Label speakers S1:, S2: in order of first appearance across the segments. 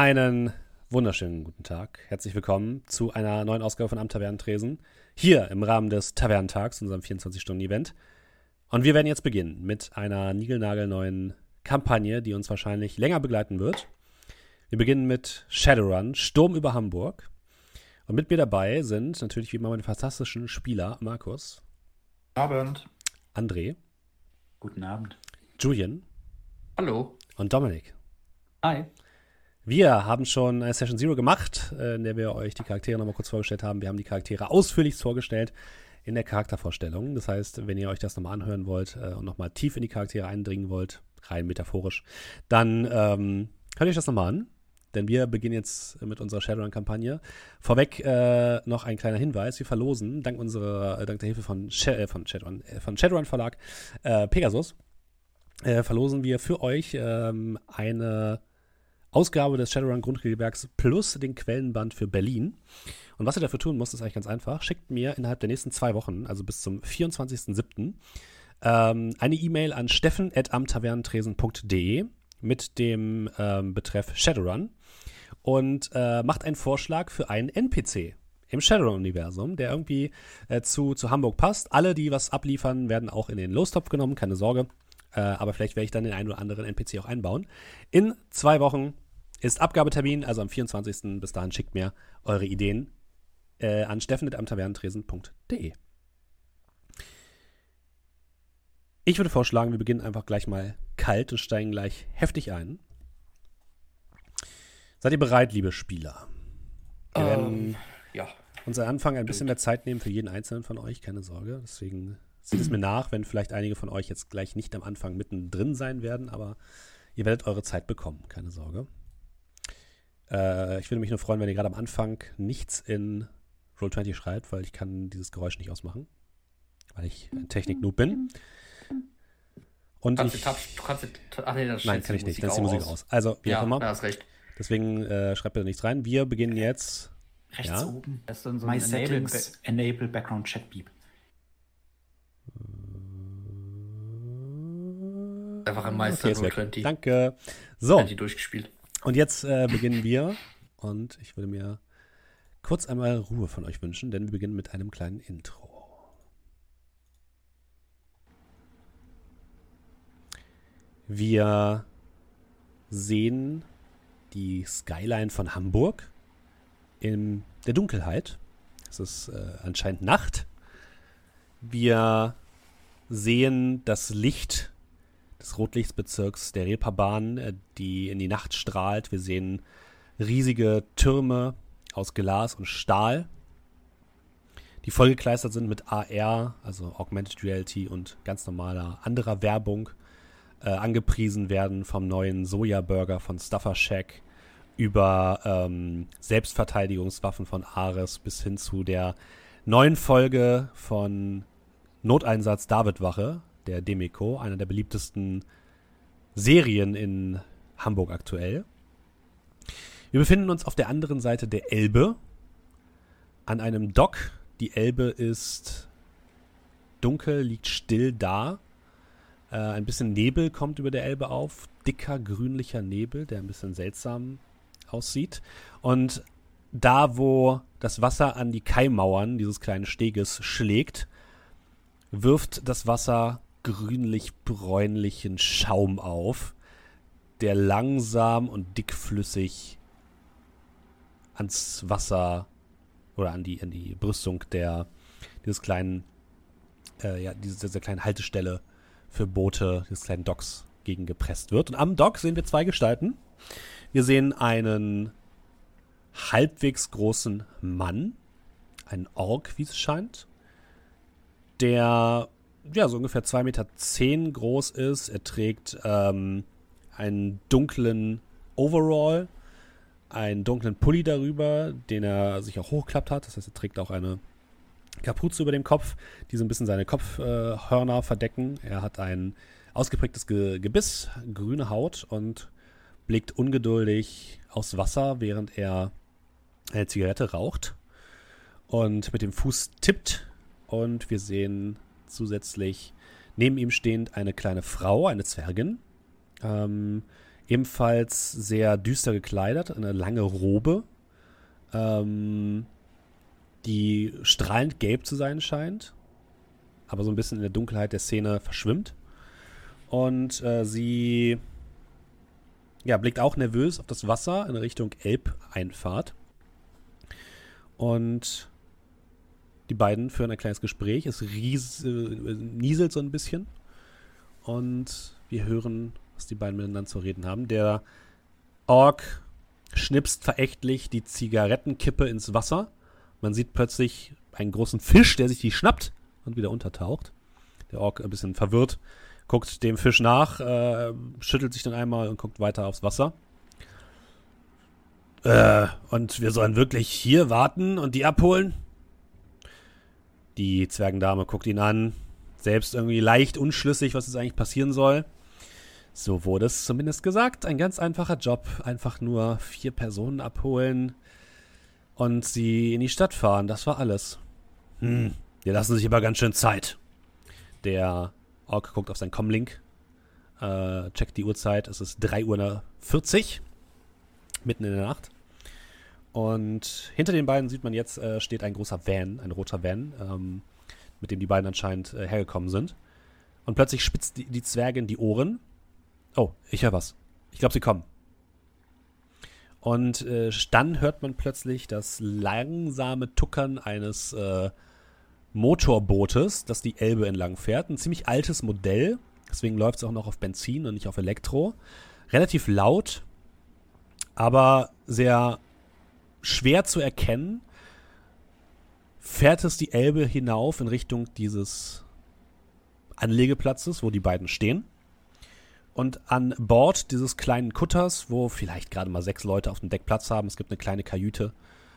S1: Einen wunderschönen guten Tag. Herzlich willkommen zu einer neuen Ausgabe von Am Tavernentresen. Hier im Rahmen des Tavernentags, unserem 24-Stunden-Event. Und wir werden jetzt beginnen mit einer niegelnagelneuen Kampagne, die uns wahrscheinlich länger begleiten wird. Wir beginnen mit Shadowrun, Sturm über Hamburg. Und mit mir dabei sind natürlich wie immer meine fantastischen Spieler Markus.
S2: Abend.
S1: André.
S3: Guten Abend.
S1: Julian.
S2: Hallo.
S1: Und Dominik.
S3: Hi.
S1: Wir haben schon eine Session Zero gemacht, äh, in der wir euch die Charaktere nochmal kurz vorgestellt haben. Wir haben die Charaktere ausführlich vorgestellt in der Charaktervorstellung. Das heißt, wenn ihr euch das nochmal anhören wollt äh, und nochmal tief in die Charaktere eindringen wollt, rein metaphorisch, dann ähm, hört euch das nochmal an. Denn wir beginnen jetzt mit unserer Shadowrun-Kampagne. Vorweg äh, noch ein kleiner Hinweis. Wir verlosen, dank unserer, äh, dank der Hilfe von, Sh äh, von Shadowrun, äh, von Shadowrun Verlag, Pegasus, verlosen wir für euch ähm, eine Ausgabe des Shadowrun Grundregelwerks plus den Quellenband für Berlin. Und was ihr dafür tun müsst, ist eigentlich ganz einfach. Schickt mir innerhalb der nächsten zwei Wochen, also bis zum 24.07., ähm, eine E-Mail an steffen.amtavernentresen.de mit dem ähm, Betreff Shadowrun und äh, macht einen Vorschlag für einen NPC im Shadowrun-Universum, der irgendwie äh, zu, zu Hamburg passt. Alle, die was abliefern, werden auch in den Lostopf genommen, keine Sorge. Äh, aber vielleicht werde ich dann den einen oder anderen NPC auch einbauen. In zwei Wochen ist Abgabetermin, also am 24. Bis dahin schickt mir eure Ideen äh, an steffen.amtavernentresen.de. Ich würde vorschlagen, wir beginnen einfach gleich mal kalt und steigen gleich heftig ein. Seid ihr bereit, liebe Spieler? Wir werden um, ja. uns am Anfang ein bisschen mehr Zeit nehmen für jeden einzelnen von euch, keine Sorge. Deswegen Seht es mir nach, wenn vielleicht einige von euch jetzt gleich nicht am Anfang mittendrin sein werden, aber ihr werdet eure Zeit bekommen, keine Sorge. Äh, ich würde mich nur freuen, wenn ihr gerade am Anfang nichts in Roll20 schreibt, weil ich kann dieses Geräusch nicht ausmachen, weil ich ein Technik-Noob bin. Und kannst ich, du kannst, ach nee, das nein, kann ich nicht, dann ist die Musik aus. aus. Also, wie ja, auch immer. Ja, hast recht. Deswegen äh, schreibt bitte nichts rein. Wir beginnen jetzt.
S3: Rechts ja? oben. Das ist dann so ein Enable, Enable Background Chat Beep.
S2: Einfach ein Meister okay, 20.
S1: Danke. So.
S2: Die durchgespielt.
S1: Und jetzt äh, beginnen wir. Und ich würde mir kurz einmal Ruhe von euch wünschen, denn wir beginnen mit einem kleinen Intro. Wir sehen die Skyline von Hamburg in der Dunkelheit. Es ist äh, anscheinend Nacht. Wir sehen das Licht des Rotlichtbezirks der Reeperbahn, äh, die in die Nacht strahlt. Wir sehen riesige Türme aus Glas und Stahl, die vollgekleistert sind mit AR, also Augmented Reality und ganz normaler anderer Werbung, äh, angepriesen werden vom neuen Soja-Burger von Stuffer Shack über ähm, Selbstverteidigungswaffen von Ares bis hin zu der neuen Folge von Noteinsatz Davidwache, der Demiko, einer der beliebtesten Serien in Hamburg aktuell. Wir befinden uns auf der anderen Seite der Elbe, an einem Dock. Die Elbe ist dunkel, liegt still da. Äh, ein bisschen Nebel kommt über der Elbe auf, dicker grünlicher Nebel, der ein bisschen seltsam aussieht. Und da, wo das Wasser an die Kaimauern dieses kleinen Steges schlägt, wirft das Wasser grünlich-bräunlichen Schaum auf, der langsam und dickflüssig ans Wasser oder an die, an die Brüstung der, dieses kleinen, äh, ja, diese, dieser kleinen Haltestelle für Boote, des kleinen Docks gegengepresst wird. Und am Dock sehen wir zwei Gestalten. Wir sehen einen halbwegs großen Mann, einen Ork, wie es scheint, der ja, so ungefähr 2,10 Meter zehn groß ist. Er trägt ähm, einen dunklen Overall, einen dunklen Pulli darüber, den er sich auch hochklappt hat. Das heißt, er trägt auch eine Kapuze über dem Kopf, die so ein bisschen seine Kopfhörner äh, verdecken. Er hat ein ausgeprägtes Ge Gebiss, grüne Haut und blickt ungeduldig aus Wasser, während er eine Zigarette raucht und mit dem Fuß tippt. Und wir sehen zusätzlich neben ihm stehend eine kleine Frau, eine Zwergin. Ähm, ebenfalls sehr düster gekleidet, eine lange Robe, ähm, die strahlend gelb zu sein scheint, aber so ein bisschen in der Dunkelheit der Szene verschwimmt. Und äh, sie ja, blickt auch nervös auf das Wasser in Richtung Elbeinfahrt. Und die beiden führen ein kleines Gespräch. Es ries, äh, nieselt so ein bisschen. Und wir hören, was die beiden miteinander zu reden haben. Der Ork schnipst verächtlich die Zigarettenkippe ins Wasser. Man sieht plötzlich einen großen Fisch, der sich die schnappt und wieder untertaucht. Der Ork ein bisschen verwirrt, guckt dem Fisch nach, äh, schüttelt sich dann einmal und guckt weiter aufs Wasser. Äh, und wir sollen wirklich hier warten und die abholen? Die Zwergendame guckt ihn an, selbst irgendwie leicht unschlüssig, was jetzt eigentlich passieren soll. So wurde es zumindest gesagt. Ein ganz einfacher Job. Einfach nur vier Personen abholen und sie in die Stadt fahren. Das war alles. Hm, die lassen sich aber ganz schön Zeit. Der Ork guckt auf seinen Comlink, äh, checkt die Uhrzeit. Es ist 3.40 Uhr, mitten in der Nacht. Und hinter den beiden sieht man jetzt, äh, steht ein großer Van, ein roter Van, ähm, mit dem die beiden anscheinend äh, hergekommen sind. Und plötzlich spitzt die, die Zwergin die Ohren. Oh, ich höre was. Ich glaube, sie kommen. Und äh, dann hört man plötzlich das langsame Tuckern eines äh, Motorbootes, das die Elbe entlang fährt. Ein ziemlich altes Modell. Deswegen läuft es auch noch auf Benzin und nicht auf Elektro. Relativ laut, aber sehr schwer zu erkennen, fährt es die Elbe hinauf in Richtung dieses Anlegeplatzes, wo die beiden stehen. Und an Bord dieses kleinen Kutters, wo vielleicht gerade mal sechs Leute auf dem Deck Platz haben, es gibt eine kleine Kajüte,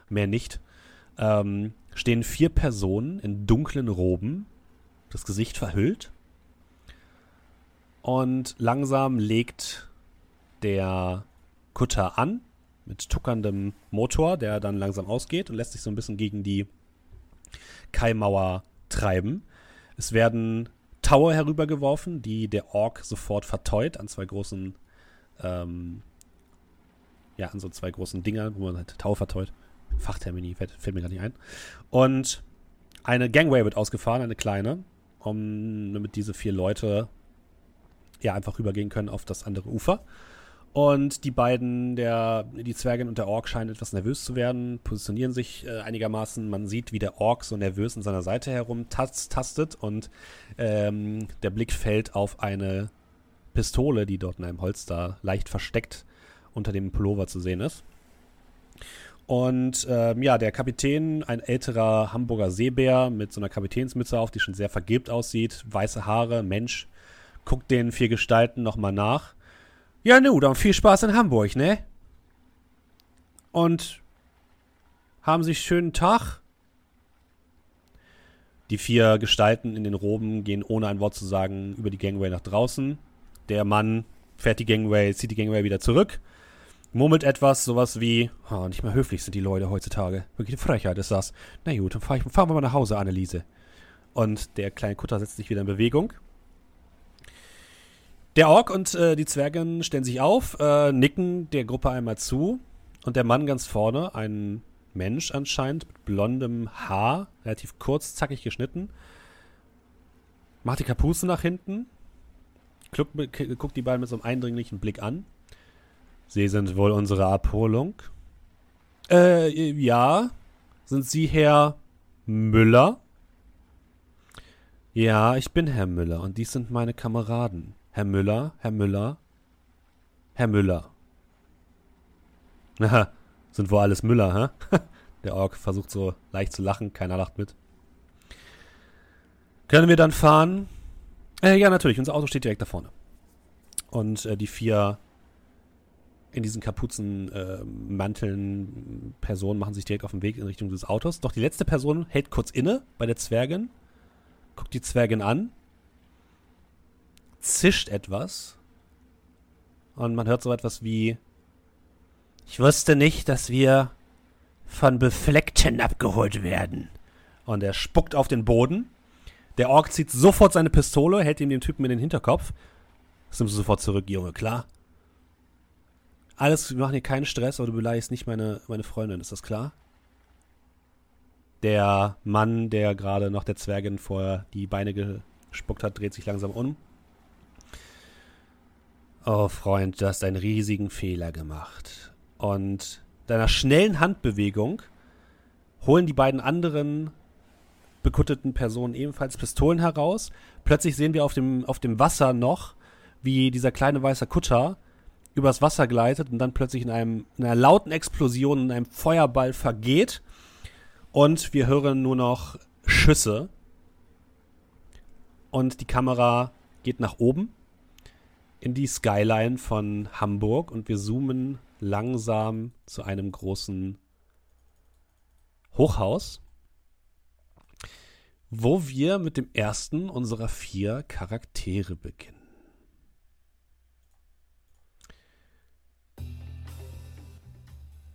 S1: mehr nicht, ähm, stehen vier Personen in dunklen Roben, das Gesicht verhüllt. Und langsam legt der Kutter an mit tuckerndem Motor, der dann langsam ausgeht und lässt sich so ein bisschen gegen die Kaimauer treiben. Es werden Tower herübergeworfen, die der Ork sofort verteut an zwei großen, ähm, ja, an so zwei großen Dingern, wo man halt Tower verteut. Fachtermini, fällt, fällt mir gar nicht ein. Und eine Gangway wird ausgefahren, eine kleine, um damit diese vier Leute ja einfach rübergehen können auf das andere Ufer. Und die beiden, der, die Zwergin und der Ork scheinen etwas nervös zu werden, positionieren sich äh, einigermaßen. Man sieht, wie der Ork so nervös an seiner Seite herumtastet und ähm, der Blick fällt auf eine Pistole, die dort in einem Holster leicht versteckt unter dem Pullover zu sehen ist. Und ähm, ja, der Kapitän, ein älterer Hamburger Seebär mit so einer Kapitänsmütze auf, die schon sehr vergilbt aussieht, weiße Haare, Mensch, guckt den vier Gestalten nochmal nach ja, nu, dann viel Spaß in Hamburg, ne? Und haben Sie schönen Tag? Die vier Gestalten in den Roben gehen ohne ein Wort zu sagen über die Gangway nach draußen. Der Mann fährt die Gangway, zieht die Gangway wieder zurück, murmelt etwas, sowas wie, oh, nicht mehr höflich sind die Leute heutzutage. Wirklich eine Frechheit ist das. Na gut, dann fahren wir mal nach Hause, Anneliese. Und der kleine Kutter setzt sich wieder in Bewegung. Der Ork und äh, die Zwergin stellen sich auf, äh, nicken der Gruppe einmal zu und der Mann ganz vorne, ein Mensch anscheinend mit blondem Haar, relativ kurz, zackig geschnitten, macht die Kapuze nach hinten, guckt, die beiden mit so einem eindringlichen Blick an. Sie sind wohl unsere Abholung? Äh, ja. Sind Sie Herr Müller? Ja, ich bin Herr Müller und dies sind meine Kameraden. Herr Müller, Herr Müller, Herr Müller. Haha, sind wohl alles Müller, hä? Der Ork versucht so leicht zu lachen, keiner lacht mit. Können wir dann fahren? Äh, ja, natürlich, unser Auto steht direkt da vorne. Und äh, die vier in diesen Kapuzenmanteln äh, Personen machen sich direkt auf den Weg in Richtung des Autos. Doch die letzte Person hält kurz inne bei der Zwergin, guckt die Zwergin an zischt etwas. Und man hört so etwas wie: Ich wusste nicht, dass wir von Befleckten abgeholt werden. Und er spuckt auf den Boden. Der Ork zieht sofort seine Pistole, hält ihm den Typen in den Hinterkopf. Das nimmst du sofort zurück, Junge, klar? Alles, wir machen hier keinen Stress, aber du beleidigst nicht meine, meine Freundin, ist das klar? Der Mann, der gerade noch der Zwergin vor die Beine gespuckt hat, dreht sich langsam um. Oh, Freund, du hast einen riesigen Fehler gemacht. Und deiner schnellen Handbewegung holen die beiden anderen bekutteten Personen ebenfalls Pistolen heraus. Plötzlich sehen wir auf dem, auf dem Wasser noch, wie dieser kleine weiße Kutter übers Wasser gleitet und dann plötzlich in, einem, in einer lauten Explosion in einem Feuerball vergeht. Und wir hören nur noch Schüsse. Und die Kamera geht nach oben in die Skyline von Hamburg und wir zoomen langsam zu einem großen Hochhaus, wo wir mit dem ersten unserer vier Charaktere beginnen.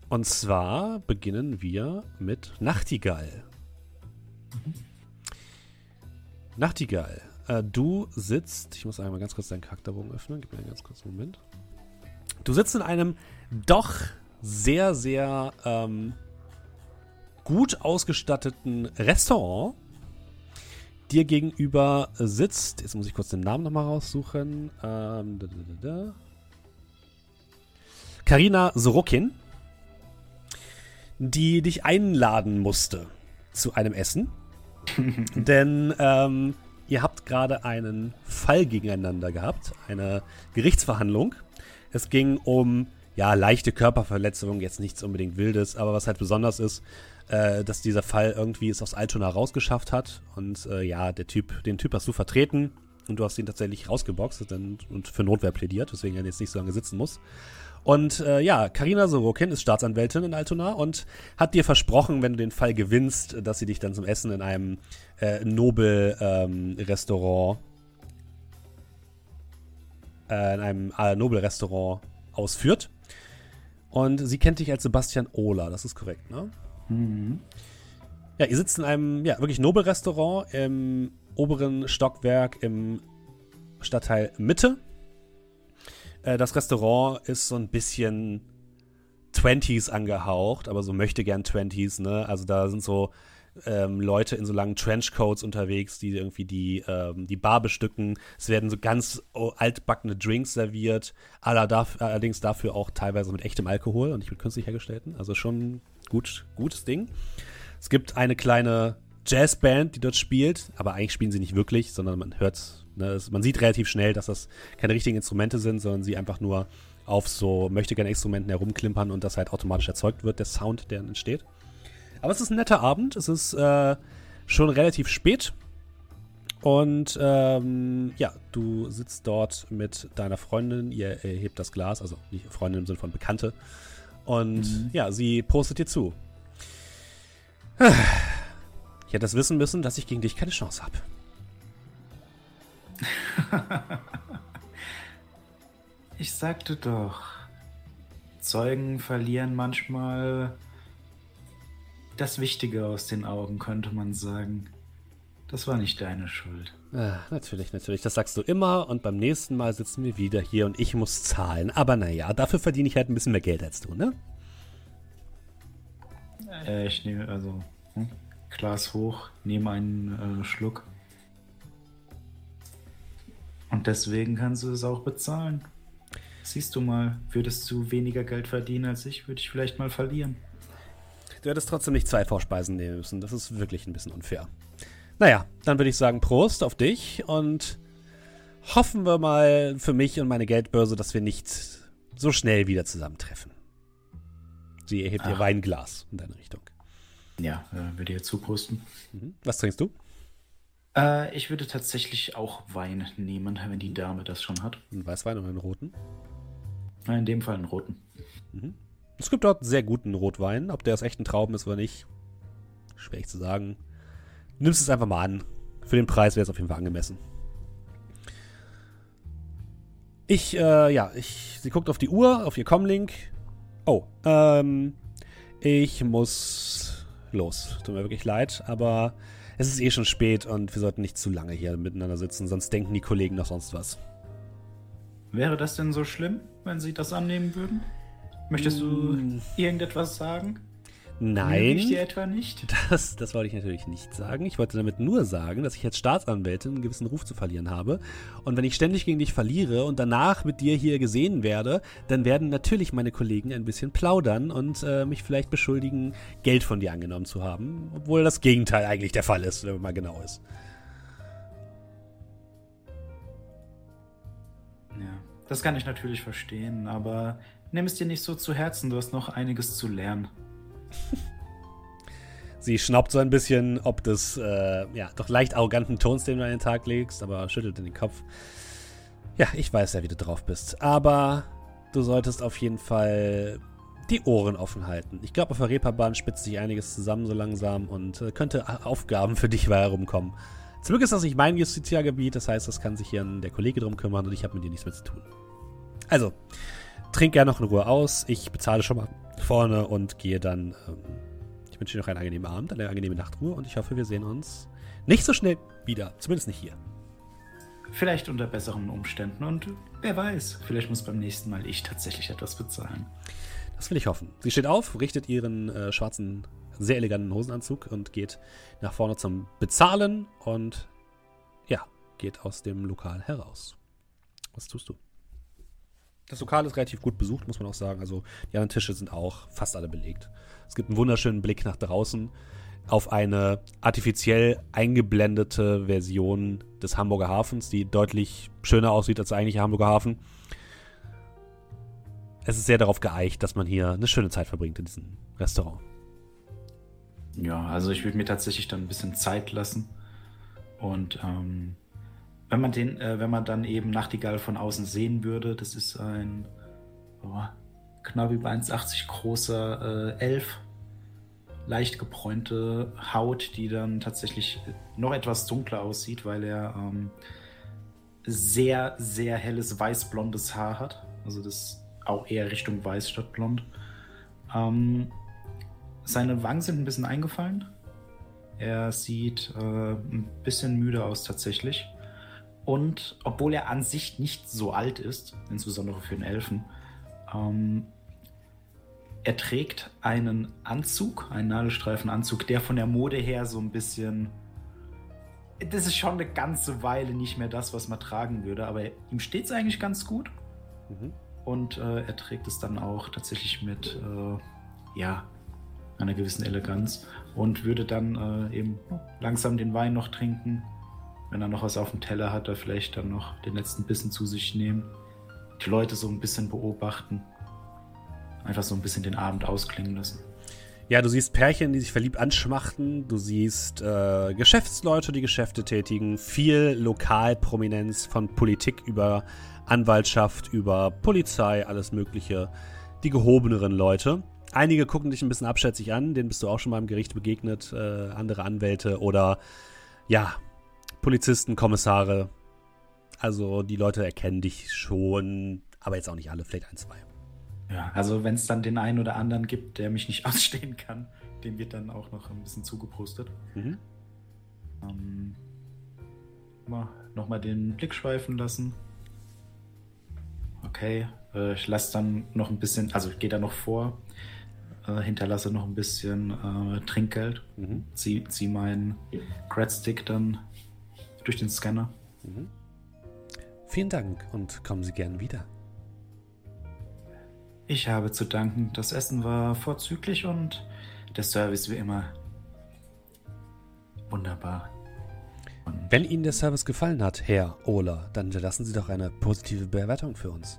S1: Und zwar beginnen wir mit Nachtigall. Nachtigall, äh, du sitzt, ich muss einmal ganz kurz deinen Charakterbogen öffnen, gib mir einen ganz kurzen Moment. Du sitzt in einem doch sehr, sehr ähm, gut ausgestatteten Restaurant. Dir gegenüber sitzt, jetzt muss ich kurz den Namen nochmal raussuchen. Ähm, Karina Sorokin die dich einladen musste zu einem Essen. Denn ähm, ihr habt gerade einen Fall gegeneinander gehabt, eine Gerichtsverhandlung. Es ging um ja leichte Körperverletzungen, jetzt nichts unbedingt Wildes, aber was halt besonders ist, äh, dass dieser Fall irgendwie es aus Altona rausgeschafft hat und äh, ja, der Typ, den Typ hast du vertreten und du hast ihn tatsächlich rausgeboxt und, und für Notwehr plädiert, weswegen er jetzt nicht so lange sitzen muss. Und äh, ja, Karina Sorokin ist Staatsanwältin in Altona und hat dir versprochen, wenn du den Fall gewinnst, dass sie dich dann zum Essen in einem äh, Nobel-Restaurant ähm, äh, in einem äh, Nobel-Restaurant ausführt. Und sie kennt dich als Sebastian Ohler, das ist korrekt, ne? Mhm. Ja, ihr sitzt in einem ja, wirklich Nobel-Restaurant im oberen Stockwerk im Stadtteil Mitte. Äh, das Restaurant ist so ein bisschen 20s angehaucht, aber so möchte gern 20s, ne? Also da sind so ähm, Leute in so langen Trenchcoats unterwegs, die irgendwie die, ähm, die Bar bestücken. Es werden so ganz altbackene Drinks serviert, allerdings dafür auch teilweise mit echtem Alkohol und nicht mit künstlich hergestellten. Also schon gut, gutes Ding. Es gibt eine kleine Jazzband, die dort spielt, aber eigentlich spielen sie nicht wirklich, sondern man hört Ne, man sieht relativ schnell, dass das keine richtigen Instrumente sind, sondern sie einfach nur auf so möchte gerne Instrumenten herumklimpern und das halt automatisch erzeugt wird, der Sound, der entsteht. Aber es ist ein netter Abend. Es ist äh, schon relativ spät. Und ähm, ja, du sitzt dort mit deiner Freundin, ihr erhebt das Glas, also nicht Freundin im Sinne von Bekannte. Und mhm. ja, sie postet dir zu. Ich hätte das wissen müssen, dass ich gegen dich keine Chance habe.
S3: ich sagte doch, Zeugen verlieren manchmal das Wichtige aus den Augen, könnte man sagen. Das war nicht deine Schuld.
S1: Ja, natürlich, natürlich. Das sagst du immer und beim nächsten Mal sitzen wir wieder hier und ich muss zahlen. Aber naja, dafür verdiene ich halt ein bisschen mehr Geld als du, ne?
S3: Äh, ich nehme also hm, Glas hoch, nehme einen äh, Schluck. Und deswegen kannst du es auch bezahlen. Siehst du mal, würdest du weniger Geld verdienen als ich, würde ich vielleicht mal verlieren.
S1: Du hättest trotzdem nicht zwei Vorspeisen nehmen müssen. Das ist wirklich ein bisschen unfair. Naja, dann würde ich sagen, Prost auf dich und hoffen wir mal für mich und meine Geldbörse, dass wir nicht so schnell wieder zusammentreffen. Sie erhebt Ach. ihr Weinglas in deine Richtung.
S3: Ja, äh, würde ihr zuposten.
S1: Mhm. Was trinkst du?
S3: Äh, ich würde tatsächlich auch Wein nehmen, wenn die Dame das schon hat.
S1: Einen Weißwein oder einen roten?
S3: In dem Fall einen roten.
S1: Mhm. Es gibt dort sehr guten Rotwein. Ob der aus echten Trauben ist oder nicht, schwierig zu sagen. Du nimmst es einfach mal an. Für den Preis wäre es auf jeden Fall angemessen. Ich, äh, ja, ich, sie guckt auf die Uhr, auf ihr Comlink. Oh, ähm, ich muss los. Tut mir wirklich leid, aber es ist eh schon spät und wir sollten nicht zu lange hier miteinander sitzen, sonst denken die Kollegen noch sonst was.
S3: Wäre das denn so schlimm, wenn Sie das annehmen würden? Möchtest du irgendetwas sagen?
S1: Nein.
S3: Ich dir etwa nicht?
S1: Das, das wollte ich natürlich nicht sagen. Ich wollte damit nur sagen, dass ich als Staatsanwältin einen gewissen Ruf zu verlieren habe. Und wenn ich ständig gegen dich verliere und danach mit dir hier gesehen werde, dann werden natürlich meine Kollegen ein bisschen plaudern und äh, mich vielleicht beschuldigen, Geld von dir angenommen zu haben. Obwohl das Gegenteil eigentlich der Fall ist, wenn man mal genau ist.
S3: Ja, das kann ich natürlich verstehen, aber nimm es dir nicht so zu Herzen, du hast noch einiges zu lernen.
S1: Sie schnaubt so ein bisschen, ob des, äh, ja, doch leicht arroganten Tons, den du an den Tag legst, aber schüttelt in den Kopf. Ja, ich weiß ja, wie du drauf bist. Aber du solltest auf jeden Fall die Ohren offen halten. Ich glaube, auf der Reeperbahn spitzt sich einiges zusammen so langsam und äh, könnte Aufgaben für dich herumkommen. Zum Glück ist das nicht mein Justiziargebiet, das heißt, das kann sich hier der Kollege drum kümmern und ich habe mit dir nichts mehr zu tun. Also, trink gerne noch in Ruhe aus. Ich bezahle schon mal vorne und gehe dann. Ähm, ich wünsche dir noch einen angenehmen Abend, eine angenehme Nachtruhe und ich hoffe, wir sehen uns nicht so schnell wieder. Zumindest nicht hier.
S3: Vielleicht unter besseren Umständen und wer weiß, vielleicht muss beim nächsten Mal ich tatsächlich etwas bezahlen.
S1: Das will ich hoffen. Sie steht auf, richtet ihren äh, schwarzen, sehr eleganten Hosenanzug und geht nach vorne zum Bezahlen und ja, geht aus dem Lokal heraus. Was tust du? Das Lokal ist relativ gut besucht, muss man auch sagen. Also die anderen Tische sind auch fast alle belegt. Es gibt einen wunderschönen Blick nach draußen auf eine artifiziell eingeblendete Version des Hamburger Hafens, die deutlich schöner aussieht als der eigentliche Hamburger Hafen. Es ist sehr darauf geeicht, dass man hier eine schöne Zeit verbringt in diesem Restaurant.
S3: Ja, also ich würde mir tatsächlich dann ein bisschen Zeit lassen und ähm, wenn man den, äh, wenn man dann eben Nachtigall von außen sehen würde, das ist ein oh, knapp über 1,80 großer äh, Elf. Leicht gebräunte Haut, die dann tatsächlich noch etwas dunkler aussieht, weil er ähm, sehr, sehr helles weiß-blondes Haar hat. Also das auch eher Richtung weiß statt blond. Ähm, seine Wangen sind ein bisschen eingefallen. Er sieht äh, ein bisschen müde aus tatsächlich. Und obwohl er an sich nicht so alt ist, insbesondere für einen Elfen, ähm, er trägt einen Anzug, einen Nadelstreifenanzug, der von der Mode her so ein bisschen. Das ist schon eine ganze Weile nicht mehr das, was man tragen würde, aber ihm steht es eigentlich ganz gut. Mhm. Und äh, er trägt es dann auch tatsächlich mit, äh, ja, einer gewissen Eleganz und würde dann äh, eben langsam den Wein noch trinken, wenn er noch was auf dem Teller hat, da vielleicht dann noch den letzten Bissen zu sich nehmen. Die Leute so ein bisschen beobachten. Einfach so ein bisschen den Abend ausklingen lassen.
S1: Ja, du siehst Pärchen, die sich verliebt anschmachten. Du siehst äh, Geschäftsleute, die Geschäfte tätigen. Viel Lokalprominenz von Politik über Anwaltschaft, über Polizei, alles Mögliche. Die gehobeneren Leute. Einige gucken dich ein bisschen abschätzig an, denen bist du auch schon mal im Gericht begegnet. Äh, andere Anwälte oder ja, Polizisten, Kommissare. Also die Leute erkennen dich schon, aber jetzt auch nicht alle, vielleicht ein, zwei.
S3: Ja, also wenn es dann den einen oder anderen gibt, der mich nicht ausstehen kann, dem wird dann auch noch ein bisschen zugeprostet. Mhm. Ähm, Nochmal den Blick schweifen lassen. Okay, äh, ich lasse dann noch ein bisschen, also ich gehe da noch vor, äh, hinterlasse noch ein bisschen äh, Trinkgeld, mhm. zieh, zieh meinen Credstick dann durch den Scanner. Mhm.
S1: Vielen Dank und kommen Sie gern wieder.
S3: Ich habe zu danken. Das Essen war vorzüglich und der Service wie immer wunderbar.
S1: Und Wenn Ihnen der Service gefallen hat, Herr Ohler, dann lassen Sie doch eine positive Bewertung für uns.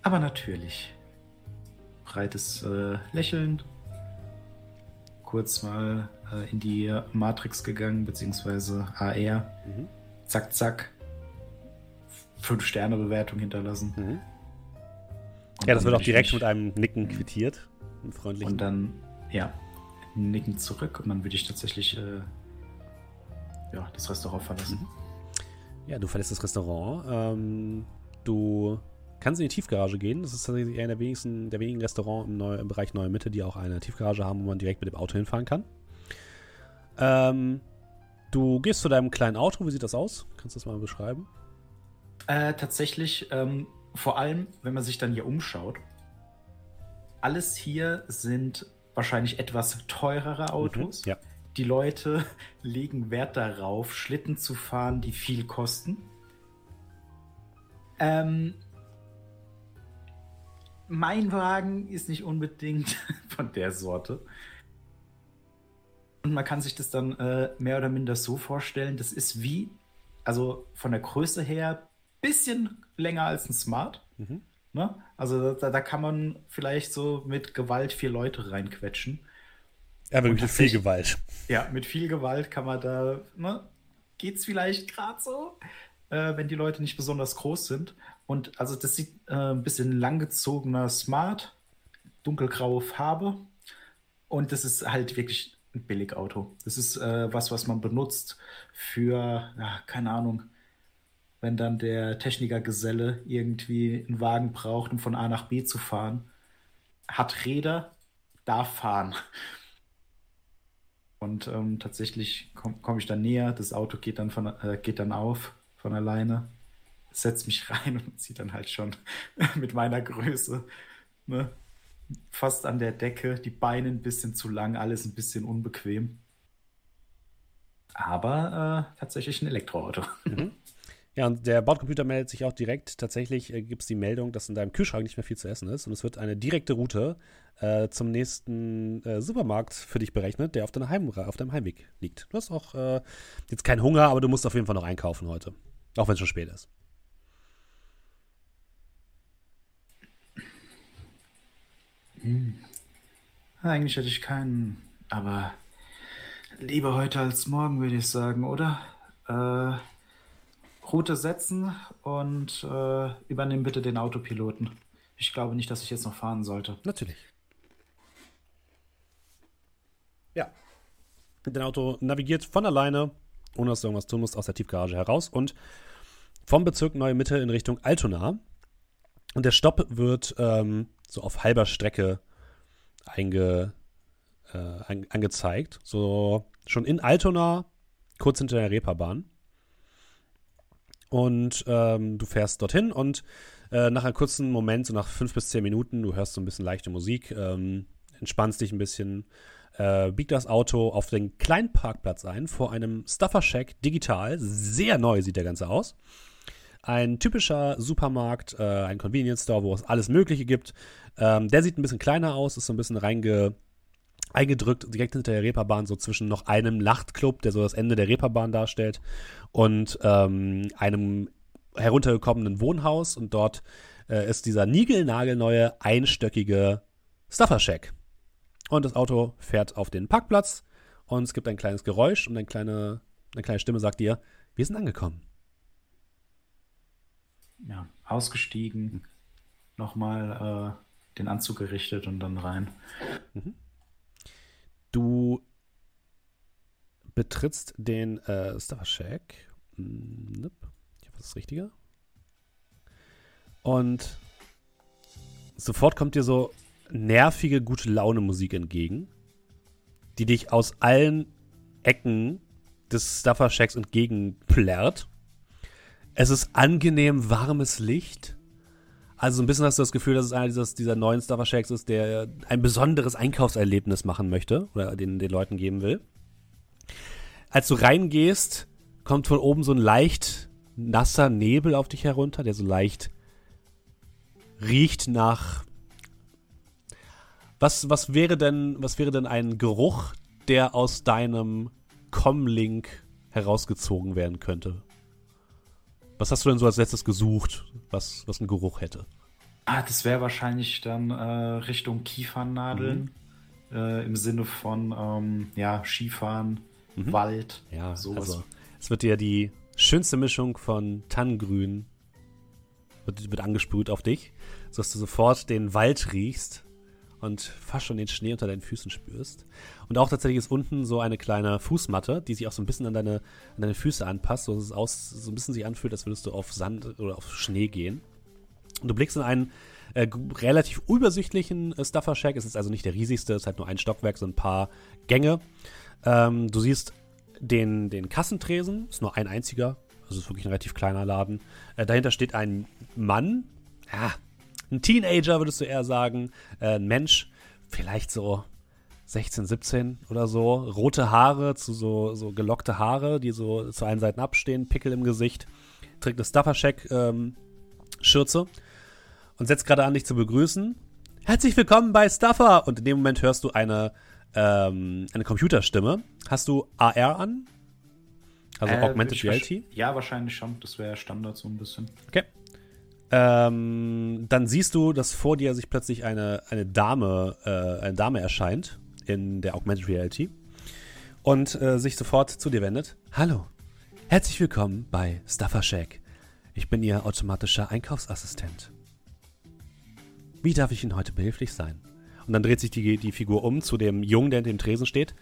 S3: Aber natürlich. Breites äh, Lächeln. Kurz mal äh, in die Matrix gegangen, beziehungsweise AR. Mhm. Zack, zack. Fünf Sterne Bewertung hinterlassen. Mhm.
S1: Ja, das wird auch direkt mit einem Nicken quittiert.
S3: freundlichen. Und dann, ja, Nicken zurück und dann würde ich tatsächlich äh, ja, das Restaurant verlassen. Mhm.
S1: Ja, du verlässt das Restaurant. Ähm, du kannst in die Tiefgarage gehen. Das ist tatsächlich einer der, wenigsten, der wenigen Restaurants im, Neu im Bereich Neue Mitte, die auch eine Tiefgarage haben, wo man direkt mit dem Auto hinfahren kann. Ähm, du gehst zu deinem kleinen Auto. Wie sieht das aus? Kannst du das mal beschreiben?
S3: Äh, tatsächlich ähm, vor allem, wenn man sich dann hier umschaut, alles hier sind wahrscheinlich etwas teurere Autos.
S1: Mhm, ja.
S3: Die Leute legen Wert darauf, Schlitten zu fahren, die viel kosten. Ähm, mein Wagen ist nicht unbedingt von der Sorte. Und man kann sich das dann äh, mehr oder minder so vorstellen, das ist wie, also von der Größe her, bisschen länger als ein Smart.
S1: Mhm.
S3: Ne? Also da, da kann man vielleicht so mit Gewalt vier Leute reinquetschen.
S1: Ja, mit viel Gewalt.
S3: Ja, mit viel Gewalt kann man da, ne? Geht's vielleicht gerade so, äh, wenn die Leute nicht besonders groß sind. Und also das sieht äh, ein bisschen langgezogener Smart, dunkelgraue Farbe. Und das ist halt wirklich ein Billigauto. Das ist äh, was, was man benutzt für, ja, keine Ahnung, wenn dann der Technikergeselle irgendwie einen Wagen braucht, um von A nach B zu fahren, hat Räder, darf fahren. Und ähm, tatsächlich komme komm ich dann näher, das Auto geht dann, von, äh, geht dann auf von alleine, setzt mich rein und sieht dann halt schon mit meiner Größe ne, fast an der Decke, die Beine ein bisschen zu lang, alles ein bisschen unbequem. Aber äh, tatsächlich ein Elektroauto.
S1: Mhm. Ja, und der Bordcomputer meldet sich auch direkt. Tatsächlich äh, gibt es die Meldung, dass in deinem Kühlschrank nicht mehr viel zu essen ist. Und es wird eine direkte Route äh, zum nächsten äh, Supermarkt für dich berechnet, der auf, deiner Heim auf deinem Heimweg liegt. Du hast auch äh, jetzt keinen Hunger, aber du musst auf jeden Fall noch einkaufen heute. Auch wenn es schon spät ist.
S3: Hm. Eigentlich hätte ich keinen, aber lieber heute als morgen, würde ich sagen, oder? Äh Route setzen und äh, übernimm bitte den Autopiloten. Ich glaube nicht, dass ich jetzt noch fahren sollte.
S1: Natürlich. Ja. Dein Auto navigiert von alleine, ohne dass du irgendwas tun musst, aus der Tiefgarage heraus und vom Bezirk Neue Mitte in Richtung Altona. Und der Stopp wird ähm, so auf halber Strecke einge, äh, an, angezeigt. So schon in Altona, kurz hinter der Reeperbahn. Und ähm, du fährst dorthin und äh, nach einem kurzen Moment, so nach fünf bis zehn Minuten, du hörst so ein bisschen leichte Musik, ähm, entspannst dich ein bisschen, äh, biegt das Auto auf den kleinen Parkplatz ein vor einem Stuffer Shack digital. Sehr neu sieht der Ganze aus. Ein typischer Supermarkt, äh, ein Convenience Store, wo es alles Mögliche gibt. Ähm, der sieht ein bisschen kleiner aus, ist so ein bisschen reinge eingedrückt, direkt hinter der Reeperbahn, so zwischen noch einem Nachtclub, der so das Ende der Reeperbahn darstellt, und ähm, einem heruntergekommenen Wohnhaus. Und dort äh, ist dieser niegelnagelneue, einstöckige Stuffer Shack. Und das Auto fährt auf den Parkplatz und es gibt ein kleines Geräusch und eine kleine, eine kleine Stimme sagt dir, wir sind angekommen.
S3: Ja, ausgestiegen, nochmal äh, den Anzug gerichtet und dann rein. Mhm.
S1: Du betrittst den äh, Star Shack. Hm, ich hoffe, das ist das Richtige. Und sofort kommt dir so nervige, gute Laune Musik entgegen, die dich aus allen Ecken des Stuffer Shacks entgegenplärrt. Es ist angenehm warmes Licht also so ein bisschen hast du das Gefühl, dass es einer dieses, dieser neuen Stuffer Shacks ist, der ein besonderes Einkaufserlebnis machen möchte oder den, den Leuten geben will. Als du reingehst, kommt von oben so ein leicht nasser Nebel auf dich herunter, der so leicht riecht nach. Was, was wäre denn, was wäre denn ein Geruch, der aus deinem Comlink herausgezogen werden könnte? Was hast du denn so als letztes gesucht, was, was einen Geruch hätte?
S3: Ah, das wäre wahrscheinlich dann äh, Richtung Kiefernadeln. Mhm. Äh, Im Sinne von ähm, ja, Skifahren, mhm. Wald,
S1: ja, sowas. Also, es wird dir die schönste Mischung von Tannengrün wird, wird angesprüht auf dich, sodass du sofort den Wald riechst und fast schon den Schnee unter deinen Füßen spürst. Und auch tatsächlich ist unten so eine kleine Fußmatte, die sich auch so ein bisschen an deine, an deine Füße anpasst, so es aus, so ein bisschen sich anfühlt, als würdest du auf Sand oder auf Schnee gehen. Und du blickst in einen äh, relativ übersichtlichen äh, Stuffer Shack. Es ist also nicht der riesigste, es ist halt nur ein Stockwerk, so ein paar Gänge. Ähm, du siehst den, den Kassentresen, ist nur ein einziger, also ist wirklich ein relativ kleiner Laden. Äh, dahinter steht ein Mann, ja, ein Teenager, würdest du eher sagen. Äh, ein Mensch, vielleicht so 16, 17 oder so. Rote Haare, zu so, so gelockte Haare, die so zu allen Seiten abstehen, Pickel im Gesicht. Trägt eine Stuffercheck-Schürze ähm, und setzt gerade an, dich zu begrüßen. Herzlich willkommen bei Stuffer! Und in dem Moment hörst du eine, ähm, eine Computerstimme. Hast du AR an? Also äh, Augmented Reality?
S3: Ja, wahrscheinlich schon. Das wäre Standard so ein bisschen.
S1: Okay. Ähm, dann siehst du, dass vor dir sich plötzlich eine, eine Dame, äh, eine Dame erscheint in der Augmented Reality und äh, sich sofort zu dir wendet. Hallo, herzlich willkommen bei Stuffer Shack. Ich bin Ihr automatischer Einkaufsassistent. Wie darf ich Ihnen heute behilflich sein? Und dann dreht sich die, die Figur um zu dem Jungen, der hinter dem Tresen steht.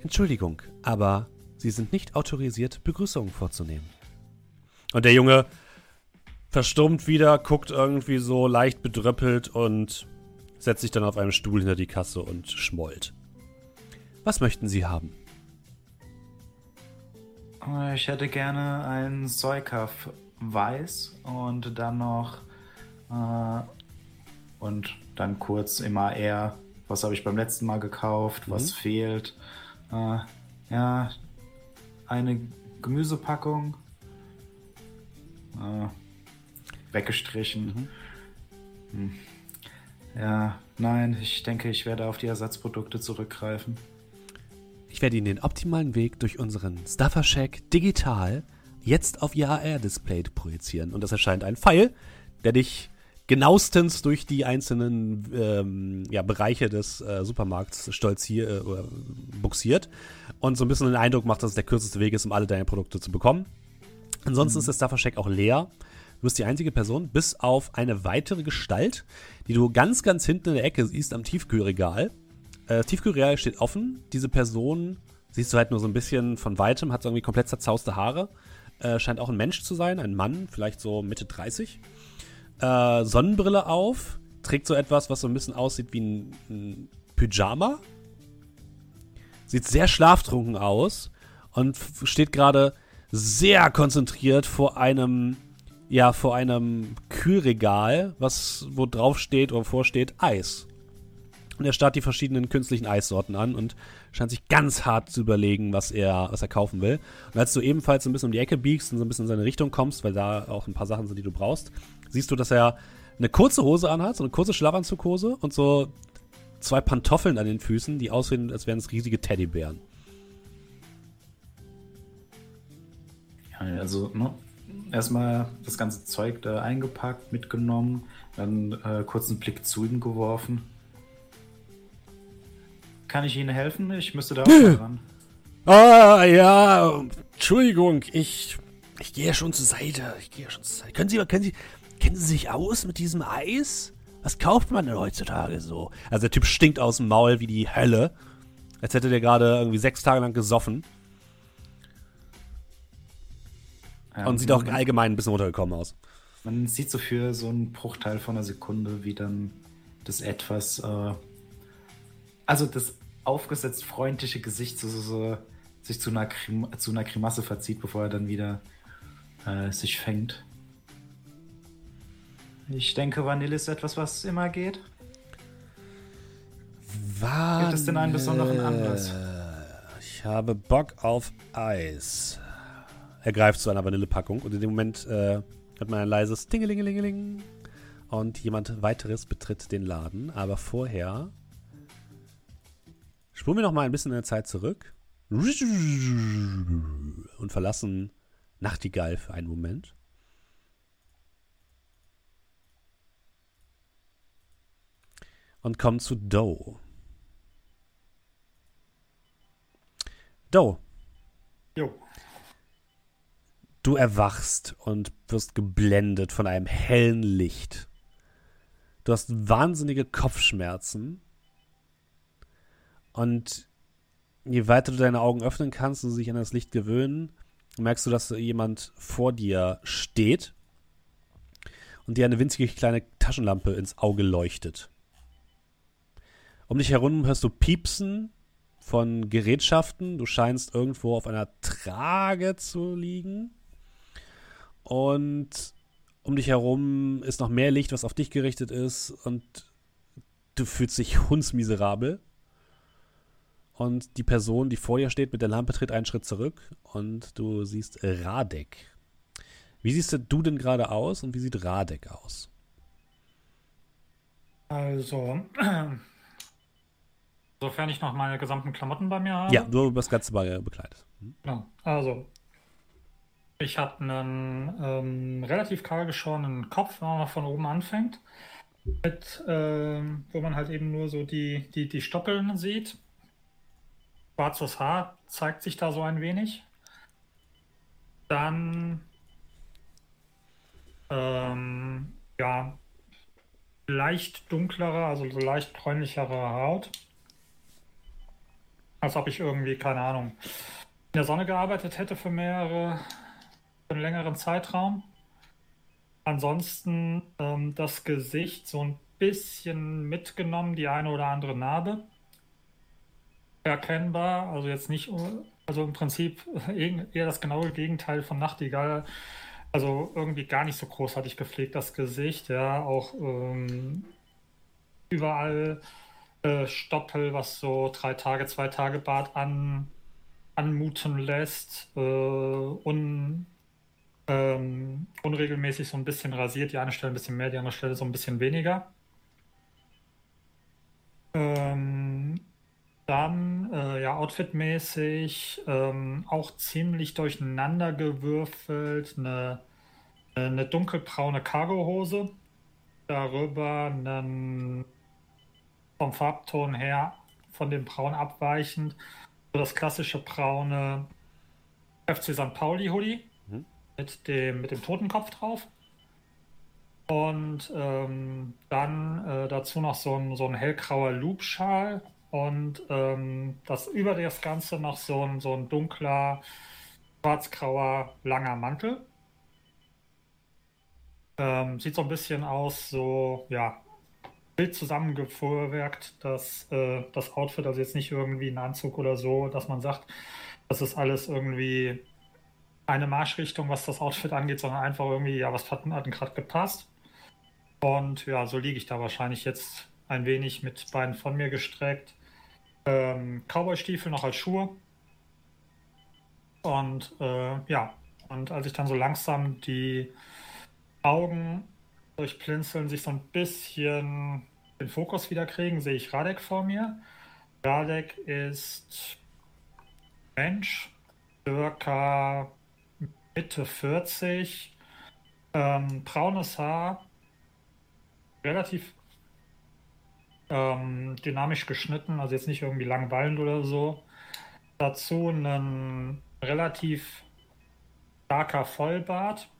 S1: Entschuldigung, aber Sie sind nicht autorisiert, Begrüßungen vorzunehmen. Und der Junge verstummt wieder, guckt irgendwie so leicht bedröppelt und setzt sich dann auf einem Stuhl hinter die Kasse und schmollt. Was möchten Sie haben?
S3: Ich hätte gerne ein Säukaff weiß und dann noch äh, und dann kurz immer eher, was habe ich beim letzten Mal gekauft, mhm. was fehlt. Äh, ja, eine Gemüsepackung. Äh, weggestrichen. Mhm. Hm. Ja, nein, ich denke, ich werde auf die Ersatzprodukte zurückgreifen.
S1: Ich werde Ihnen den optimalen Weg durch unseren Stuffer Shack digital jetzt auf Ihr AR-Display projizieren. Und das erscheint ein Pfeil, der dich genauestens durch die einzelnen ähm, ja, Bereiche des äh, Supermarkts stolziert äh, buxiert und so ein bisschen den Eindruck macht, dass es der kürzeste Weg ist, um alle deine Produkte zu bekommen. Ansonsten mhm. ist der Stuffer Shack auch leer. Du bist die einzige Person, bis auf eine weitere Gestalt, die du ganz, ganz hinten in der Ecke siehst am Tiefkühlregal. Äh, Tiefkühlregal steht offen. Diese Person siehst du halt nur so ein bisschen von weitem, hat so irgendwie komplett zerzauste Haare. Äh, scheint auch ein Mensch zu sein, ein Mann, vielleicht so Mitte 30. Äh, Sonnenbrille auf, trägt so etwas, was so ein bisschen aussieht wie ein, ein Pyjama. Sieht sehr schlaftrunken aus und steht gerade sehr konzentriert vor einem ja vor einem Kühlregal, was wo drauf steht oder vorsteht Eis. Und er starrt die verschiedenen künstlichen Eissorten an und scheint sich ganz hart zu überlegen, was er, was er kaufen will. Und als du ebenfalls ein bisschen um die Ecke biegst und so ein bisschen in seine Richtung kommst, weil da auch ein paar Sachen sind, die du brauchst, siehst du, dass er eine kurze Hose anhat, so eine kurze Schlafanzughose und so zwei Pantoffeln an den Füßen, die aussehen, als wären es riesige Teddybären.
S3: Ja, also ne, erstmal das ganze Zeug da eingepackt, mitgenommen, dann äh, kurz einen Blick zu ihm geworfen. Kann ich Ihnen helfen? Ich müsste da auch dran.
S1: Ah, ja, Entschuldigung, ich, ich gehe ja schon zur Seite. Ich gehe schon zur Seite. Können Sie, können Sie, kennen Sie sich aus mit diesem Eis? Was kauft man denn heutzutage so? Also der Typ stinkt aus dem Maul wie die Hölle. Als hätte der gerade irgendwie sechs Tage lang gesoffen. Ja, und sieht auch allgemein ein bisschen runtergekommen aus.
S3: Man sieht so für so einen Bruchteil von einer Sekunde, wie dann das etwas, äh, also das aufgesetzt freundliche Gesicht so, so, so, sich zu einer, Grim zu einer Grimasse verzieht, bevor er dann wieder äh, sich fängt. Ich denke, Vanille ist etwas, was immer geht.
S1: Vanille.
S3: Gibt es denn einen besonderen Anlass?
S1: Ich habe Bock auf Eis. Er greift zu einer Vanillepackung und in dem Moment äh, hört man ein leises Tingelingelingeling und jemand weiteres betritt den Laden. Aber vorher spulen wir noch mal ein bisschen in der Zeit zurück und verlassen Nachtigall für einen Moment. Und kommen zu Doe. Doe.
S3: Jo.
S1: Du erwachst und wirst geblendet von einem hellen Licht. Du hast wahnsinnige Kopfschmerzen. Und je weiter du deine Augen öffnen kannst und sich an das Licht gewöhnen, merkst du, dass jemand vor dir steht und dir eine winzige kleine Taschenlampe ins Auge leuchtet. Um dich herum hörst du Piepsen von Gerätschaften. Du scheinst irgendwo auf einer Trage zu liegen. Und um dich herum ist noch mehr Licht, was auf dich gerichtet ist und du fühlst dich hundsmiserabel. Und die Person, die vor dir steht mit der Lampe, tritt einen Schritt zurück und du siehst Radek. Wie siehst du denn gerade aus und wie sieht Radek aus?
S4: Also, sofern ich noch meine gesamten Klamotten bei mir habe.
S1: Ja, du das Ganze bei bekleidet.
S4: Hm? Ja, also, ich habe einen ähm, relativ kahl geschorenen Kopf, wenn man von oben anfängt. Mit, ähm, wo man halt eben nur so die, die, die Stoppeln sieht. Schwarzes Haar zeigt sich da so ein wenig. Dann ähm, ja, leicht dunklere, also so leicht bräunlichere Haut. Als ob ich irgendwie, keine Ahnung, in der Sonne gearbeitet hätte für mehrere, einen längeren Zeitraum. Ansonsten ähm, das Gesicht so ein bisschen mitgenommen, die eine oder andere Narbe erkennbar. Also jetzt nicht, also im Prinzip eher das genaue Gegenteil von Nachtigall. Also irgendwie gar nicht so großartig gepflegt, das Gesicht, ja, auch ähm, überall äh, Stoppel, was so drei Tage, zwei Tage Bart an, anmuten lässt, äh, un, ähm, unregelmäßig so ein bisschen rasiert, die eine Stelle ein bisschen mehr, die andere Stelle so ein bisschen weniger. Ähm, dann, äh, ja, outfitmäßig ähm, auch ziemlich durcheinander gewürfelt. Eine, eine dunkelbraune Cargohose. Darüber einen, vom Farbton her von dem Braun abweichend. So das klassische braune FC St. Pauli Hoodie. Mit, dem, mit dem Totenkopf drauf. Und ähm, dann äh, dazu noch so ein, so ein hellgrauer Loopschal und ähm, das über das Ganze noch so ein, so ein dunkler, schwarzgrauer, langer Mantel. Ähm, sieht so ein bisschen aus, so, ja, Bild zusammengefuhrwerkt, dass äh, das Outfit, also jetzt nicht irgendwie ein Anzug oder so, dass man sagt, das ist alles irgendwie eine Marschrichtung, was das Outfit angeht, sondern einfach irgendwie, ja, was hat, hat gerade gepasst. Und ja, so liege ich da wahrscheinlich jetzt ein wenig mit Beinen von mir gestreckt. Ähm, Cowboy-Stiefel noch als Schuhe. Und äh, ja, und als ich dann so langsam die Augen durch Blinzeln sich so ein bisschen den Fokus wieder kriegen, sehe ich Radek vor mir. Radek ist Mensch, circa Mitte 40, ähm, braunes Haar, relativ ähm, dynamisch geschnitten, also jetzt nicht irgendwie langweilend oder so. Dazu ein relativ starker Vollbart.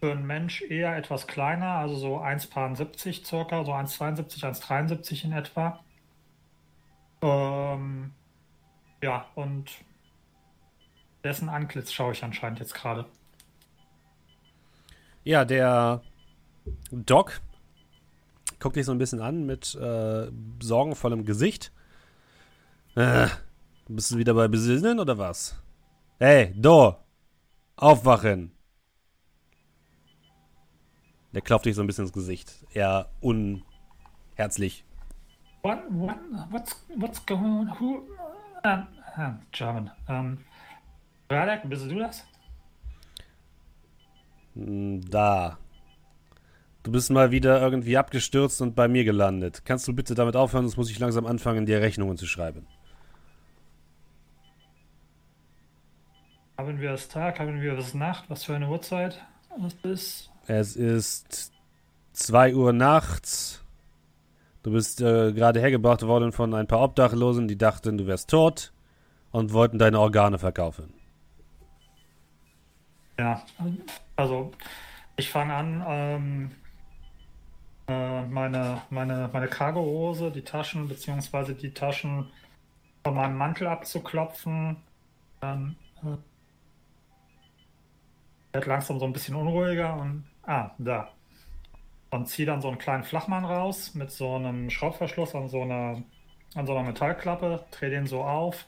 S4: Für einen Mensch eher etwas kleiner, also so 1,70 circa, so 1,72, 1,73 in etwa. Ähm, ja, und dessen Antlitz schaue ich anscheinend jetzt gerade.
S1: Ja, der Doc guckt dich so ein bisschen an mit äh, sorgenvollem Gesicht. Äh, bist du wieder bei Besinnen oder was? Hey, do! Aufwachen! Der klopft dich so ein bisschen ins Gesicht. Eher unherzlich.
S4: What, what, what's, what's going on? Who? Uh, uh, German. Um, Radek, bist du das?
S1: Hm, da. Du bist mal wieder irgendwie abgestürzt und bei mir gelandet. Kannst du bitte damit aufhören, sonst muss ich langsam anfangen, dir Rechnungen zu schreiben.
S4: Haben wir es Tag, haben wir es Nacht? Was für eine Uhrzeit? Was
S1: ist? Es ist 2 Uhr nachts. Du bist äh, gerade hergebracht worden von ein paar Obdachlosen, die dachten, du wärst tot und wollten deine Organe verkaufen.
S4: Ja, also ich fange an, ähm, äh, meine, meine, meine Cargohose, die Taschen, beziehungsweise die Taschen von meinem Mantel abzuklopfen. Dann äh, wird langsam so ein bisschen unruhiger und ah, da. Und ziehe dann so einen kleinen Flachmann raus mit so einem Schraubverschluss an so einer, an so einer Metallklappe, drehe den so auf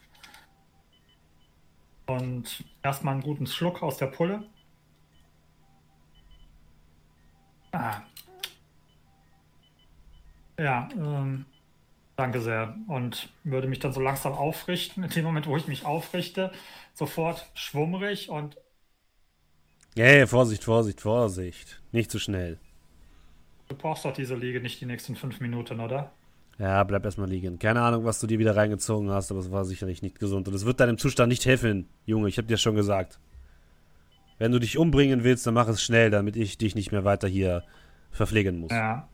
S4: und erstmal einen guten Schluck aus der Pulle Ah. Ja, ähm, danke sehr. Und würde mich dann so langsam aufrichten. In dem Moment, wo ich mich aufrichte, sofort schwummrig und.
S1: Hey, Vorsicht, Vorsicht, Vorsicht. Nicht zu schnell.
S4: Du brauchst doch diese Liege nicht die nächsten fünf Minuten, oder?
S1: Ja, bleib erstmal liegen. Keine Ahnung, was du dir wieder reingezogen hast, aber es war sicherlich nicht gesund. Und es wird deinem Zustand nicht helfen, Junge. Ich hab dir schon gesagt. Wenn du dich umbringen willst, dann mach es schnell, damit ich dich nicht mehr weiter hier verpflegen muss.
S4: Ja.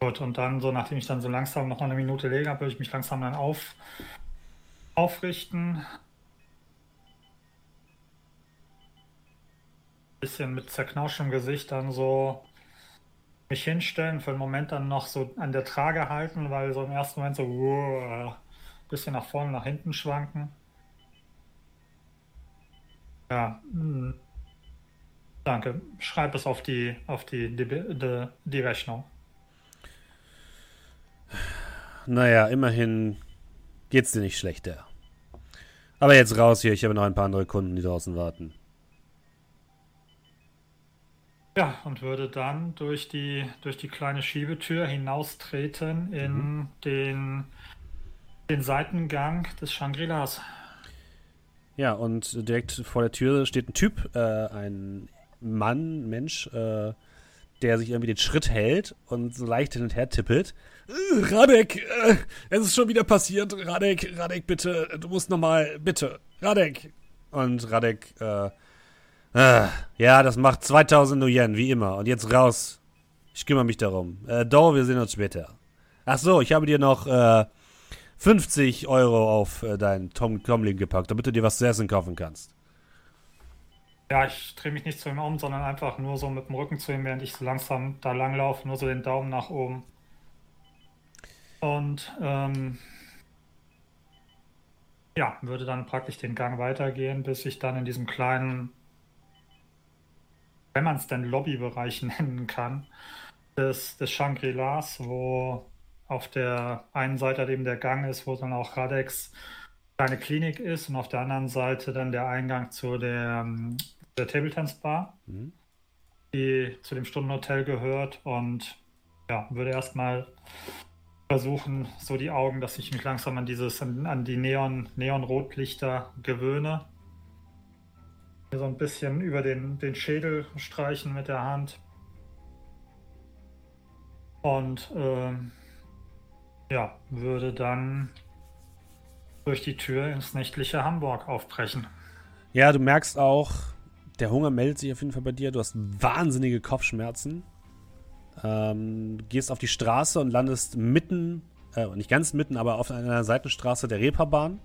S4: Gut, und dann so, nachdem ich dann so langsam noch eine Minute lege, würde ich mich langsam dann auf, aufrichten. Bisschen mit zerknauschtem Gesicht dann so mich hinstellen, für einen Moment dann noch so an der Trage halten, weil so im ersten Moment so uh, bisschen nach vorne, nach hinten schwanken. Ja. Hm. danke. Schreib es auf die, auf die, die, die, die Rechnung.
S1: Naja, immerhin geht's dir nicht schlechter. Aber jetzt raus hier, ich habe noch ein paar andere Kunden, die draußen warten.
S4: Ja, und würde dann durch die, durch die kleine Schiebetür hinaustreten in mhm. den, den Seitengang des Shangri-Las.
S1: Ja, und direkt vor der Tür steht ein Typ, äh, ein Mann, Mensch, äh, der sich irgendwie den Schritt hält und so leicht hin und her tippelt. Äh, Radek, äh, es ist schon wieder passiert. Radek, Radek, bitte, du musst nochmal, bitte. Radek. Und Radek, äh, äh, ja, das macht 2000 Yen, wie immer. Und jetzt raus. Ich kümmere mich darum. Äh, Do, wir sehen uns später. Ach so, ich habe dir noch, äh, 50 Euro auf äh, deinen Tom Comlin gepackt, damit du dir was zu essen kaufen kannst.
S4: Ja, ich drehe mich nicht zu ihm um, sondern einfach nur so mit dem Rücken zu ihm, während ich so langsam da langlaufe, nur so den Daumen nach oben. Und ähm, ja, würde dann praktisch den Gang weitergehen, bis ich dann in diesem kleinen, wenn man es denn Lobbybereich nennen kann, des, des Shangri-Las, wo auf der einen Seite eben der Gang ist, wo dann auch Radex kleine Klinik ist und auf der anderen Seite dann der Eingang zu der ähm, der Table Tennis Bar, mhm. die zu dem Stundenhotel gehört und ja, würde erstmal versuchen, so die Augen, dass ich mich langsam an dieses, an, an die Neon, Neon-Rotlichter gewöhne. So ein bisschen über den, den Schädel streichen mit der Hand. Und ähm, ja, würde dann durch die Tür ins nächtliche Hamburg aufbrechen.
S1: Ja, du merkst auch, der Hunger meldet sich auf jeden Fall bei dir. Du hast wahnsinnige Kopfschmerzen. Ähm, gehst auf die Straße und landest mitten, äh, nicht ganz mitten, aber auf einer Seitenstraße der Reeperbahn.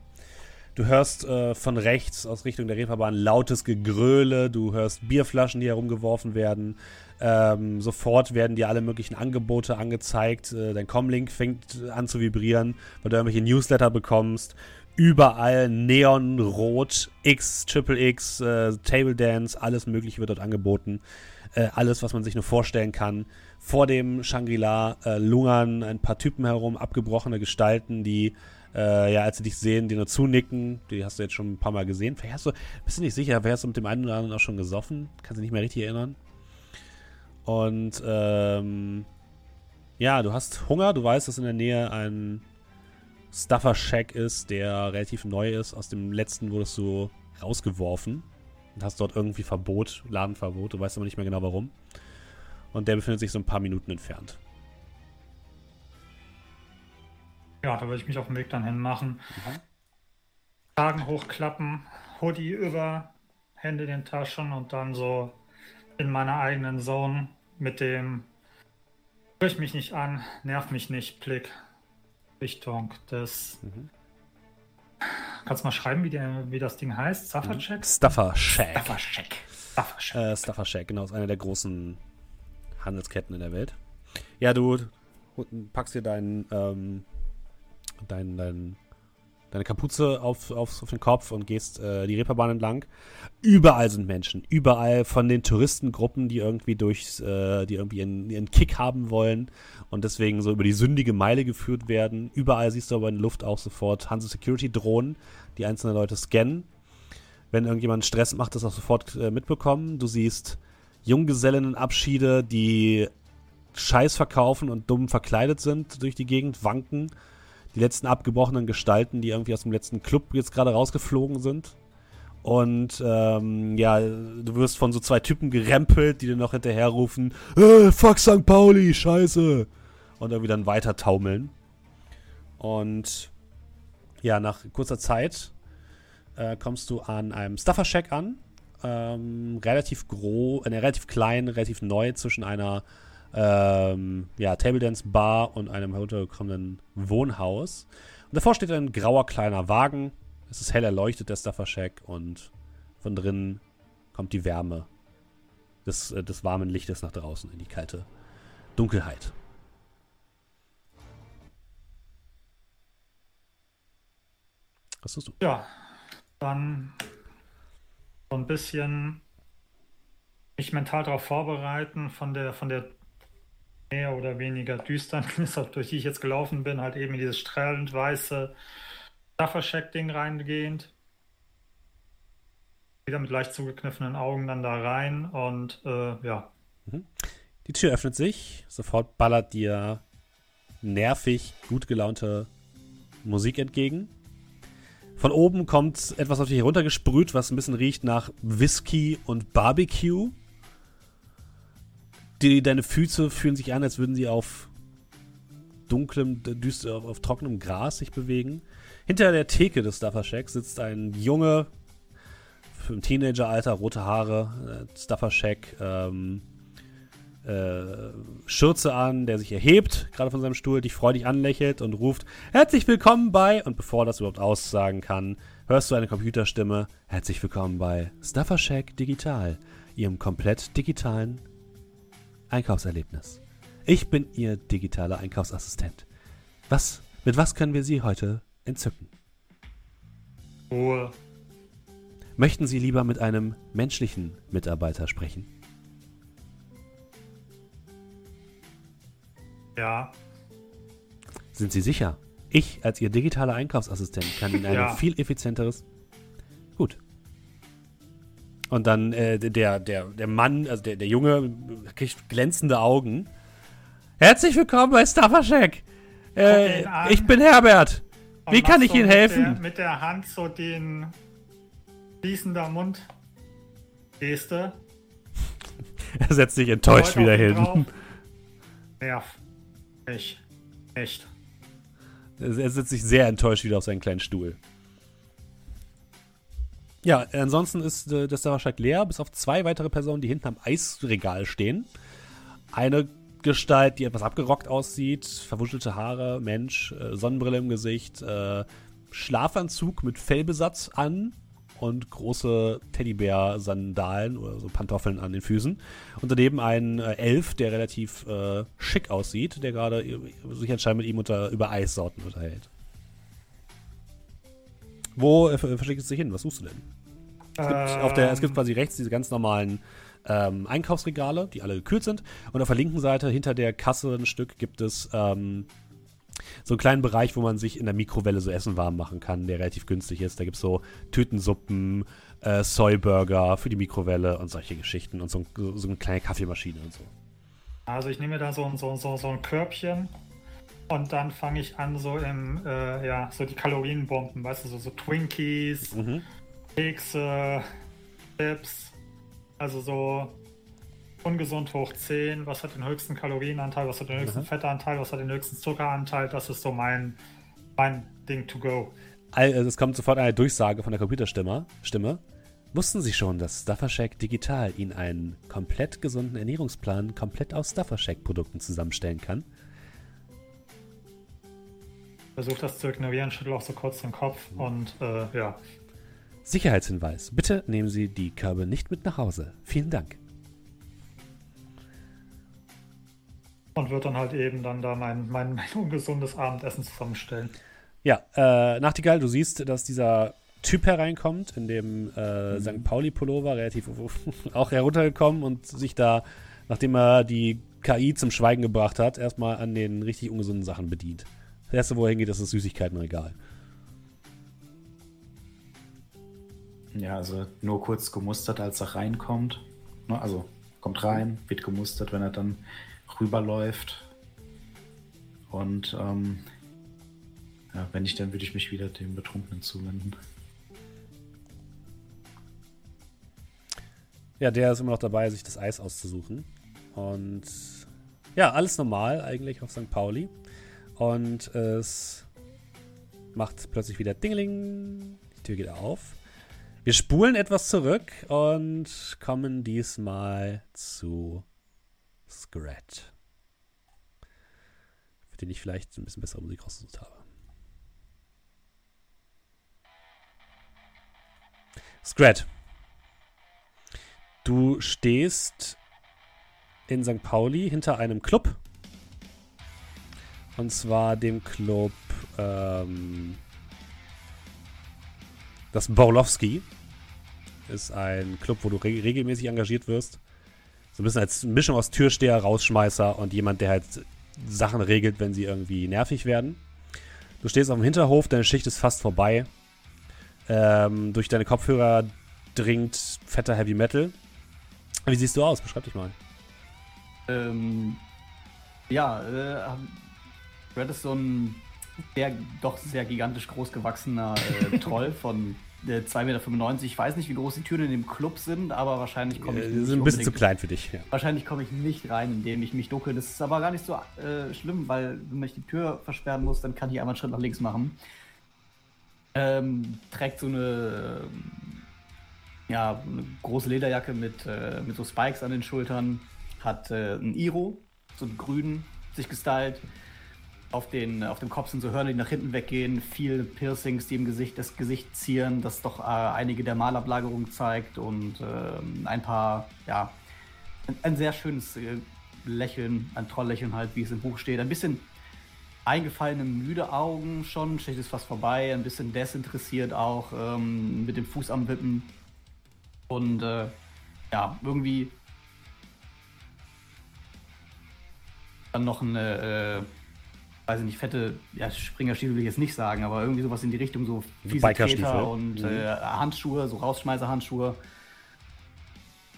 S1: Du hörst äh, von rechts aus Richtung der Reeperbahn lautes Gegröle. Du hörst Bierflaschen, die herumgeworfen werden. Ähm, sofort werden dir alle möglichen Angebote angezeigt. Äh, dein Comlink fängt an zu vibrieren, weil du irgendwelche Newsletter bekommst überall Neonrot, X, Triple X, äh, Table Dance, alles Mögliche wird dort angeboten. Äh, alles, was man sich nur vorstellen kann. Vor dem Shangri-La äh, lungern ein paar Typen herum, abgebrochene Gestalten, die, äh, ja, als sie dich sehen, dir nur zunicken. Die hast du jetzt schon ein paar Mal gesehen. Vielleicht hast du, bist du nicht sicher, vielleicht hast du mit dem einen oder anderen auch schon gesoffen. Kannst du nicht mehr richtig erinnern. Und, ähm, ja, du hast Hunger, du weißt, dass in der Nähe ein Stuffer Shack ist, der relativ neu ist. Aus dem letzten wurdest du rausgeworfen und hast dort irgendwie Verbot, Ladenverbot. Du weißt aber nicht mehr genau warum. Und der befindet sich so ein paar Minuten entfernt.
S4: Ja, da würde ich mich auf den Weg dann hinmachen. Mhm. Kragen hochklappen, Hoodie über, Hände in den Taschen und dann so in meiner eigenen Zone mit dem Sprich mich nicht an, nerv mich nicht, Blick Richtung des. Mhm. Kannst du mal schreiben, wie, der, wie das Ding heißt? Stuffer Shack?
S1: Mhm. Stuffer Shack.
S4: Stuffer Shack. Stuffer
S1: Shack. Äh, Stuffer Shack, genau, ist einer der großen Handelsketten in der Welt. Ja, du packst dir deinen, ähm, dein, dein deine Kapuze auf, auf, auf den Kopf und gehst äh, die Reeperbahn entlang. Überall sind Menschen. Überall von den Touristengruppen, die irgendwie durchs, äh, die irgendwie ihren, ihren Kick haben wollen und deswegen so über die sündige Meile geführt werden. Überall siehst du aber in der Luft auch sofort Hanse Security Drohnen, die einzelne Leute scannen. wenn irgendjemand Stress macht, das auch sofort äh, mitbekommen. Du siehst Junggesellinnenabschiede, die Scheiß verkaufen und dumm verkleidet sind, durch die Gegend wanken. Die letzten abgebrochenen Gestalten, die irgendwie aus dem letzten Club jetzt gerade rausgeflogen sind. Und ähm, ja, du wirst von so zwei Typen gerempelt, die dir noch hinterherrufen, äh, fuck St. Pauli, scheiße. Und irgendwie dann weiter taumeln. Und ja, nach kurzer Zeit äh, kommst du an einem Stuffer Shack an. Ähm, relativ groß, äh, relativ klein, relativ neu zwischen einer ähm, ja, Table Dance Bar und einem heruntergekommenen Wohnhaus. Und davor steht ein grauer kleiner Wagen. Es ist hell erleuchtet, der Stuffer Shack, und von drinnen kommt die Wärme des, äh, des warmen Lichtes nach draußen in die kalte Dunkelheit. Was tust du?
S4: Ja, dann so ein bisschen mich mental darauf vorbereiten, von der, von der mehr oder weniger Düsternis, durch die ich jetzt gelaufen bin, halt eben in dieses strahlend weiße Staffercheck-Ding reingehend. Wieder mit leicht zugekniffenen Augen dann da rein und äh, ja.
S1: Mhm. Die Tür öffnet sich, sofort ballert dir nervig, gut gelaunte Musik entgegen. Von oben kommt etwas auf dich heruntergesprüht, was ein bisschen riecht nach Whisky und Barbecue. Die, deine Füße fühlen sich an, als würden sie auf dunklem, düster, auf, auf trockenem Gras sich bewegen. Hinter der Theke des Stuffer Shacks sitzt ein Junge, im Teenageralter, rote Haare, äh, ähm, äh, Schürze an, der sich erhebt, gerade von seinem Stuhl, dich freudig anlächelt und ruft: Herzlich willkommen bei. Und bevor das überhaupt aussagen kann, hörst du eine Computerstimme: Herzlich willkommen bei Stuffer Shack Digital, Ihrem komplett digitalen Einkaufserlebnis. Ich bin Ihr digitaler Einkaufsassistent. Was, mit was können wir Sie heute entzücken?
S4: Ruhe.
S1: Möchten Sie lieber mit einem menschlichen Mitarbeiter sprechen?
S4: Ja.
S1: Sind Sie sicher? Ich als Ihr digitaler Einkaufsassistent kann Ihnen ein
S4: Ja.
S1: viel effizienteres. Gut. Und dann äh, der, der, der Mann, also der, der Junge, kriegt glänzende Augen. Herzlich willkommen bei.
S4: Guck
S1: Äh, ich bin Herbert. Wie kann ich
S4: so
S1: Ihnen
S4: mit
S1: helfen?
S4: Der, mit der Hand so den fließender Mund. Geste.
S1: Er setzt sich enttäuscht wieder hin.
S4: drauf. Nerv. Ich. Echt.
S1: Er setzt sich sehr enttäuscht wieder auf seinen kleinen Stuhl. Ja, ansonsten ist äh, das Sauerscheid leer, bis auf zwei weitere Personen, die hinten am Eisregal stehen. Eine Gestalt, die etwas abgerockt aussieht, verwuschelte Haare, Mensch, äh, Sonnenbrille im Gesicht, äh, Schlafanzug mit Fellbesatz an und große Teddybär-Sandalen oder so Pantoffeln an den Füßen. Und daneben ein äh, Elf, der relativ äh, schick aussieht, der gerade äh, sich anscheinend mit ihm unter, über Eissorten unterhält. Wo äh, ver- versteckt es sich hin? Was suchst du denn? Es gibt, auf der, es gibt
S4: Ähm,
S1: quasi rechts diese ganz normalen ähm, Einkaufsregale, die alle gekühlt sind. Und auf der linken Seite, hinter der Kasse ein Stück, gibt es ähm, so einen kleinen Bereich, wo man sich in der Mikrowelle so Essen warm machen kann, der relativ günstig ist. Da gibt es so Tütensuppen, äh, Soyburger für die Mikrowelle und solche Geschichten und so, ein, so, so eine kleine Kaffeemaschine und so.
S4: Also ich nehme mir da so, ein- so, so, so ein Körbchen und dann fange ich an, so im, äh, ja, so die Kalorienbomben, weißt du, so, so Twinkies,
S1: Mhm.
S4: Kekse, Chips, also so ungesund hoch 10, was hat den höchsten Kalorienanteil, was hat den höchsten
S1: Mhm.
S4: Fettanteil, was hat den höchsten Zuckeranteil, das ist so mein, mein Ding to go.
S1: Also Es kommt sofort eine Durchsage von der Computerstimme. Stimme. Wussten Sie schon, dass Stuffer Shack Digital Ihnen einen komplett gesunden Ernährungsplan komplett aus Stuffer Shack Produkten zusammenstellen kann?
S4: Versuche das zu ignorieren, schüttel auch so kurz den Kopf und äh, ja.
S1: Sicherheitshinweis. Bitte nehmen Sie die Körbe nicht mit nach Hause. Vielen Dank.
S4: Und wird dann halt eben dann da mein, mein, mein ungesundes Abendessen zusammenstellen.
S1: Ja, äh, Nachtigall, du siehst, dass dieser Typ hereinkommt, in dem äh, St. Pauli-Pullover, relativ auch heruntergekommen und sich da, nachdem er die KI zum Schweigen gebracht hat, erstmal an den richtig ungesunden Sachen bedient. Das erste, wo er hingeht, ist das Süßigkeitenregal.
S3: Ja, also nur kurz gemustert, als er reinkommt. Ne, also kommt rein, wird gemustert, wenn er dann rüberläuft. Und ähm, ja, wenn nicht, dann würde ich mich wieder dem Betrunkenen zuwenden.
S1: Ja, der ist immer noch dabei, sich das Eis auszusuchen. Und ja, alles normal eigentlich auf St. Pauli. Und es macht plötzlich wieder Dingeling. Die Tür geht auf. Wir spulen etwas zurück und kommen diesmal zu Scrat. Für den ich vielleicht ein bisschen bessere Musik rausgesucht habe. Scrat. Du stehst in St. Pauli hinter einem Club. Und zwar dem Club ähm, das Borlowski. Ist ein Club, wo du re regelmäßig engagiert wirst. So ein bisschen als Mischung aus Türsteher, Rausschmeißer und jemand, der halt Sachen regelt, wenn sie irgendwie nervig werden. Du stehst auf dem Hinterhof, deine Schicht ist fast vorbei. Ähm, durch deine Kopfhörer dringt fetter Heavy Metal. Wie siehst du aus? Beschreib dich mal.
S5: Ähm, ja, äh, Red ist so ein sehr, doch sehr gigantisch groß gewachsener äh, Troll von äh, 2,95 Meter. Ich weiß nicht, wie groß die Türen in dem Club sind, aber wahrscheinlich komme ich
S1: Äh,
S5: nicht
S1: sind ein bisschen zu klein für dich. Ja.
S5: Wahrscheinlich komme ich nicht rein, indem ich mich ducke. Das ist aber gar nicht so äh, schlimm, weil wenn ich die Tür versperren muss, dann kann ich einmal einen Schritt nach links machen. Ähm, trägt so eine, ja, eine große Lederjacke mit, äh, mit so Spikes an den Schultern, hat äh, ein Iro, so einen grünen, sich gestylt. Auf, den, auf dem Kopf sind so Hörner, die nach hinten weggehen, viel Piercings, die im Gesicht das Gesicht zieren, das doch äh, einige der Malablagerung zeigt und ähm, ein paar, ja, ein, ein sehr schönes äh, Lächeln, ein Trolllächeln halt, wie es im Buch steht. Ein bisschen eingefallene, müde Augen schon, Schicht ist fast vorbei, ein bisschen desinteressiert auch, ähm, mit dem Fuß am Wippen. Und äh, ja, irgendwie dann noch eine, äh, weiß ich nicht, fette, ja, Springerstiefel will ich jetzt nicht sagen, aber irgendwie sowas in die Richtung, so fiese. Treter und
S1: Mhm.
S5: äh, Handschuhe, so Rausschmeißerhandschuhe.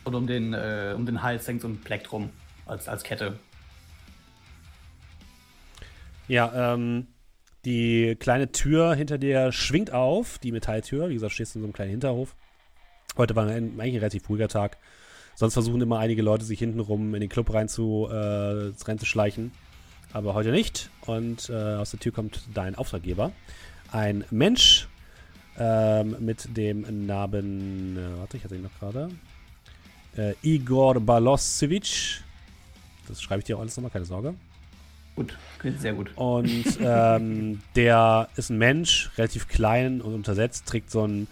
S5: Und um den, äh, um den Hals hängt so ein Plektrum als, als Kette.
S1: Ja, ähm, die kleine Tür hinter dir schwingt auf, die Metalltür. Wie gesagt, stehst du in so einem kleinen Hinterhof. Heute war ein, eigentlich ein relativ ruhiger Tag. Sonst versuchen immer einige Leute, sich hintenrum in den Club rein zu, äh, reinzuschleichen. Aber heute nicht. Und äh, aus der Tür kommt dein Auftraggeber. Ein Mensch ähm, mit dem Namen. Äh, warte, ich hatte ihn noch gerade. Äh, Igor Balosevich. Das schreibe ich dir auch alles nochmal, keine Sorge.
S5: Gut, klingt sehr gut.
S1: Und ähm, der ist ein Mensch, relativ klein und untersetzt, trägt so ein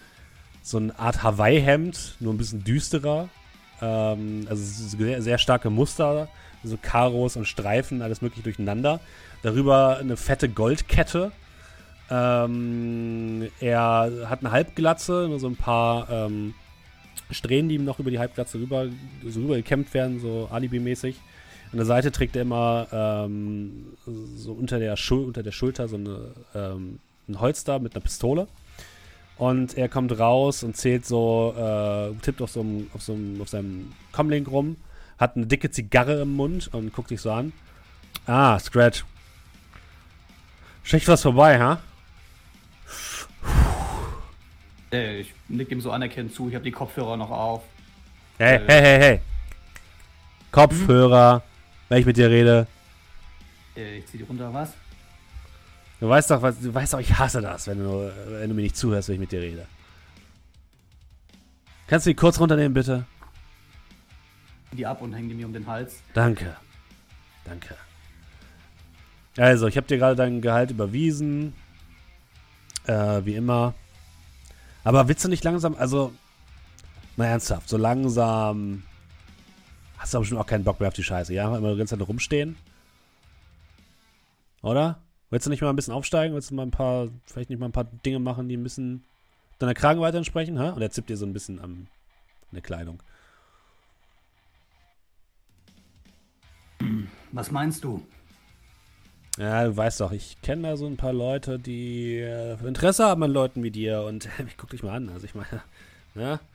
S1: so eine Art Hawaii-Hemd, nur ein bisschen düsterer. Ähm, also so sehr, sehr starke Muster, so Karos und Streifen, alles mögliche durcheinander. Darüber eine fette Goldkette. Ähm, er hat eine Halbglatze, nur so ein paar ähm, Strähnen, die ihm noch über die Halbglatze rüber, so rüber gekämmt werden, so Alibi-mäßig. An der Seite trägt er immer ähm, so unter der, Schul unter der Schulter so eine, ähm, ein Holster mit einer Pistole. Und er kommt raus und zählt so, äh, tippt auf so, einem, auf, so einem, auf seinem Comlink rum, hat eine dicke Zigarre im Mund und guckt dich so an. Ah, Scratch. Schlecht was vorbei, ha?
S5: Äh, ich nick ihm so anerkennend zu, ich habe die Kopfhörer noch auf.
S1: Hey,
S5: Äh.
S1: hey, hey, hey. Kopfhörer, wenn ich mit dir rede.
S5: Äh, ich zieh die runter, was?
S1: Du weißt doch, was, du weißt doch, ich hasse das, wenn du, wenn du mir nicht zuhörst, wenn ich mit dir rede. Kannst du die kurz runternehmen, bitte?
S5: Die ab und hängen die mir um den Hals.
S1: Danke. Danke. Also, ich habe dir gerade dein Gehalt überwiesen. Äh, wie immer. Aber willst du nicht langsam, also, mal ernsthaft, so langsam hast du aber bestimmt auch keinen Bock mehr auf die Scheiße, ja? Immer die ganze Zeit rumstehen. Oder? Willst du nicht mal ein bisschen aufsteigen? Willst du mal ein paar, vielleicht nicht mal ein paar Dinge machen, die ein bisschen deiner Kragenweite entsprechen, hä? Und er zippt dir so ein bisschen an der Kleidung.
S5: Was meinst du?
S1: Ja, du weißt doch, ich kenne da so ein paar Leute, die äh, Interesse haben an Leuten wie dir und ich guck dich mal an. Also ich meine, Ja?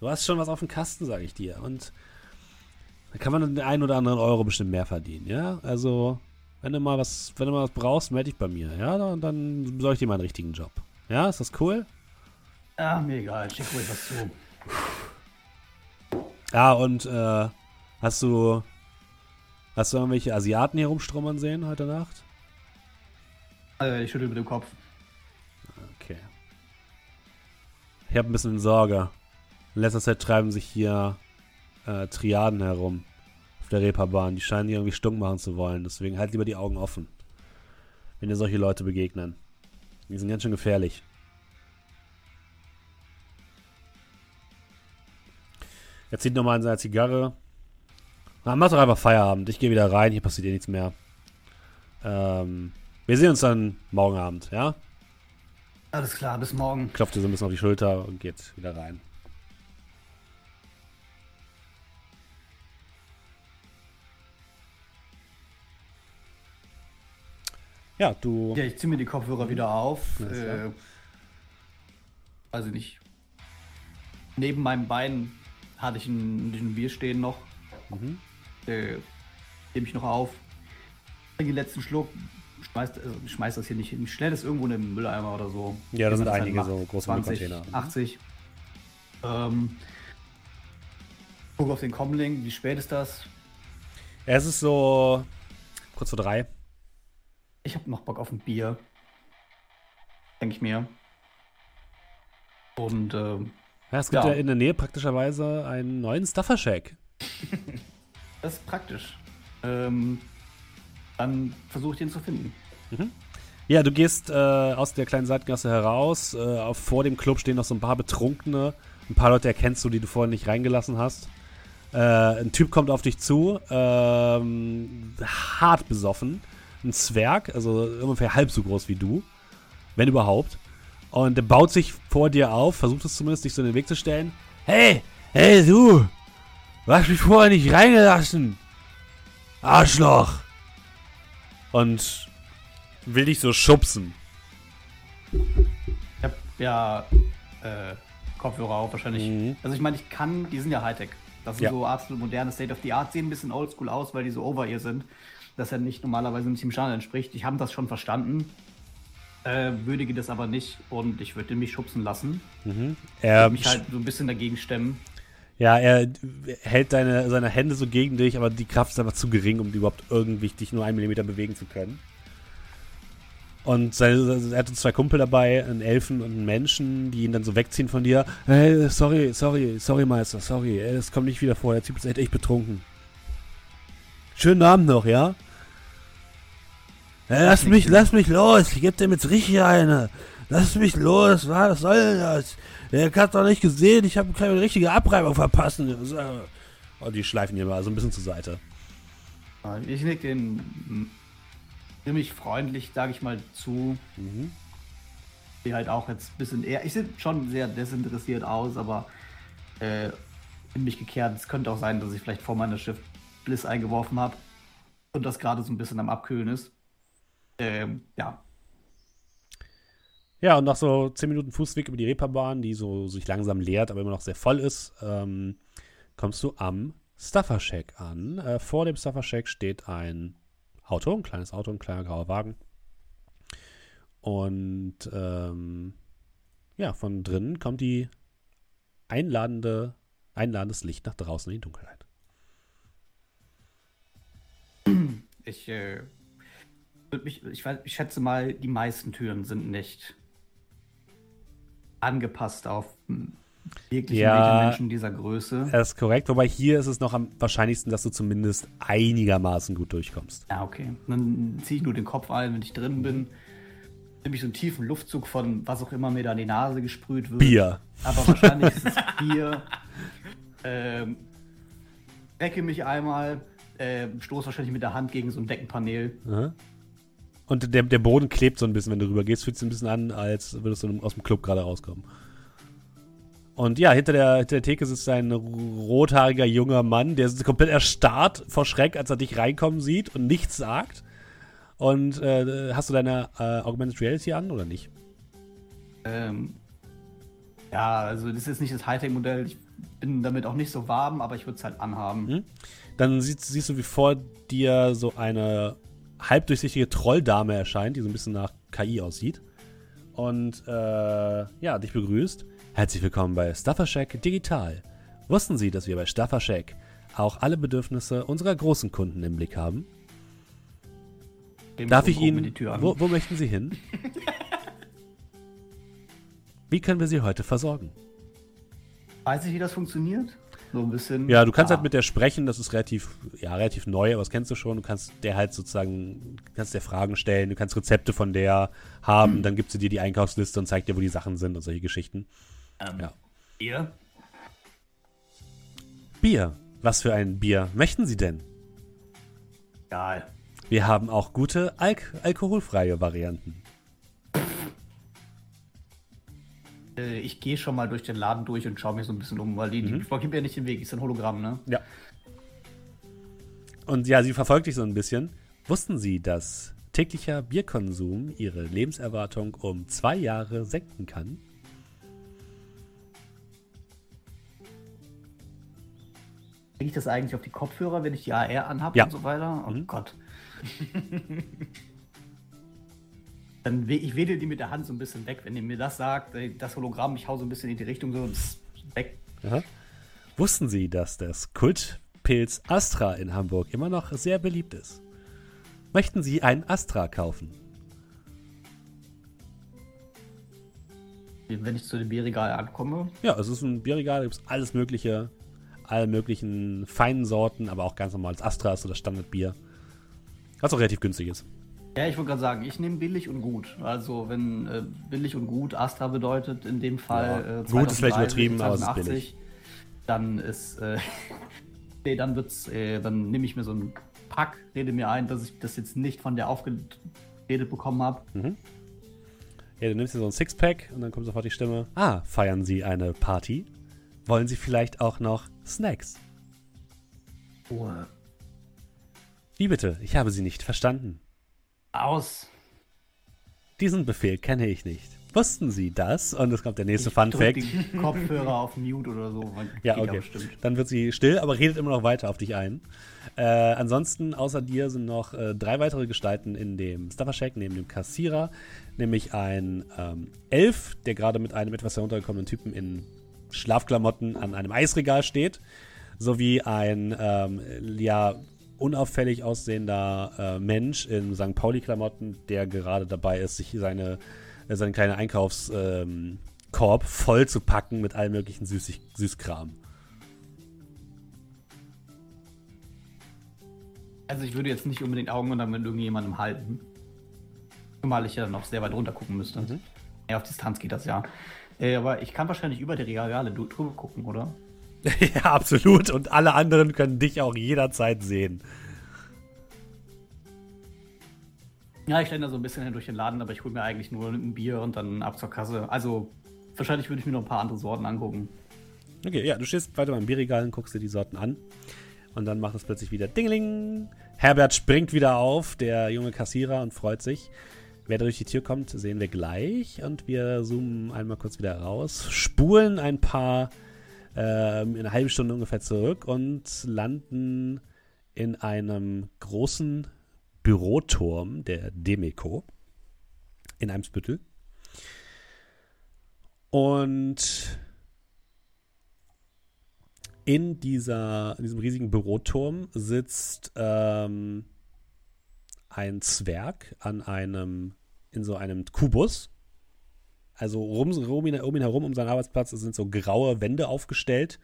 S1: Du hast schon was auf dem Kasten, sage ich dir. Und da kann man den einen oder anderen Euro bestimmt mehr verdienen, ja? Also, wenn du mal was, wenn du mal was brauchst, melde dich bei mir, ja? Und dann besorge ich dir mal einen richtigen Job. Ja, ist das cool?
S5: Ja, mir egal, schick ruhig was zu.
S1: Ja, und äh, hast du hast du irgendwelche Asiaten hier rumstrummern sehen heute Nacht?
S5: Also, ich schüttel mit dem Kopf.
S1: Okay. Ich habe ein bisschen Sorge. In letzter Zeit treiben sich hier äh, Triaden herum auf der Reeperbahn. Die scheinen hier irgendwie stunk machen zu wollen. Deswegen halt lieber die Augen offen, wenn dir solche Leute begegnen. Die sind ganz schön gefährlich. Er zieht nochmal an seiner Zigarre. Na, mach doch einfach Feierabend. Ich gehe wieder rein. Hier passiert eh nichts mehr. Ähm, wir sehen uns dann morgen Abend, ja?
S5: Alles klar, bis morgen.
S1: Klopft dir so ein bisschen auf die Schulter und geht wieder rein. Ja, du.
S5: Ja, ich ziehe mir die Kopfhörer wieder auf. Äh, weiß ich nicht. Neben meinem Bein hatte ich ein, ein Bier stehen noch.
S1: Mhm.
S5: Äh, nehme ich noch auf. Den letzten Schluck. Schmeiß, also, schmeiß das hier nicht hin. Ich stelle das irgendwo in den Mülleimer oder so.
S1: Ja, da sind
S5: das
S1: einige
S5: halt
S1: so große
S5: 20,
S1: Müllcontainer. Mhm.
S5: 80. Ähm, guck auf den Comlink. Wie spät ist das?
S1: Ja, es ist so kurz vor drei.
S5: Ich habe noch Bock auf ein Bier. Denke ich mir. Und ähm,
S1: Ja, es gibt ja.
S5: Ja.
S1: in der Nähe praktischerweise einen neuen Stuffer Shack.
S5: das ist praktisch. Ähm, dann versuche ich den zu finden.
S1: Ja, du gehst äh, aus der kleinen Seitengasse heraus. Äh, vor dem Club stehen noch so ein paar Betrunkene. Ein paar Leute erkennst du, die du vorhin nicht reingelassen hast. Äh, ein Typ kommt auf dich zu, ähm, hart besoffen. Ein Zwerg, also ungefähr halb so groß wie du, wenn überhaupt. Und der baut sich vor dir auf, versucht es zumindest, dich so in den Weg zu stellen. Hey, hey du, du hast mich vorher nicht reingelassen. Arschloch. Und will dich so schubsen.
S5: Ich habe ja äh, Kopfhörer auf wahrscheinlich.
S1: Mhm.
S5: Also ich meine, ich kann, die sind ja Hightech. Das sind
S1: Ja.
S5: so absolut moderne State of the Art, sehen ein bisschen oldschool aus, weil die so over ear sind. Das ja nicht normalerweise nicht dem Standard entspricht. Ich habe das schon verstanden. Äh, würdige das aber nicht und ich würde mich schubsen lassen.
S1: Er,
S5: mich halt so ein bisschen dagegen stemmen.
S1: Ja, er hält deine, seine Hände so gegen dich, aber die Kraft ist einfach zu gering, um überhaupt irgendwie dich nur einen Millimeter bewegen zu können. Und seine, er hat zwei Kumpel dabei, einen Elfen und einen Menschen, die ihn dann so wegziehen von dir. Hey, sorry, sorry, sorry, Meister, sorry. Das kommt nicht wieder vor. Der Typ ist echt, echt betrunken. Schönen Abend noch, ja? ja lass mich, lass mich los. Ich geb dem jetzt richtig eine. Lass mich los. Was soll das? Der hat doch nicht gesehen. Ich habe keine richtige Abreibung verpasst. Und die schleifen hier mal so ein bisschen zur Seite.
S5: Ich leg den ziemlich freundlich, sage ich mal, zu.
S1: Mhm.
S5: Die halt auch jetzt ein bisschen eher. Ich sehe schon sehr desinteressiert aus, aber äh, in mich gekehrt. Es könnte auch sein, dass ich vielleicht vor meiner Schiff Bliss eingeworfen habe und das gerade so ein bisschen am Abkühlen ist. Ähm, ja.
S1: Ja, und nach so 10 Minuten Fußweg über die Reeperbahn, die so sich langsam leert, aber immer noch sehr voll ist, ähm, kommst du am Stuffer Shack an. Äh, vor dem Stuffer Shack steht ein Auto, ein kleines Auto, ein kleiner grauer Wagen. Und ähm, ja, von drinnen kommt die einladende, einladendes Licht nach draußen in die Dunkelheit.
S5: Ich, äh, ich, weiß- ich schätze mal, die meisten Türen sind nicht angepasst auf hm, wirkliche
S1: Ja.
S5: Menschen dieser Größe.
S1: Das ist korrekt, wobei hier ist es noch am wahrscheinlichsten, dass du zumindest einigermaßen gut durchkommst.
S5: Ja, okay. Dann ziehe ich nur den Kopf ein, wenn ich drin bin. Nehme ich so einen tiefen Luftzug von was auch immer mir da in die Nase gesprüht wird.
S1: Bier.
S5: Aber wahrscheinlich ist es Bier. Ähm, recke mich einmal, ähm, stoße wahrscheinlich mit der Hand gegen so ein Deckenpanel.
S1: Aha. Und der, der Boden klebt so ein bisschen, wenn du rüber gehst. Fühlt sich ein bisschen an, als würdest du aus dem Club gerade rauskommen. Und ja, hinter der, hinter der Theke sitzt ein rothaariger junger Mann, der ist komplett erstarrt vor Schreck, als er dich reinkommen sieht und nichts sagt. Und äh, hast du deine äh, Augmented Reality an oder nicht?
S5: Ähm, Ja, also das ist nicht das Hightech-Modell. Ich bin damit auch nicht so warm, aber ich würde es halt anhaben.
S1: Mhm. Dann siehst, siehst du, wie vor dir so eine halbdurchsichtige Trolldame erscheint, die so ein bisschen nach KI aussieht. Und äh, ja, dich begrüßt. Herzlich willkommen bei Stuffer Shack Digital. Wussten Sie, dass wir bei Stuffer Shack auch alle Bedürfnisse unserer großen Kunden im Blick haben?
S5: Dem
S1: Darf ich Ihnen.
S5: die Tür an.
S1: Wo, wo möchten Sie hin? Wie können wir Sie heute versorgen?
S5: Weiß ich, wie das funktioniert? So ein bisschen.
S1: Ja, du kannst
S5: Ah.
S1: halt mit der sprechen, das ist relativ, ja, relativ neu, aber das kennst du schon. Du kannst der halt sozusagen, kannst der Fragen stellen, du kannst Rezepte von der haben, dann gibt sie dir die Einkaufsliste und zeigt dir, wo die Sachen sind und solche Geschichten.
S5: Ähm,
S1: Ja.
S5: Ihr?
S1: Bier. Was für ein Bier möchten Sie denn?
S5: Egal.
S1: Wir haben auch gute Alk alkoholfreie Varianten.
S5: Ich gehe schon mal durch den Laden durch und schaue mich so ein bisschen um, weil die, die Frau gibt ja nicht den Weg, ist ein Hologramm, ne?
S1: Ja. Und ja, sie verfolgt dich so ein bisschen. Wussten Sie, dass täglicher Bierkonsum Ihre Lebenserwartung um zwei Jahre senken kann?
S5: Kriege ich das eigentlich auf die Kopfhörer, wenn ich die AR anhabe
S1: Ja.
S5: und so weiter? Oh
S1: Mhm.
S5: Gott. Dann we ich wedel die mit der Hand so ein bisschen weg, wenn ihr mir das sagt, das Hologramm, ich hau so ein bisschen in die Richtung so weg.
S1: Aha. Wussten Sie, dass das Kultpilz Astra in Hamburg immer noch sehr beliebt ist? Möchten Sie ein Astra kaufen?
S5: Wenn ich zu dem Bierregal ankomme,
S1: Ja, es ist ein Bierregal, da gibt es alles Mögliche, alle möglichen feinen Sorten, aber auch ganz normales Astra ist so das Standardbier. Was auch relativ günstig ist.
S5: Ja, ich wollte gerade sagen, ich nehme billig und gut. Also wenn äh, billig und gut Astra bedeutet, in dem Fall
S1: Ja,
S5: äh,
S1: gut ist vielleicht
S5: 2030,
S1: übertrieben, aber es ist
S5: 2080, Dann ist, äh, nee, dann wird's, äh, dann nehme ich mir so ein Pack, rede mir ein, dass ich das jetzt nicht von der aufgeredet bekommen habe.
S1: Ja, du nimmst dir so ein Sixpack und dann kommt sofort die Stimme. Ah, feiern Sie eine Party? Wollen Sie vielleicht auch noch Snacks? Wie bitte? Ich habe Sie nicht verstanden.
S5: Aus.
S1: Diesen Befehl kenne ich nicht. Wussten Sie das? Und es kommt der nächste
S5: Ich
S1: Fun Fact.
S5: Kopfhörer auf Mute oder so.
S1: Ja, okay. Dann wird sie still, aber redet immer noch weiter auf dich ein. Äh, ansonsten, außer dir sind noch äh, drei weitere Gestalten in dem Stuffer Shack, neben dem Kassierer. Nämlich ein ähm, Elf, der gerade mit einem etwas heruntergekommenen Typen in Schlafklamotten an einem Eisregal steht. Sowie ein, ähm, ja, unauffällig aussehender äh, Mensch in St. Pauli-Klamotten, der gerade dabei ist, sich seine, äh, seinen kleinen Einkaufskorb ähm, voll zu packen mit allem möglichen Süßig Süßkram.
S5: Also ich würde jetzt nicht unbedingt Augen unter mit irgendjemandem halten. Zumal ich ja noch sehr weit runter gucken müsste.
S1: Mhm.
S5: Ja, auf Distanz geht das ja. Äh, aber ich kann wahrscheinlich über die Regale drüber gucken, oder?
S1: ja, absolut. Und alle anderen können dich auch jederzeit sehen.
S5: Ja, ich da so ein bisschen hin durch den Laden, aber ich hole mir eigentlich nur ein Bier und dann ab zur Kasse. Also wahrscheinlich würde ich mir noch ein paar andere Sorten angucken.
S1: Okay, ja, du stehst weiter beim Bierregal und guckst dir die Sorten an. Und dann macht es plötzlich wieder Dingeling. Herbert springt wieder auf, der junge Kassierer, und freut sich. Wer da durch die Tür kommt, sehen wir gleich. Und wir zoomen einmal kurz wieder raus, spulen ein paar, ähm, in einer halben Stunde ungefähr zurück und landen in einem großen Büroturm der Demeco in Eimsbüttel. Und in, dieser, in diesem riesigen Büroturm sitzt ähm, ein Zwerg an einem, in so einem Kubus. Also rum, um, ihn, um ihn herum, um seinen Arbeitsplatz, sind so graue Wände aufgestellt,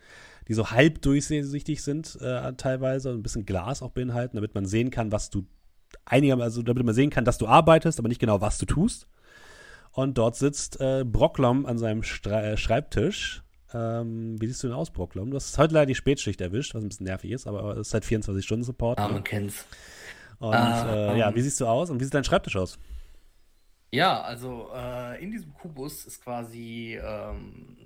S1: die so halb durchsichtig sind äh, teilweise und ein bisschen Glas auch beinhalten, damit man sehen kann, was du einigermaßen, also damit man sehen kann, dass du arbeitest, aber nicht genau, was du tust. Und dort sitzt äh, Brocklom an seinem Stre äh, Schreibtisch. Ähm, wie siehst du denn aus, Brocklom? Du hast heute leider die Spätschicht erwischt, was ein bisschen nervig ist, aber es ist halt 24-Stunden-Support.
S2: Ah,
S1: ne?
S2: man kennt's.
S1: Und
S2: Ah,
S1: äh, ja,
S2: ähm.
S1: wie siehst du aus und wie sieht dein Schreibtisch aus?
S2: Ja, also äh, in diesem Kubus ist quasi, ähm,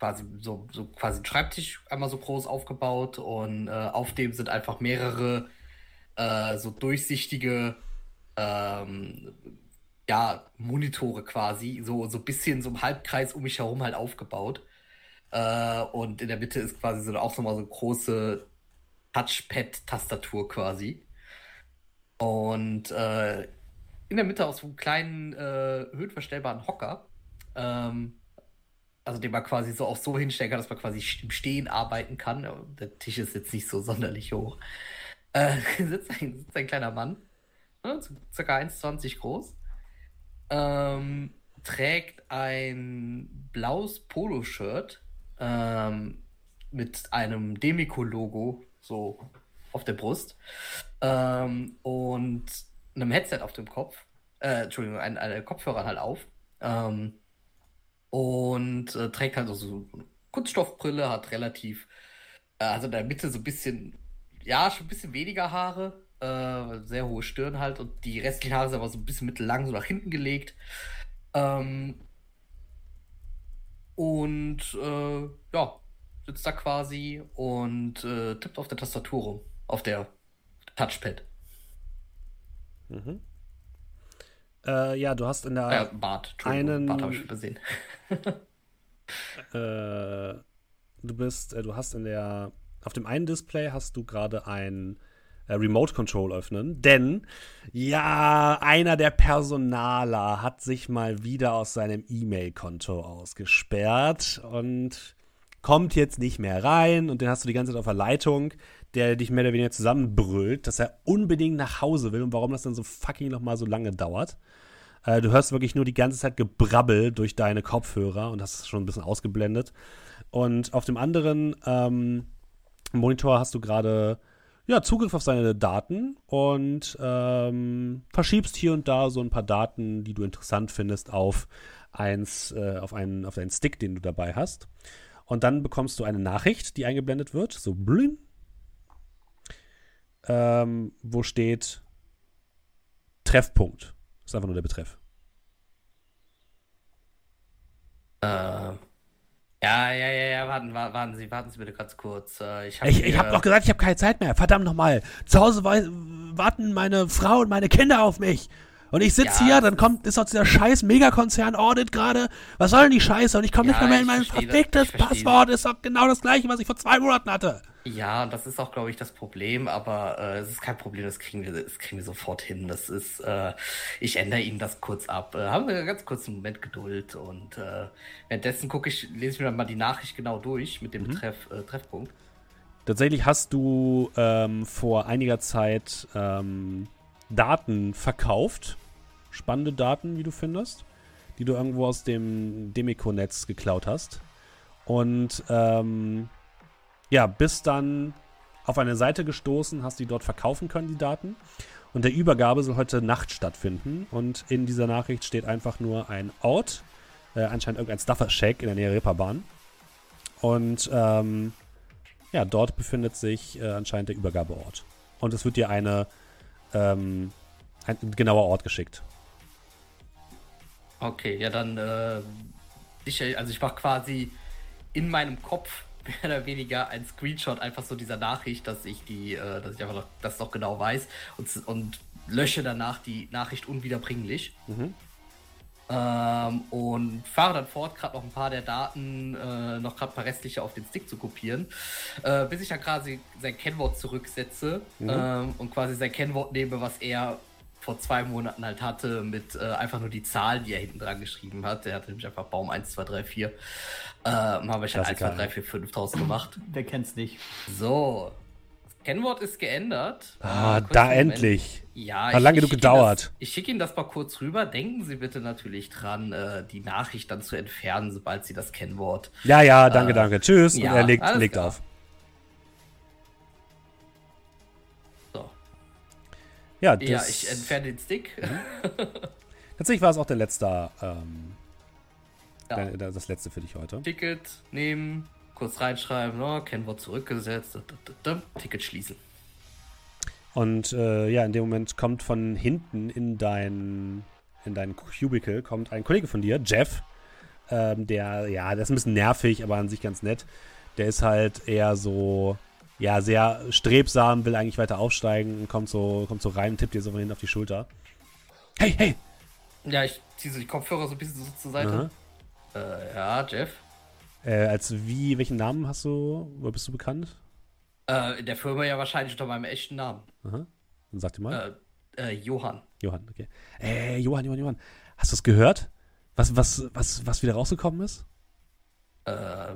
S2: quasi so, so quasi ein Schreibtisch einmal so groß aufgebaut und äh, auf dem sind einfach mehrere äh, so durchsichtige ähm, ja, Monitore quasi, so, so ein bisschen so im Halbkreis um mich herum halt aufgebaut. Äh, und in der Mitte ist quasi so auch nochmal so eine große Touchpad-Tastatur quasi. Und äh, in der Mitte aus so einem kleinen, äh, höhenverstellbaren Hocker. Ähm, also den man quasi so auch so hinstellen kann, dass man quasi im Stehen arbeiten kann. Der Tisch ist jetzt nicht so sonderlich hoch. Äh, sitzt, ein, sitzt ein kleiner Mann, ne, circa 1,20 groß, ähm, trägt ein blaues Poloshirt ähm, mit einem Demico-Logo so auf der Brust ähm, und einem Headset auf dem Kopf. Äh, Entschuldigung, ein, eine Kopfhörer halt auf. Ähm, und äh, trägt halt so, so eine Kunststoffbrille, hat relativ, äh, also in der Mitte so ein bisschen, ja, schon ein bisschen weniger Haare, äh, sehr hohe Stirn halt und die restlichen Haare sind aber so ein bisschen mittellang so nach hinten gelegt. Ähm, und äh, ja, sitzt da quasi und äh, tippt auf der Tastatur rum, auf der Touchpad.
S1: Mhm. Äh, ja, du hast in der.
S2: Äh, Bart,
S1: einen,
S2: Bart habe ich übersehen.
S1: äh, du bist, äh, du hast in der. Auf dem einen Display hast du gerade ein äh, Remote Control öffnen, denn ja, einer der Personaler hat sich mal wieder aus seinem E-Mail-Konto ausgesperrt und kommt jetzt nicht mehr rein und den hast du die ganze Zeit auf der Leitung, der dich mehr oder weniger zusammenbrüllt, dass er unbedingt nach Hause will und warum das dann so fucking nochmal so lange dauert. Äh, du hörst wirklich nur die ganze Zeit Gebrabbel durch deine Kopfhörer und hast es schon ein bisschen ausgeblendet. Und auf dem anderen ähm, Monitor hast du gerade ja, Zugriff auf seine Daten und ähm, verschiebst hier und da so ein paar Daten, die du interessant findest, auf eins, äh, auf einen, auf einen Stick, den du dabei hast. Und dann bekommst du eine Nachricht, die eingeblendet wird, so blüm, ähm, wo steht Treffpunkt. Das ist einfach nur der Betreff.
S2: Äh, ja, ja, ja, ja, warten, warten Sie, warten Sie bitte ganz kurz. Äh,
S1: ich habe ich, ich hab doch gesagt, ich habe keine Zeit mehr. Verdammt nochmal. Zu Hause warten meine Frau und meine Kinder auf mich. Und ich sitze ja, hier, dann kommt, ist doch dieser scheiß Megakonzern-Audit gerade. Was soll denn die Scheiße? Und ich komme ja, nicht mehr in mein verficktes Passwort. Ist doch genau das gleiche, was ich vor zwei Monaten hatte.
S2: Ja, das ist auch, glaube ich, das Problem, aber äh, es ist kein Problem, das kriegen wir, das kriegen wir sofort hin. Das ist, äh, ich ändere Ihnen das kurz ab. Äh, haben wir ganz kurz einen Moment Geduld und äh, währenddessen gucke ich, lese ich mir dann mal die Nachricht genau durch mit dem mhm. Betreff, äh, Treffpunkt.
S1: Tatsächlich hast du ähm, vor einiger Zeit ähm, Daten verkauft spannende Daten, wie du findest, die du irgendwo aus dem Demico-Netz geklaut hast. Und ähm, ja, bist dann auf eine Seite gestoßen, hast die dort verkaufen können, die Daten. Und der Übergabe soll heute Nacht stattfinden. Und in dieser Nachricht steht einfach nur ein Ort, äh, anscheinend irgendein Stuffer-Shack in der Nähe Reeperbahn. Und ähm, ja, dort befindet sich äh, anscheinend der Übergabeort. Und es wird dir eine, ähm, ein genauer Ort geschickt.
S2: Okay, ja dann äh, ich, also ich mache quasi in meinem Kopf mehr oder weniger ein Screenshot einfach so dieser Nachricht, dass ich die, äh, dass ich einfach noch, das noch genau weiß und, und lösche danach die Nachricht unwiederbringlich. Mhm. Ähm, und fahre dann fort, gerade noch ein paar der Daten, äh, noch gerade ein paar restliche auf den Stick zu kopieren, äh, bis ich dann quasi sein Kennwort zurücksetze mhm. ähm, und quasi sein Kennwort nehme, was er vor zwei Monaten halt hatte, mit äh, einfach nur die Zahlen, die er hinten dran geschrieben hat. Er hatte nämlich einfach Baum 1, 2, 3, 4. Äh, habe ich halt 1, 2, 3, 4, 5 draus gemacht.
S5: Wer kennt's nicht?
S2: So. Das Kennwort ist geändert.
S1: Ah, da endlich.
S2: Ja,
S1: Hat lange genug gedauert.
S2: Das, ich schicke Ihnen das mal kurz rüber. Denken Sie bitte natürlich dran, äh, die Nachricht dann zu entfernen, sobald Sie das Kennwort.
S1: Ja, ja, danke, äh, danke. Tschüss. Ja, und er legt, legt auf.
S2: Ja, das, ja ich entferne den Stick. Mhm.
S1: Tatsächlich war es auch der letzte, ähm, ja. das letzte für dich heute.
S2: Ticket nehmen, kurz reinschreiben, no, Kennwort zurückgesetzt, Ticket schließen.
S1: Und äh, ja, in dem Moment kommt von hinten in dein, in dein Cubicle kommt ein Kollege von dir, Jeff, ähm, der, ja, der ist ein bisschen nervig, aber an sich ganz nett. Der ist halt eher so, ja, sehr strebsam, will eigentlich weiter aufsteigen und kommt so, kommt so rein, tippt dir so von hinten auf die Schulter. Hey, hey!
S2: Ja, ich ziehe so die Kopfhörer so ein bisschen so zur Seite. Äh, ja, Jeff.
S1: Äh, als wie, welchen Namen hast du, wo bist du bekannt?
S2: Äh, in der Firma ja wahrscheinlich unter meinem echten Namen.
S1: Aha. Dann sag dir mal.
S2: Äh, äh, Johann.
S1: Johann, okay. Äh, Johann, Johann, Johann. Hast du es gehört? Was, was, was, was wieder rausgekommen ist?
S2: Äh,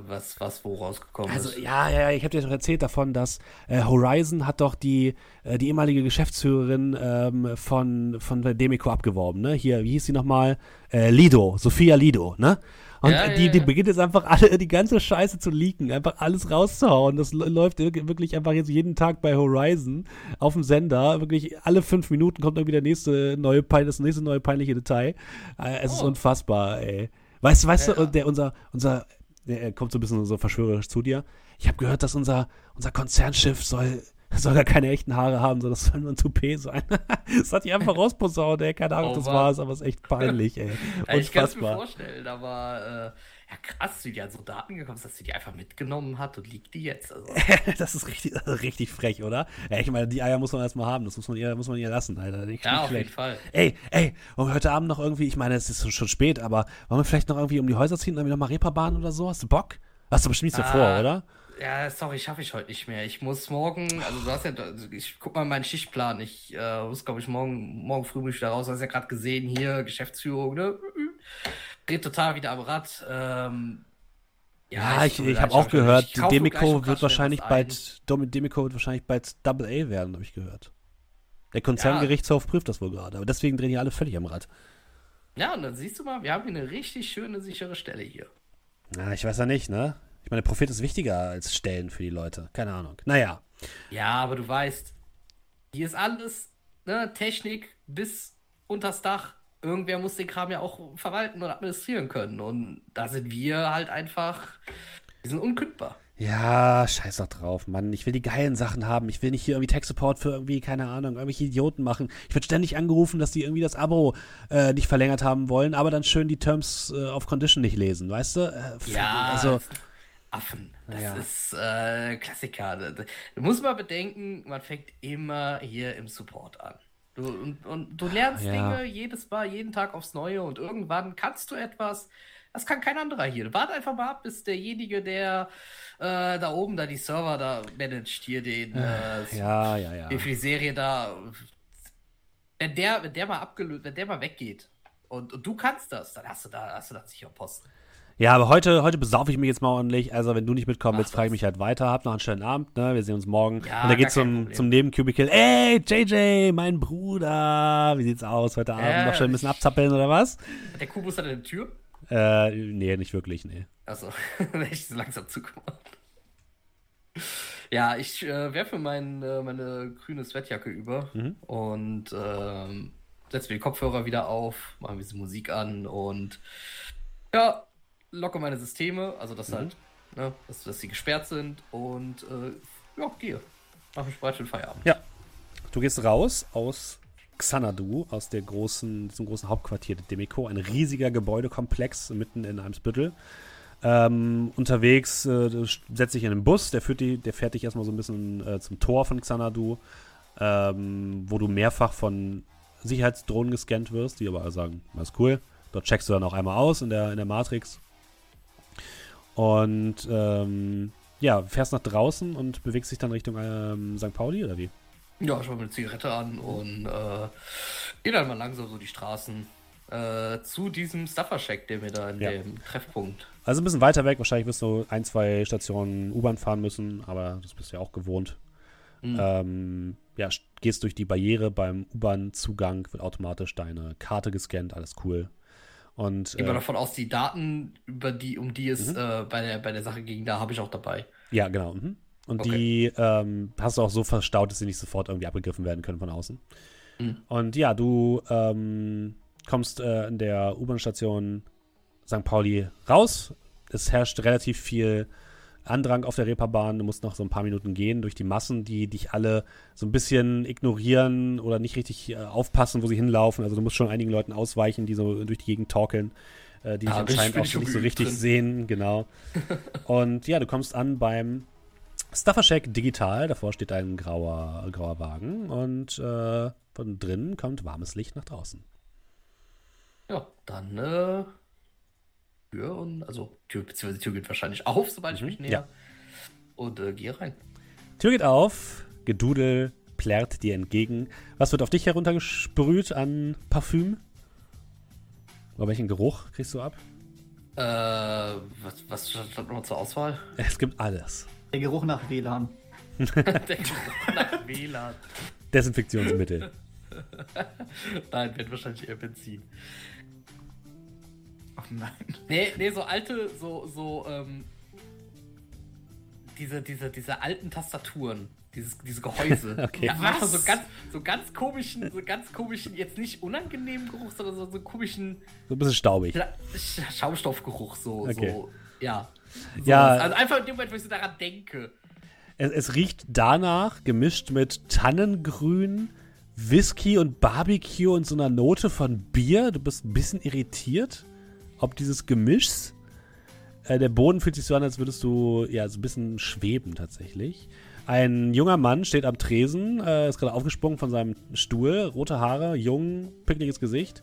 S2: was, was wo rausgekommen
S1: Also
S2: ist.
S1: ja, ja, ja, ich habe dir doch erzählt davon, dass äh, Horizon hat doch die, äh, die ehemalige Geschäftsführerin ähm, von, von der Demeco abgeworben, ne? Hier, wie hieß sie nochmal? Äh, Lido, Sophia Lido, ne? Und
S2: Ja,
S1: die,
S2: ja,
S1: die
S2: ja.
S1: beginnt jetzt einfach alle, die ganze Scheiße zu leaken, einfach alles rauszuhauen. Das läuft wirklich einfach jetzt jeden Tag bei Horizon auf dem Sender. Wirklich alle fünf Minuten kommt irgendwie der nächste neue, das nächste neue peinliche Detail. Äh, es ist
S2: Oh.
S1: unfassbar, ey. Weißt, du, weißt du, der, unser, unser, der kommt so ein bisschen so verschwörerisch zu dir. Ich habe gehört, dass unser, unser Konzernschiff soll, soll gar keine echten Haare haben, sondern das soll nur ein Toupet sein. das hat die einfach rausposaunt, ey. Keine Ahnung,
S2: Oh
S1: das war's, aber es ist echt peinlich, ey.
S2: Ja, ich kann es mir
S1: Unfassbar.
S2: vorstellen, aber äh, ja krass, wie die an so Daten gekommen ist, dass sie die einfach mitgenommen hat und liegt die jetzt. Also,
S1: das ist richtig, ist richtig frech, oder? Ja, ich meine, die Eier muss man erstmal haben. Das muss man ihr, muss man ihr lassen, Alter. Nicht,
S2: ja,
S1: nicht
S2: auf jeden
S1: schlecht.
S2: Fall.
S1: Ey, ey, wollen wir heute Abend noch irgendwie, ich meine, es ist schon spät, aber wollen wir vielleicht noch irgendwie um die Häuser ziehen und irgendwie nochmal Reeperbahn oder so? Hast du Bock? Hast du bestimmt nichts
S2: Ah,
S1: davor, oder?
S2: Ja, sorry, schaffe ich heute nicht mehr. Ich muss morgen, also du hast ja, also ich guck mal meinen Schichtplan. Ich äh, muss, glaube ich, morgen, morgen früh muss ich wieder raus. Du hast ja gerade gesehen, hier, Geschäftsführung, ne? Dreht total wieder am Rad. Ähm,
S1: Ja, ich,
S2: tut
S1: ich
S2: mir
S1: habe auch
S2: ich- ich
S1: gehört,
S2: noch
S1: Demico wird wahrscheinlich bald, Demico wird wahrscheinlich bald Double A werden, habe ich gehört. Der Konzerngerichtshof prüft das wohl gerade, aber deswegen drehen die alle völlig am Rad.
S2: Ja, und dann siehst du mal, wir haben hier eine richtig schöne, sichere Stelle hier.
S1: Na, ich weiß ja nicht, ne? Ich meine, der Prophet ist wichtiger als Stellen für die Leute. Keine Ahnung. Naja.
S2: Ja, aber du weißt, hier ist alles, ne, Technik bis unters Dach. Irgendwer muss den Kram ja auch verwalten und administrieren können. Und da sind wir halt einfach, wir sind unkündbar.
S1: Ja, scheiß doch drauf, Mann. Ich will die geilen Sachen haben. Ich will nicht hier irgendwie Tech-Support für irgendwie, keine Ahnung, irgendwelche Idioten machen. Ich werde ständig angerufen, dass die irgendwie das Abo äh, nicht verlängert haben wollen, aber dann schön die Terms äh, of Condition nicht lesen, weißt du? Äh,
S2: Ja,
S1: Also,
S2: Affen. Das
S1: Ja.
S2: ist äh, Klassiker. Da- Du musst mal bedenken, man fängt immer hier im Support an. Du, und, und du lernst
S1: Ja.
S2: Dinge jedes Mal, jeden Tag aufs Neue und irgendwann kannst du etwas. Das kann kein anderer hier. Warte einfach mal ab, bis derjenige, der äh, da oben da die Server da managt, hier den äh,
S1: ja, ja, ja.
S2: die für die Serie da. Wenn der, wenn der mal abgelöst, wenn der mal weggeht und, und du kannst das, dann hast du da, hast du da sicher Posten.
S1: Ja, aber heute, heute besaufe ich mich jetzt mal ordentlich. Also, wenn du nicht mitkommen willst, frage ich mich halt weiter. Hab noch einen schönen Abend, ne? Wir sehen uns morgen.
S2: Ja,
S1: Und dann geht's zum, zum Nebencubicle. Ey, JJ, mein Bruder. Wie sieht's aus heute Abend? Noch schön ein bisschen abzappeln oder was?
S2: Der Kubus hat eine Tür.
S1: Äh, nee, nicht wirklich, nee.
S2: Achso, wenn ich so langsam zugemacht. Ja, ich äh, werfe mein, äh, meine grüne Sweatjacke über
S1: Mhm.
S2: und ähm, setze mir die Kopfhörer wieder auf, mache ein bisschen Musik an und ja, locke meine Systeme, also dass halt, ne, dass, dass sie gesperrt sind und äh, ja, gehe. Mach mich bereit für den Feierabend.
S1: Ja. Du gehst raus aus Xanadu, aus der großen, diesem großen Hauptquartier der Demiko, ein riesiger Gebäudekomplex mitten in Eimsbüttel. Ähm, unterwegs äh, setzt dich in einen Bus, der, führt die, der fährt dich erstmal so ein bisschen äh, zum Tor von Xanadu, ähm, wo du mehrfach von Sicherheitsdrohnen gescannt wirst, die aber sagen, das ist cool. Dort checkst du dann auch einmal aus in der, in der Matrix. Und ähm, ja, fährst nach draußen und bewegst dich dann Richtung ähm, St. Pauli oder wie?
S2: Ja, ich mir eine Zigarette an und äh, gehe dann mal langsam so die Straßen äh, zu diesem Stuffer-Shack, der mir da in
S1: Ja.
S2: dem Treffpunkt.
S1: Also ein bisschen weiter weg, wahrscheinlich wirst du ein, zwei Stationen U-Bahn fahren müssen, aber das bist du ja auch gewohnt.
S2: Mhm.
S1: Ähm, ja, st- gehst durch die Barriere beim U-Bahn-Zugang, wird automatisch deine Karte gescannt, alles cool. Und
S2: Gehen wir
S1: äh,
S2: davon aus, die Daten, über die, um die es
S1: Mhm.
S2: äh, bei, der, bei der Sache ging, da habe ich auch dabei.
S1: ja, genau. Mhm. Und
S2: Okay.
S1: die ähm, hast du auch so verstaut, dass sie nicht sofort irgendwie abgegriffen werden können von außen.
S2: Mhm.
S1: Und ja, du ähm, kommst äh, in der U-Bahn-Station St. Pauli raus. Es herrscht relativ viel Andrang auf der Reeperbahn. Du musst noch so ein paar Minuten gehen durch die Massen, die dich alle so ein bisschen ignorieren oder nicht richtig äh, aufpassen, wo sie hinlaufen. Also du musst schon einigen Leuten ausweichen, die so durch die Gegend torkeln, äh, die dich
S2: Ah, bin ich-
S1: anscheinend auch nicht so richtig
S2: drin.
S1: sehen. Genau. Und ja, du kommst an beim Stuffer Shack digital. Davor steht ein grauer, grauer Wagen und äh, von drinnen kommt warmes Licht nach draußen.
S2: Ja, dann äh, Tür und also Tür beziehungsweise Tür geht wahrscheinlich auf, sobald ich
S1: Mhm,
S2: mich näher.
S1: ja.
S2: Und äh, gehe rein.
S1: Tür geht auf, Gedudel plärrt dir entgegen. Was wird auf dich heruntergesprüht an Parfüm? Oder welchen Geruch kriegst du ab?
S2: Äh, was, was stand noch zur Auswahl?
S1: Es gibt alles.
S5: Der Geruch nach WLAN.
S2: Der Geruch nach WLAN.
S1: Desinfektionsmittel.
S2: Nein, wird wahrscheinlich eher Benzin.
S3: Oh nein.
S2: Nee, nee, so alte, so, so, ähm, diese, diese, diese alten Tastaturen, dieses, diese Gehäuse.
S1: Okay.
S2: Ja,
S3: Was?
S2: so ganz, so ganz komischen, so ganz komischen, jetzt nicht unangenehmen Geruch, sondern so, so komischen
S1: So ein bisschen staubig.
S2: Schaumstoffgeruch, so,
S1: Okay.
S2: so, ja. So
S1: Ja.
S2: Also einfach in dem Moment, wo ich so daran denke.
S1: Es, es riecht danach, gemischt mit Tannengrün, Whisky und Barbecue und so einer Note von Bier. Du bist ein bisschen irritiert, ob dieses Gemischs. Äh, der Boden fühlt sich so an, als würdest du ja so ein bisschen schweben tatsächlich. Ein junger Mann steht am Tresen, äh, ist gerade aufgesprungen von seinem Stuhl, rote Haare, jung, pickliges Gesicht.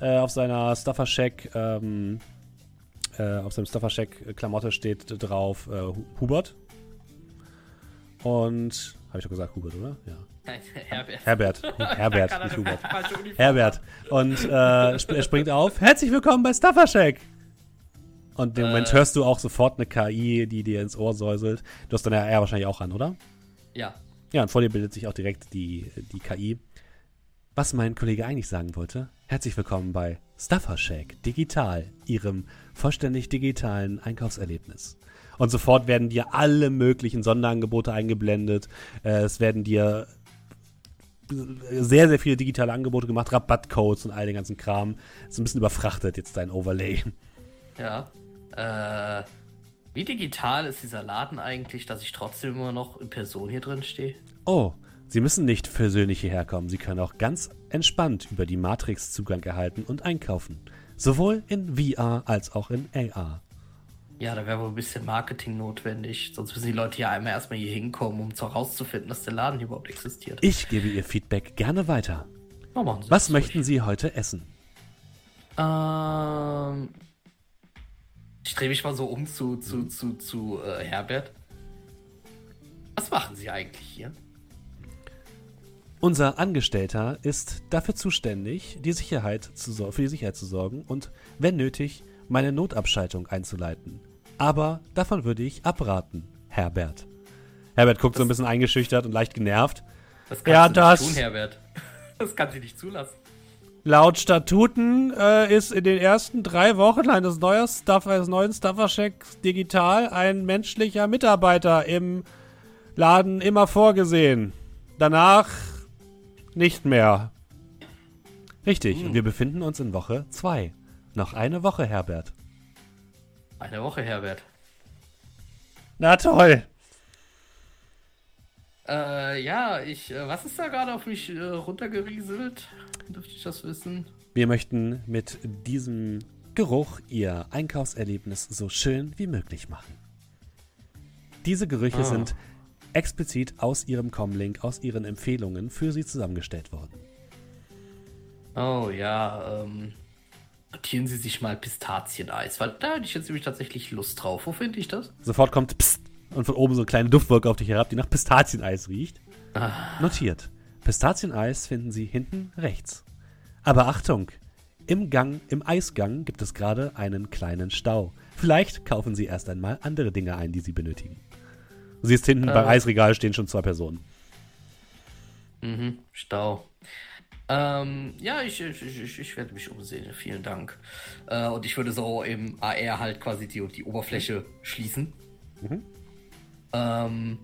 S1: Äh, auf seiner Stuffer Shack, ähm, äh, auf seinem Stuffer Shack Klamotte steht drauf äh, Hu- Hubert. Und habe ich doch gesagt Hubert, oder? Ja.
S2: Herbert.
S1: Herbert, Herbert,
S2: er
S1: nicht Hubert. Herbert. Und äh, er springt auf. Herzlich willkommen bei Stuffer Shack. Und im Moment
S2: Äh.
S1: hörst du auch sofort eine KI, die dir ins Ohr säuselt. Du hast deine R wahrscheinlich auch an, oder?
S2: Ja.
S1: Ja, und vor dir bildet sich auch direkt die, die KI. Was mein Kollege eigentlich sagen wollte, herzlich willkommen bei Stuffer Shack Digital, Ihrem vollständig digitalen Einkaufserlebnis. Und sofort werden dir alle möglichen Sonderangebote eingeblendet. Äh, es werden dir sehr, sehr viele digitale Angebote gemacht, Rabattcodes und all den ganzen Kram. Ist ein bisschen überfrachtet jetzt dein Overlay.
S2: Ja. Äh, wie digital ist dieser Laden eigentlich, dass ich trotzdem immer noch in Person hier drin stehe?
S1: Oh, Sie müssen nicht persönlich hierher kommen. Sie können auch ganz entspannt über die Matrix Zugang erhalten und einkaufen. Sowohl in VR als auch in AR.
S2: Ja, da wäre wohl ein bisschen Marketing notwendig. Sonst müssen die Leute ja einmal erstmal hier hinkommen, um zu herauszufinden, dass der Laden hier überhaupt existiert.
S1: Ich gebe Ihr Feedback gerne weiter.
S2: Sie
S1: Was möchten Sie heute essen?
S2: Ähm, ich drehe mich mal so um zu, zu, zu, zu äh, Herbert. Was machen Sie eigentlich hier?
S1: Unser Angestellter ist dafür zuständig, die Sicherheit zu, für die Sicherheit zu sorgen und, wenn nötig, meine Notabschaltung einzuleiten. Aber davon würde ich abraten, Herbert. Herbert guckt so ein bisschen eingeschüchtert und leicht genervt.
S2: Das
S1: Ja,
S2: du
S1: das-
S2: nicht tun, Herbert. Das kann sie nicht zulassen.
S1: Laut Statuten äh, ist in den ersten drei Wochen eines, neuer Stuff, eines neuen Stuffer-Checks digital ein menschlicher Mitarbeiter im Laden immer vorgesehen. Danach nicht mehr. Richtig, und wir befinden uns in Woche 2. Noch eine Woche, Herbert.
S2: Eine Woche, Herbert.
S1: Na toll.
S2: Äh, ja, ich, äh, was ist da gerade auf mich äh, runtergerieselt? Dürfte ich das wissen?
S1: Wir möchten mit diesem Geruch Ihr Einkaufserlebnis so schön wie möglich machen. Diese Gerüche
S2: Ah.
S1: sind explizit aus Ihrem Comlink, aus Ihren Empfehlungen für Sie zusammengestellt worden.
S2: Oh ja, ähm. Notieren Sie sich mal Pistazieneis, weil da hätte ich jetzt nämlich tatsächlich Lust drauf. Wo finde ich das?
S1: Sofort kommt Psst und von oben so eine kleine Duftwolke auf dich herab, die nach Pistazieneis riecht.
S2: Ah.
S1: Notiert. Pistazieneis finden Sie hinten rechts. Aber Achtung! Im Gang, im Eisgang gibt es gerade einen kleinen Stau. Vielleicht kaufen Sie erst einmal andere Dinge ein, die Sie benötigen. Du siehst hinten
S2: Äh.
S1: beim Eisregal stehen schon zwei Personen.
S2: Mhm, Stau. Ähm, ja, ich, ich, ich, ich werde mich umsehen. Vielen Dank. Äh, und ich würde so im AR halt quasi die, die Oberfläche schließen.
S1: Mhm.
S2: Ähm,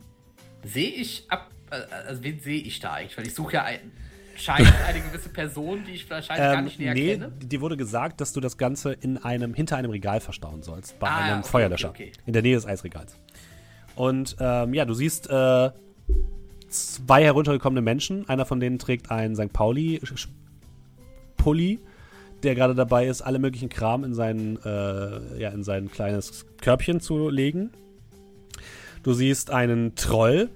S2: sehe ich ab, äh, also wen sehe ich da eigentlich? Weil ich suche ja ein, scheint eine gewisse Person, die ich wahrscheinlich gar
S1: Ähm,
S2: nicht näher
S1: nee,
S2: kenne.
S1: dir wurde gesagt, dass du das Ganze in einem, hinter einem Regal verstauen sollst, bei
S2: Ah,
S1: einem
S2: okay,
S1: Feuerlöscher.
S2: okay, okay.
S1: In der Nähe des Eisregals. Und ähm, ja, du siehst äh, zwei heruntergekommene Menschen. Einer von denen trägt einen St. Pauli-Pulli, der gerade dabei ist, alle möglichen Kram in sein, äh, ja, in sein kleines Körbchen zu legen. Du siehst einen Troll,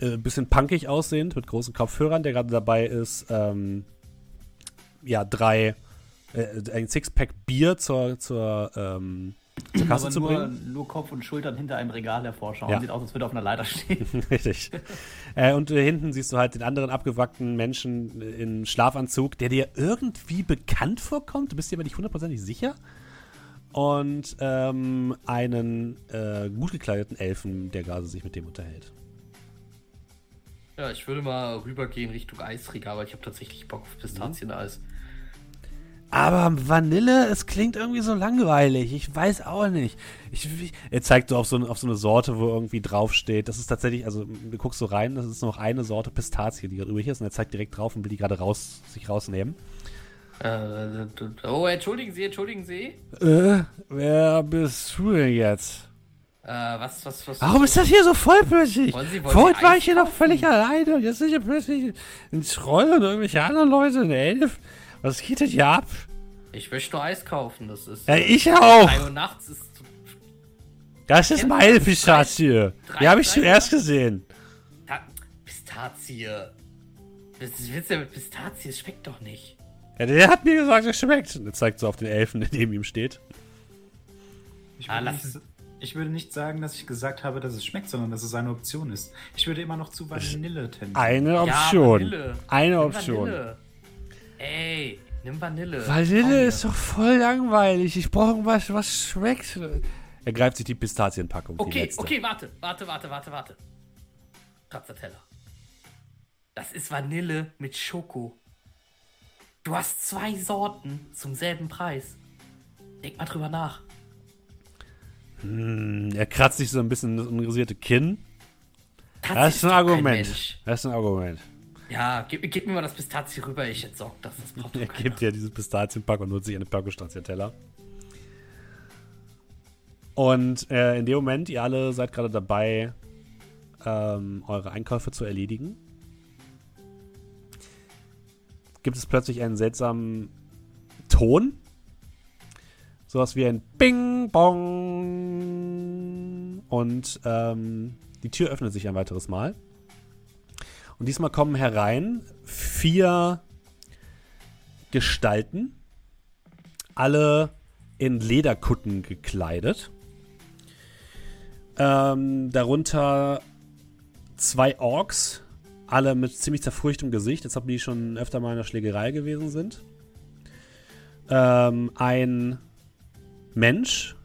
S1: äh, bisschen punkig aussehend, mit großen Kopfhörern, der gerade dabei ist, ähm, ja, drei äh, ein Sixpack Bier zur, zur, ähm, zur Kasse
S5: Aber
S1: zu
S5: nur,
S1: bringen.
S5: nur Kopf und Schultern hinter einem Regal hervorschauen.
S1: Ja.
S5: Sieht aus, als würde er auf einer Leiter stehen.
S1: Richtig. äh, und äh, hinten siehst du halt den anderen abgewrackten Menschen in Schlafanzug, der dir irgendwie bekannt vorkommt. Du bist dir aber nicht hundertprozentig sicher. Und ähm, einen äh, gut gekleideten Elfen, der gerade sich mit dem unterhält.
S2: Ja, ich würde mal rübergehen Richtung Eisregal, weil ich habe tatsächlich Bock auf Pistazieneis.
S1: Aber Vanille, es klingt irgendwie so langweilig. Ich weiß auch nicht. Ich, ich, er zeigt so auf, so auf so eine Sorte, wo irgendwie draufsteht. Das ist tatsächlich, also du guckst so rein, das ist noch eine Sorte Pistazie, die gerade übrig ist. Und er zeigt direkt drauf und will die gerade raus, sich rausnehmen.
S2: Äh, oh, entschuldigen Sie, entschuldigen Sie.
S1: Äh, wer bist du denn jetzt?
S2: Äh, was, was, was?
S1: Warum ist das hier so voll plötzlich?
S2: Wollen Sie- wollen
S1: Vorhin war ich hier noch völlig alleine und jetzt sind hier plötzlich ein Troll und irgendwelche anderen Leute, ein Elf. Was geht denn hier ab?
S2: Ich möchte nur Eis kaufen, das ist.
S1: Ja, ich auch.
S2: 3 Uhr nachts ist.
S1: Das ist meine Pistazie. Die habe ich zuerst gesehen.
S2: Ta Pistazie. Was willst du denn mit Pistazie? Es schmeckt doch nicht.
S1: Ja, der hat mir gesagt, es schmeckt. Und er zeigt so auf den Elfen, der neben ihm steht.
S3: Ich
S2: Ah,
S3: würde,
S2: lass-
S3: nicht, ich würde nicht sagen, dass ich gesagt habe, dass es schmeckt, sondern dass es eine Option ist. Ich würde immer noch zu Vanille tendieren.
S1: Eine Option.
S2: Ja, Vanille.
S1: Eine Option.
S2: Vanille. Ey, nimm Vanille.
S1: Vanille ist doch voll langweilig. Ich brauche was, was schmeckt. Er greift sich die Pistazienpackung. die
S2: Okay,
S1: letzte.
S2: okay, warte, warte, warte, warte, warte. Stracciatella. Das ist Vanille mit Schoko. Du hast zwei Sorten zum selben Preis. Denk mal drüber nach.
S1: Hm, Er kratzt sich so ein bisschen das unrasierte Kinn.
S2: Das,
S1: Das ist ein Argument. Das ist ein Argument.
S2: Ja, gib, gib mir mal das Pistazie rüber, ich entsorg das. Das braucht
S1: Er gibt dir dieses Pistazienpack und holt sich eine Packung Stracciatella. Und äh, in dem Moment, ihr alle seid gerade dabei, ähm, eure Einkäufe zu erledigen, gibt es plötzlich einen seltsamen Ton. Sowas wie ein Bing Bong. Und ähm, die Tür öffnet sich ein weiteres Mal. Und diesmal kommen herein vier Gestalten, alle in Lederkutten gekleidet. Ähm, darunter zwei Orks, alle mit ziemlich zerfurchtem Gesicht, als ob die schon öfter mal in der Schlägerei gewesen sind. Ähm, ein Mensch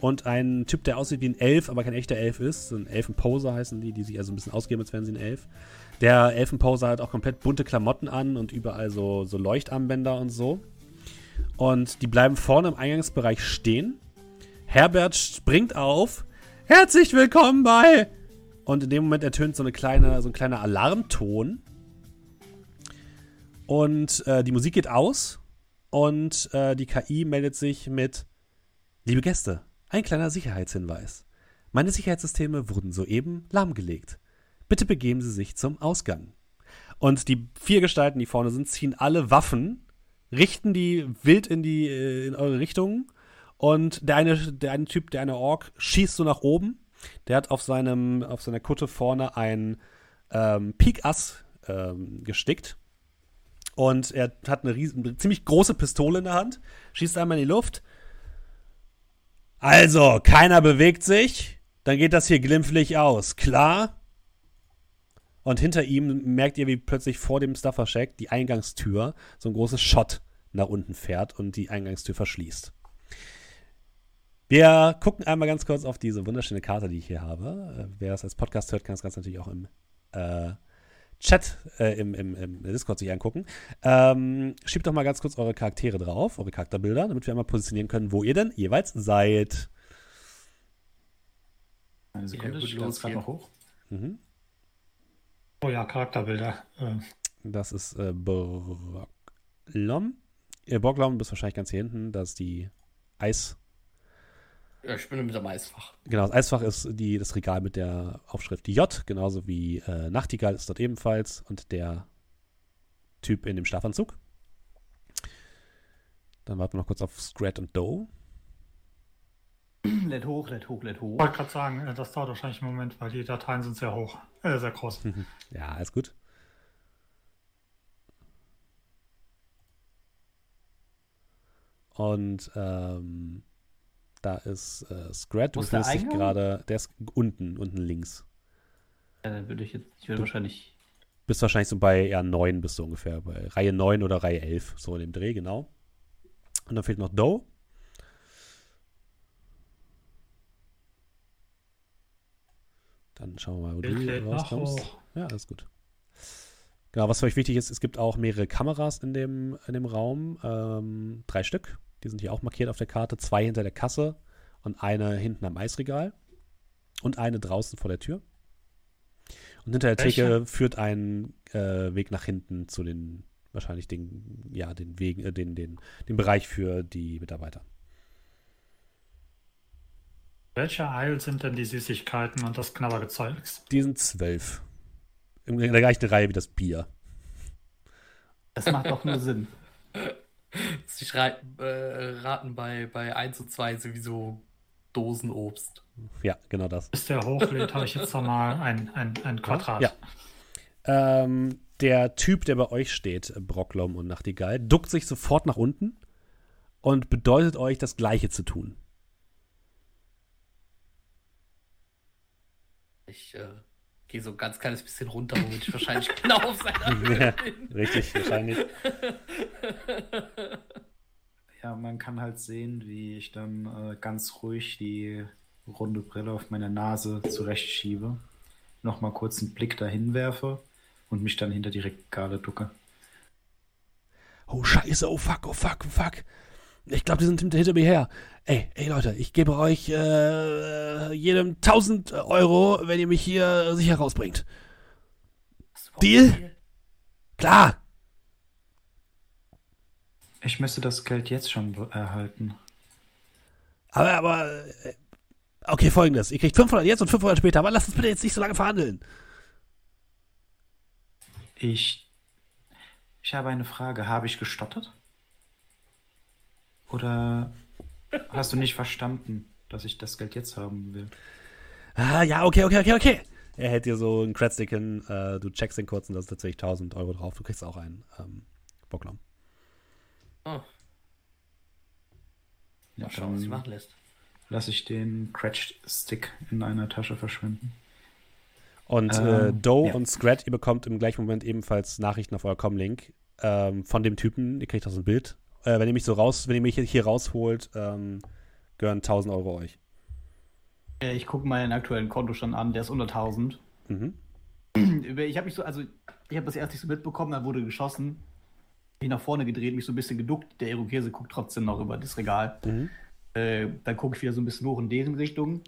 S1: und ein Typ, der aussieht wie ein Elf, aber kein echter Elf ist. So ein Elfenposer heißen die, die sich also ein bisschen ausgeben, als wären sie ein Elf. Der Elfenposer hat auch komplett bunte Klamotten an und überall so, so Leuchtarmbänder und so. Und die bleiben vorne im Eingangsbereich stehen. Herbert springt auf. Herzlich willkommen bei. Und in dem Moment ertönt so, eine kleine, so ein kleiner Alarmton. Und äh, die Musik geht aus. Und äh, die KI meldet sich mit: Liebe Gäste, ein kleiner Sicherheitshinweis. Meine Sicherheitssysteme wurden soeben lahmgelegt. Bitte begeben Sie sich zum Ausgang. Und die vier Gestalten, die vorne sind, ziehen alle Waffen, richten die wild in die äh, in eure Richtung. Und der eine, der eine Typ, der eine Ork, schießt so nach oben. Der hat auf seinem, auf seiner Kutte vorne ein ähm, Pikass ähm, gestickt. Und er hat eine, riesen, eine ziemlich große Pistole in der Hand, schießt einmal in die Luft. Also, keiner bewegt sich. Dann geht das hier glimpflich aus. Klar? Und hinter ihm merkt ihr, wie plötzlich vor dem Stuffer Shack die Eingangstür so ein großes Shot nach unten fährt und die Eingangstür verschließt. Wir gucken einmal ganz kurz auf diese wunderschöne Karte, die ich hier habe. Äh, Wer das als Podcast hört, kann das Ganze natürlich auch im äh, Chat, äh, im, im, im Discord sich angucken. Ähm, schiebt doch mal ganz kurz eure Charaktere drauf, eure Charakterbilder, damit wir einmal positionieren können, wo ihr denn jeweils seid.
S3: Eine Sekunde, ich lade es gerade noch hoch.
S1: Mhm.
S4: Oh ja, Charakterbilder. Äh,
S1: Das ist äh, Borglom. Äh, Borglom bist wahrscheinlich ganz hier hinten. Das ist die Eis.
S2: Ja, ich bin mit dem Eisfach.
S1: Genau, das Eisfach ist die, das Regal mit der Aufschrift J, genauso wie äh, Nachtigall ist dort ebenfalls und der Typ in dem Schlafanzug. Dann warten wir noch kurz auf Scrat und Doe.
S5: Let hoch, let hoch, let
S4: Ich
S5: hoch.
S4: wollte gerade sagen, äh, das dauert wahrscheinlich einen Moment, weil die Dateien sind sehr hoch. Äh, sehr groß.
S1: Ja, alles gut. Und ähm, da ist äh, Scrat, du befindest dich gerade, der ist unten, unten links.
S5: Ja, dann würde ich jetzt, ich würde wahrscheinlich.
S1: Bist wahrscheinlich so bei ja, 9 bist du ungefähr, bei Reihe 9 oder Reihe 11, so in dem Dreh, genau. Und dann fehlt noch Doe. Dann schauen wir mal, wo
S4: Bild
S1: du rauskommst. Ja, alles gut. Genau, was für euch wichtig ist, es gibt auch mehrere Kameras in dem, in dem Raum. Ähm, drei Stück. Die sind hier auch markiert auf der Karte. Zwei hinter der Kasse und eine hinten am Eisregal. Und eine draußen vor der Tür. Und hinter der
S4: Welche?
S1: Theke führt ein äh, Weg nach hinten zu den, wahrscheinlich den, ja, den Wegen, äh, den, den, den Bereich für die Mitarbeiter.
S4: Welche Eil sind denn die Süßigkeiten und das Knabbergezeug?
S1: Die sind zwölf. In der gleichen Reihe wie das Bier.
S5: Das macht doch nur Sinn.
S2: Sie schreiten, äh, raten bei, bei 1 und 2 sowieso Dosenobst.
S1: Ja, genau das.
S4: Bis der hochlädt, habe ich jetzt nochmal ein, ein, ein Quadrat.
S1: Ja. Ähm, der Typ, der bei euch steht, Brocklom und Nachtigall, duckt sich sofort nach unten und bedeutet euch, das Gleiche zu tun.
S2: Ich äh, gehe so ein ganz kleines bisschen runter, womit ich wahrscheinlich genau auf seiner Höhe
S1: Ja,
S2: bin.
S1: richtig, wahrscheinlich.
S3: Ja, man kann halt sehen, wie ich dann äh, ganz ruhig die runde Brille auf meine Nase zurechtschiebe, nochmal kurz einen Blick dahin werfe und mich dann hinter die Regale ducke.
S1: Oh, scheiße, oh fuck, oh fuck, oh fuck. Ich glaube, die sind hinter, hinter mir her. Ey, ey Leute, ich gebe euch äh, jedem 1000 Euro, wenn ihr mich hier sicher rausbringt. Deal?
S2: viel?
S1: Klar.
S3: Ich müsste das Geld jetzt schon erhalten.
S1: Aber, aber, äh, okay, folgendes. Ihr kriegt 500 jetzt und 500 später, aber lasst uns bitte jetzt nicht so lange verhandeln.
S3: Ich. Ich habe eine Frage. Habe ich gestottert? Oder hast du nicht verstanden, dass ich das Geld jetzt haben will?
S1: Ah, ja, okay, okay, okay, okay. Er hält dir so einen hin, äh, du checkst den kurz und da ist tatsächlich 1000 Euro drauf. Du kriegst auch einen ähm, Bocklaum.
S2: Oh,
S3: Ja,
S2: mal schauen, was sie
S3: dann
S2: machen lässt.
S3: lasse ich den Cratch-Stick in einer Tasche verschwinden.
S1: Und äh,
S3: Ähm,
S1: Doe
S3: ja.
S1: und Scrat, ihr bekommt im gleichen Moment ebenfalls Nachrichten auf euer Comlink ähm, von dem Typen. Ihr kriegt auch so ein Bild. Äh, wenn ihr mich so raus, wenn ihr mich hier rausholt, ähm, gehören 1000 Euro euch.
S5: Äh, Ich gucke meinen aktuellen Kontostand an, der ist unter 1000.
S1: Mhm.
S5: Ich habe mich so, also ich habe das erst nicht so mitbekommen, da wurde geschossen. Bin nach vorne gedreht, mich so ein bisschen geduckt. Der Irokese guckt trotzdem noch über das Regal.
S1: Mhm.
S5: Äh, dann gucke ich wieder so ein bisschen hoch in deren Richtung.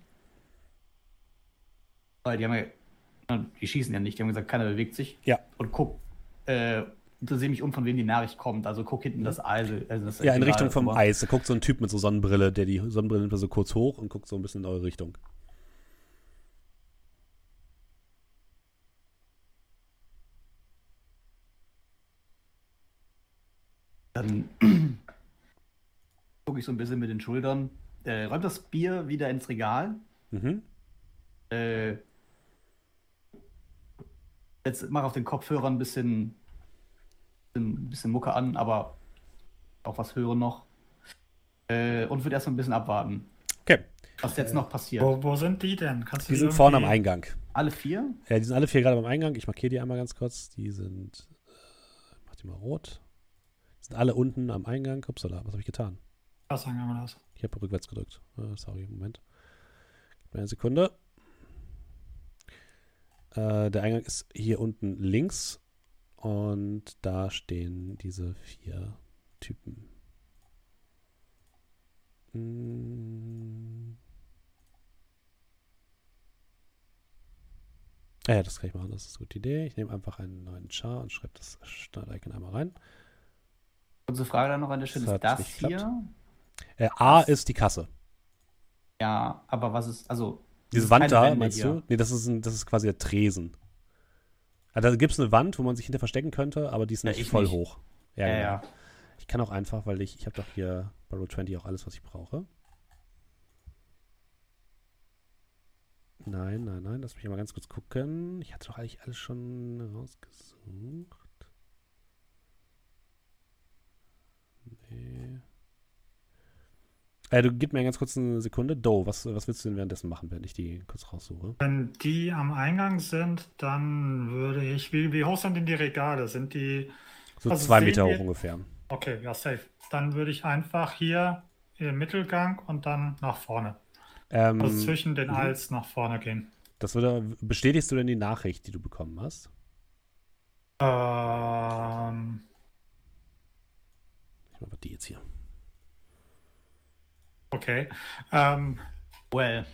S5: Weil die haben ja, die schießen ja nicht, die haben gesagt, keiner bewegt sich.
S1: Ja.
S5: Und guck, äh, interessiere mich um, von wem die Nachricht kommt. Also guck hinten das Eis. Also das
S1: Ja, in Richtung vom. Eis. Da guckt so ein Typ mit so Sonnenbrille, der die Sonnenbrille nimmt so kurz hoch und guckt so ein bisschen in eure Richtung.
S5: Dann gucke ich so ein bisschen mit den Schultern. Äh, räumt das Bier wieder ins Regal.
S1: Mhm.
S5: Äh, jetzt mach auf den Kopfhörern ein bisschen, ein bisschen Mucke an, aber auch was hören noch. Äh, und würde erstmal ein bisschen abwarten,
S1: Okay.
S5: was jetzt noch passiert.
S4: Wo, wo sind die denn? Kannst du
S1: Die sind
S4: irgendwie-
S1: vorne am Eingang.
S5: Alle vier?
S1: Ja, die sind alle vier gerade beim Eingang. Ich markiere die einmal ganz kurz. Die sind. Äh, mach die mal rot. Sind alle unten am Eingang. Upsala, was habe ich getan?
S4: Was sagen wir das?
S1: Ich habe rückwärts gedrückt. Äh, sorry, Moment. Gib mir eine Sekunde. Äh, der Eingang ist hier unten links. Und da stehen diese vier Typen. Ah Ja, das kann ich machen. Das ist eine gute Idee. Ich nehme einfach einen neuen Char und schreibe das Start-Icon einmal rein.
S5: Unsere Frage dann noch an der Stelle,
S1: Das
S5: ist das hier?
S1: Äh, A ist die Kasse.
S5: Ja, aber was ist, also.
S1: Diese Wand da,
S5: Wände
S1: meinst
S5: hier.
S1: du? Nee, das ist, ein, das ist quasi der Tresen. Also da gibt es eine Wand, wo man sich hinter verstecken könnte, aber die ist
S5: Ja,
S1: nicht
S5: ich
S1: voll
S5: nicht.
S1: hoch.
S5: Ja,
S1: genau.
S5: ja.
S1: Ich kann auch einfach, weil ich, ich habe doch hier bei Roll20 auch alles, was ich brauche. Nein, nein, nein, lass mich mal ganz kurz gucken. Ich hatte doch eigentlich alles schon rausgesucht. Nee. Äh, du gib mir ganz kurz eine Sekunde. Do, was, was willst du denn währenddessen machen, wenn ich die kurz raussuche?
S4: Wenn die am Eingang sind, dann würde ich. Wie, wie hoch sind denn die Regale? Sind die.
S1: So
S4: Also
S1: zwei Meter
S4: wir-
S1: hoch ungefähr.
S4: Okay, ja, safe. Dann würde ich einfach hier im Mittelgang und dann nach vorne.
S1: Ähm,
S4: Also zwischen den
S1: mhm.
S4: Als nach vorne gehen.
S1: das würde, bestätigst du denn die Nachricht, die du bekommen hast?
S4: Ähm,
S1: Mal die jetzt hier.
S4: okay. Ähm,
S5: Well,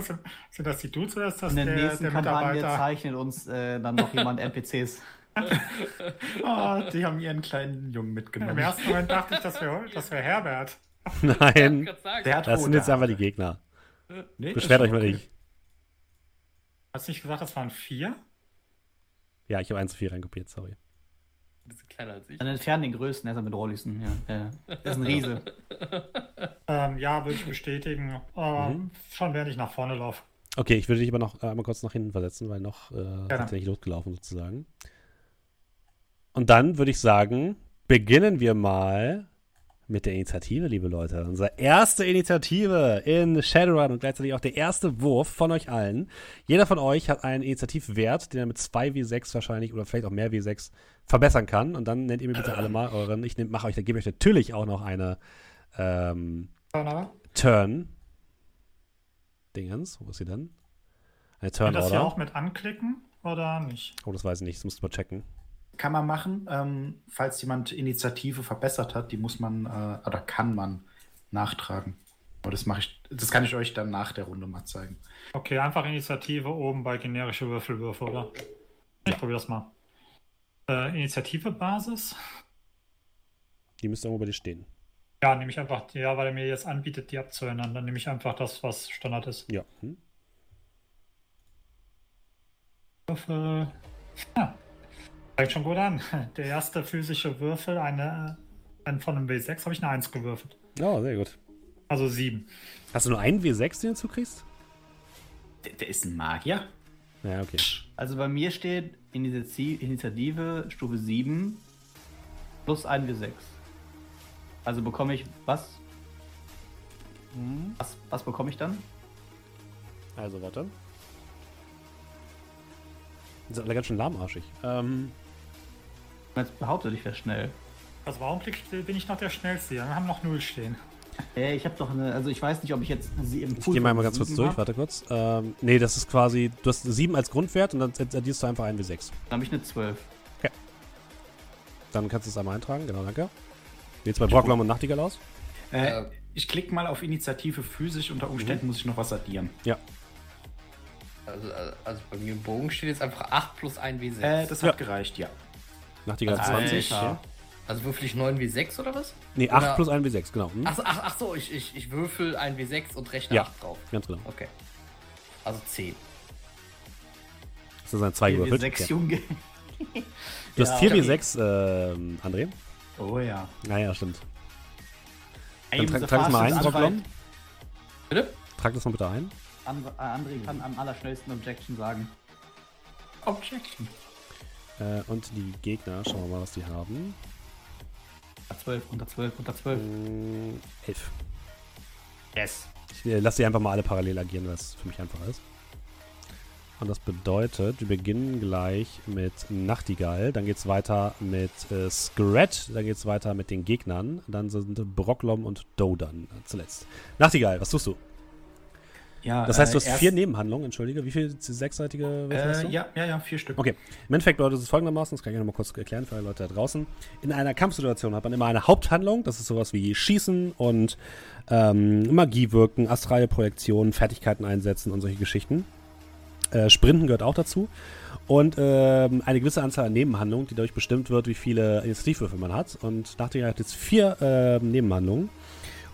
S4: sind, sind das die Dudes oder ist das
S5: in der
S4: der,
S5: nächsten
S4: der
S5: Kampagne
S4: Mitarbeiter?
S5: zeichnet uns äh, dann noch jemand NPCs.
S3: Oh, die haben ihren kleinen Jungen
S4: Im
S3: mitgenommen.
S4: ersten Moment dachte ich, das wäre das wär Herbert.
S1: Nein, das sind jetzt einfach die Gegner.
S3: Nee,
S1: Beschwert euch mal
S3: okay.
S1: nicht.
S4: Hast du nicht gesagt, das waren vier?
S1: Ja, ich habe 1 zu 4 reinkopiert, sorry.
S2: Ein bisschen kleiner als ich.
S5: Dann entfernen den größten, der ist am bedrohlichsten. Ja, ja. Das ist ein Riese.
S4: Ähm, ja, würde ich bestätigen. Ähm,
S1: Mhm.
S4: Schon während ich nach vorne laufe.
S1: Okay, ich würde dich aber noch einmal kurz nach hinten versetzen, weil noch äh, tatsächlich nicht losgelaufen sozusagen. Und dann würde ich sagen, beginnen wir mal mit der Initiative, liebe Leute. Unsere erste Initiative in Shadowrun und gleichzeitig auch der erste Wurf von euch allen. Jeder von euch hat einen Initiativwert, den er mit 2 W6 wahrscheinlich oder vielleicht auch mehr W6 verbessern kann. Und dann nennt ihr mir bitte alle mal euren. Ich mache euch, da gebe ich euch natürlich auch noch eine ähm. Turn. Dingens, wo ist sie denn? Eine
S4: Kann das hier auch mit anklicken oder nicht?
S1: Oh, das weiß ich nicht, das musst du mal checken.
S3: Kann man machen, ähm, falls jemand Initiative verbessert hat, die muss man äh, oder kann man nachtragen. Aber das mache ich, das kann ich euch dann nach der Runde mal zeigen.
S4: Okay, einfach Initiative oben bei generische Würfelwürfe, oder? Ich probiere das mal. Äh, Initiative Basis?
S1: Die müsste irgendwo bei dir stehen.
S4: Ja, nehme ich einfach, ja, weil er mir jetzt anbietet, die abzuändern. Dann nehme ich einfach das, was Standard ist.
S1: Ja. Hm?
S4: Würfel. Ja. Fängt schon gut an. Der erste physische Würfel, eine, ein von einem W6, habe ich eine 1 gewürfelt.
S1: Oh, sehr gut.
S4: Also 7.
S1: Hast du nur einen W6, den du zukriegst?
S3: Der, der ist ein Magier.
S1: Ja, okay.
S5: Also bei mir steht Initiative, Initiative Stufe 7 plus 1 W6. Also bekomme ich was? Was, was bekomme ich dann?
S1: Also, warte. Die sind alle ganz schön lahmarschig. Ähm,
S5: Jetzt behauptet, ich wäre schnell.
S4: Also warum bin ich noch der Schnellste? Wir haben noch 0 stehen.
S5: Äh, ich habe doch eine, also ich weiß nicht, ob ich jetzt sie im
S1: ich gehe mal ganz kurz durch, warte kurz. Ähm, nee, das ist quasi, du hast 7 als Grundwert und dann addierst du einfach einen W6.
S5: Dann habe ich eine 12.
S1: Dann kannst du es einmal eintragen, genau, danke. Wie jetzt bei Brocklom und Nachtigall aus?
S3: Äh,
S2: Äh.
S3: ich klicke mal auf Initiative physisch. Unter Umständen muss ich noch was addieren.
S1: Ja.
S2: Also, äh, also bei mir im Bogen steht jetzt einfach 8 plus 1 W6.
S3: Äh, das
S1: Ja.
S3: hat gereicht, ja.
S1: Nachtigall
S2: Also
S1: 20.
S5: Alter.
S1: Ja.
S2: also würfel ich 9 W6 oder was?
S1: Nee, 8
S2: Oder-
S1: plus 1 W6, genau. Hm?
S2: Ach, so, ach, ach so, ich, ich, ich würfel ein W6 und rechne
S1: Ja.
S2: 8 drauf.
S1: Ganz genau.
S2: Okay. Also 10.
S1: Das ist ein 2 gewürfelt.
S5: 6
S1: Ja.
S5: Junge.
S1: Du hast
S5: Ja,
S1: 4
S5: okay.
S1: W6, ähm, André.
S3: Oh ja.
S1: Naja, stimmt.
S5: Aim
S1: tra-
S5: the
S1: trag das mal ein,
S5: fight.
S2: Bitte?
S1: Trag das mal bitte ein.
S5: And- äh, André kann am allerschnellsten Objection sagen.
S3: Objection.
S1: Äh, und die Gegner, schauen wir mal, was die haben.
S5: Unter 12, unter 12, unter 12.
S1: Mm, 11.
S5: Yes.
S1: Ich äh, lasse die einfach mal alle parallel agieren, weil es für mich einfacher ist. Und das bedeutet, wir beginnen gleich mit Nachtigall, dann geht's weiter mit äh, Scrat, dann geht's weiter mit den Gegnern, dann sind Brocklom und Dodan zuletzt. Nachtigall, was tust du?
S3: Ja,
S1: Das heißt, du
S3: äh,
S1: hast
S3: erst-
S1: vier Nebenhandlungen, entschuldige. Wie viele sechsseitige hast
S3: Äh,
S1: du?
S3: ja, ja, ja, vier Stück.
S1: Okay. Im Endeffekt, Leute, ist es folgendermaßen, das kann ich nochmal kurz erklären für alle Leute da draußen. In einer Kampfsituation hat man immer eine Haupthandlung, das ist sowas wie Schießen und ähm, Magie wirken, astrale Projektionen, Fertigkeiten einsetzen und solche Geschichten. Äh, Sprinten gehört auch dazu. Und ähm, eine gewisse Anzahl an Nebenhandlungen, die dadurch bestimmt wird, wie viele Initiativwürfel man hat. Und Nachtigall hat jetzt vier ähm, Nebenhandlungen.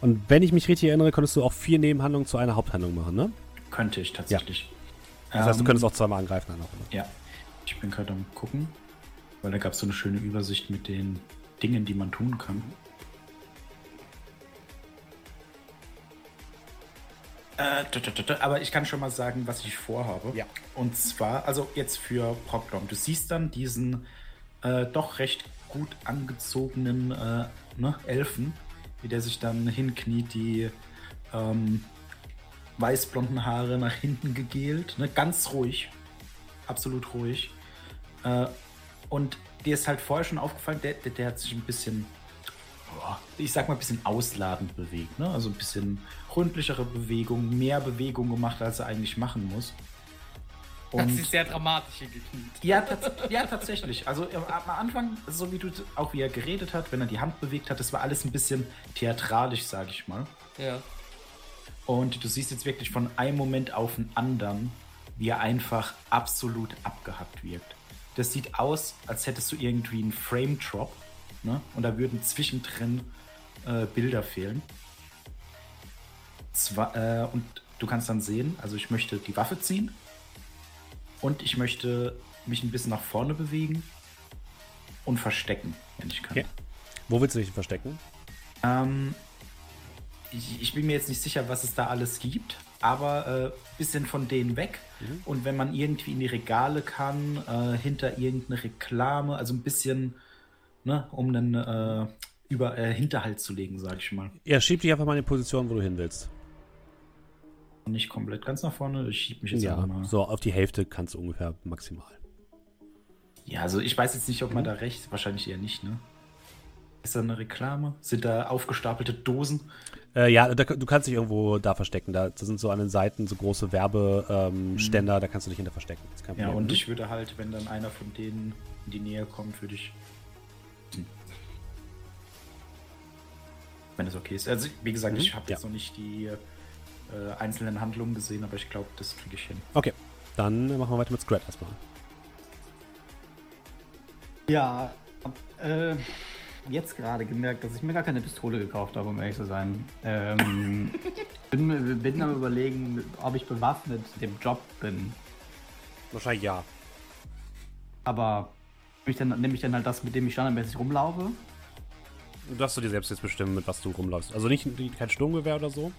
S1: Und wenn ich mich richtig erinnere, konntest du auch vier Nebenhandlungen zu einer Haupthandlung machen, ne?
S3: Könnte ich tatsächlich.
S1: Das heißt, du
S3: Ähm,
S1: könntest auch zweimal angreifen. Dann auch, ne?
S3: Ja, ich bin gerade am gucken, weil da gab es so eine schöne Übersicht mit den Dingen, die man tun kann. Äh, aber ich kann schon mal sagen, was ich vorhabe.
S1: Ja.
S3: Und zwar, also jetzt für Proclom. Du siehst dann diesen äh, doch recht gut angezogenen äh, ne, Elfen, wie der sich dann hinkniet, die ähm, weißblonden Haare nach hinten gegelt. Ne? Ganz ruhig. Absolut ruhig. Äh, und dir ist halt vorher schon aufgefallen, der, der, der hat sich ein bisschen, ich sag mal, ein bisschen ausladend bewegt. Ne? Also ein bisschen rundlichere Bewegung, mehr Bewegung gemacht, als er eigentlich machen muss.
S2: Das ist sehr dramatisch hier gekniet.
S3: Ja, tats ja, tatsächlich. Also äh, am Anfang, so wie du auch wie er geredet hat, wenn er die Hand bewegt hat, das war alles ein bisschen theatralisch, sag ich mal.
S2: Ja.
S3: Und du siehst jetzt wirklich von einem Moment auf den anderen, wie er einfach absolut abgehackt wirkt. Das sieht aus, als hättest du irgendwie einen Frame-Drop. Ne? Und da würden zwischendrin äh, Bilder fehlen. Zwar, äh, und du kannst dann sehen, also ich möchte die Waffe ziehen. Und ich möchte mich ein bisschen nach vorne bewegen und verstecken, wenn ich kann.
S1: Okay. Wo willst du dich verstecken?
S3: Ähm, ich, ich bin mir jetzt nicht sicher, was es da alles gibt, aber ein äh, bisschen von denen weg.
S1: Mhm.
S3: Und wenn man irgendwie in die Regale kann, äh, hinter irgendeine Reklame, also ein bisschen, ne, um einen äh, über äh, Hinterhalt zu legen, sag ich mal.
S1: Ja, schieb dich einfach mal in die Position, wo du hin willst.
S3: Nicht komplett ganz nach vorne, ich schieb mich jetzt
S1: Ja,
S3: mal.
S1: so auf die Hälfte kannst du ungefähr maximal.
S3: Ja, also ich weiß jetzt nicht, ob man da rechts, wahrscheinlich eher nicht, ne? Ist da eine Reklame? Sind da aufgestapelte Dosen?
S1: Äh, ja, da, du kannst dich irgendwo da verstecken. Da, da sind so an den Seiten so große Werbeständer, ähm, Ständer, da kannst du dich hinter verstecken. Das
S3: Ja, und ich würde halt, wenn dann einer von denen in die Nähe kommt, würde ich. Hm. Wenn es okay ist. Also, wie gesagt,
S1: Mhm,
S3: ich habe
S1: ja.
S3: jetzt noch nicht die äh, einzelnen Handlungen gesehen, aber ich glaube, das kriege ich hin.
S1: Okay, dann machen wir weiter mit Scrat erstmal.
S5: Ja, hab, äh, jetzt gerade gemerkt, dass ich mir gar keine Pistole gekauft habe, um ehrlich zu sein. Ähm, bin, mir- bin am überlegen, ob ich bewaffnet dem Job bin.
S1: Wahrscheinlich ja.
S5: Aber nehme ich, dann, nehme ich dann halt das, mit dem ich standardmäßig rumlaufe?
S1: Du darfst du dir selbst jetzt bestimmen, mit was du rumläufst. Also nicht kein Sturmgewehr oder so.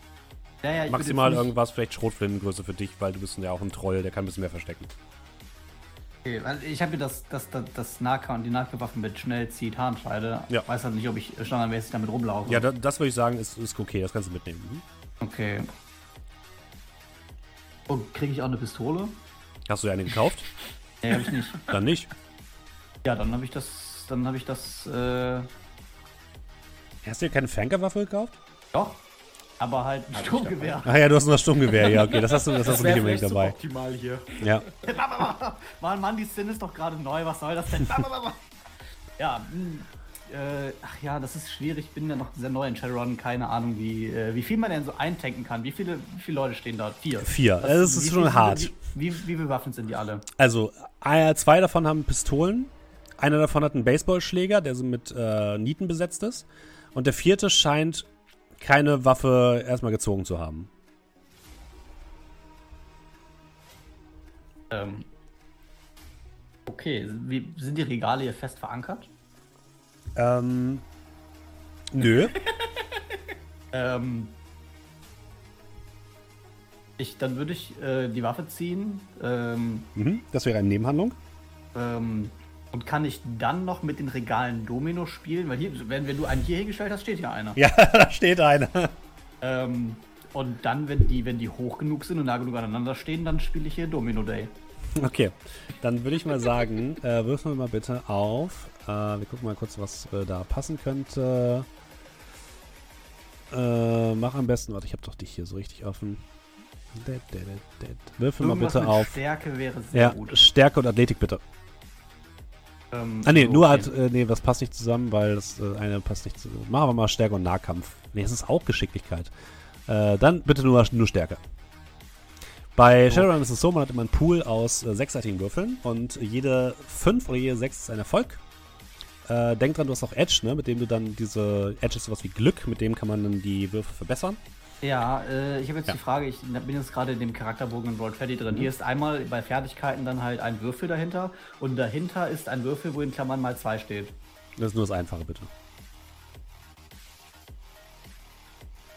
S5: Ja, ja,
S1: Maximal irgendwas, vielleicht Schrotflintengröße für dich, weil du bist ja auch ein Troll, der kann ein bisschen mehr verstecken.
S5: Okay, weil ich habe mir das, das, das, das Nahkampf, die Nahkampfwaffen mit schnell zieht Harnscheide.
S1: Ja.
S5: Weiß halt nicht, ob ich standardmäßig damit rumlaufe.
S1: Ja, da, das würde ich sagen, ist, ist okay, das kannst du mitnehmen. Mhm.
S5: Okay. Und kriege ich auch eine Pistole?
S1: Hast du ja eine gekauft?
S5: Nee, habe ich nicht.
S1: Dann nicht.
S5: Ja, dann habe ich das, dann habe ich das, äh,
S1: Hast du dir keine Fankerwaffe gekauft?
S5: doch. Aber halt ein Sturmgewehr.
S1: Ach ja, du hast nur das Sturmgewehr, ja, okay, das hast du, das hast du nicht unbedingt dabei.
S3: optimal hier.
S1: Ja.
S5: Mann, Mann, die Szene ist doch gerade neu, was soll das denn? ja, mh, äh, ach ja, das ist schwierig. Ich bin ja noch sehr neu in Shadowrun, keine Ahnung, wie, äh, wie viel man denn so eintanken kann. Wie viele, wie viele Leute stehen da? Vier.
S1: Vier.
S5: Was-
S1: Das ist
S5: wie
S1: schon hart.
S5: Wie, wie, wie bewaffnet sind die alle?
S1: Also, zwei davon haben Pistolen. Einer davon hat einen Baseballschläger, der so mit äh, Nieten besetzt ist. Und der vierte scheint keine Waffe erstmal gezogen zu haben.
S5: Ähm, okay, wie, sind die Regale hier fest verankert?
S1: Ähm. Nö.
S5: Ähm, ich, dann würde ich äh, die Waffe ziehen. Ähm,
S1: mhm. Das wäre eine Nebenhandlung.
S5: ähm, und kann ich dann noch mit den Regalen Domino spielen? Weil hier, wenn, wenn du einen hier hingestellt hast, steht hier einer.
S1: Ja, da steht einer.
S5: Ähm, und dann, wenn die, wenn die hoch genug sind und nah genug aneinander stehen, dann spiele ich hier Domino Day.
S1: Okay, dann würde ich mal sagen, äh, würfeln wir mal bitte auf. Äh, wir gucken mal kurz, was äh, da passen könnte. Äh, mach am besten, warte, ich habe doch dich hier so richtig offen. Dä. Würfel mal bitte auf.
S5: Stärke wäre sehr
S1: Ja,
S5: gut.
S1: Stärke und Athletik bitte.
S5: Ähm,
S1: Ah nee,
S5: so,
S1: nur
S5: okay.
S1: At äh, nee, das passt nicht zusammen, weil das äh, eine passt nicht zusammen. Machen wir mal Stärke und Nahkampf. Nee, das ist auch Geschicklichkeit. Äh, dann bitte nur, nur Stärke. Bei Shadowrun ist es so, man hat immer einen Pool aus äh, sechsseitigen Würfeln und jede fünf oder jede sechs ist ein Erfolg. Äh, denk dran, du hast auch Edge, ne, mit dem du dann diese Edge ist sowas wie Glück, mit dem kann man dann die Würfel verbessern.
S5: Ja, äh, ich habe jetzt
S1: Ja.
S5: die Frage, ich bin jetzt gerade in dem Charakterbogen in Roll Twenty drin.
S1: Mhm.
S5: Hier ist einmal bei Fertigkeiten dann halt ein Würfel dahinter und dahinter ist ein Würfel, wo in Klammern mal zwei steht.
S1: Das ist nur das Einfache, bitte.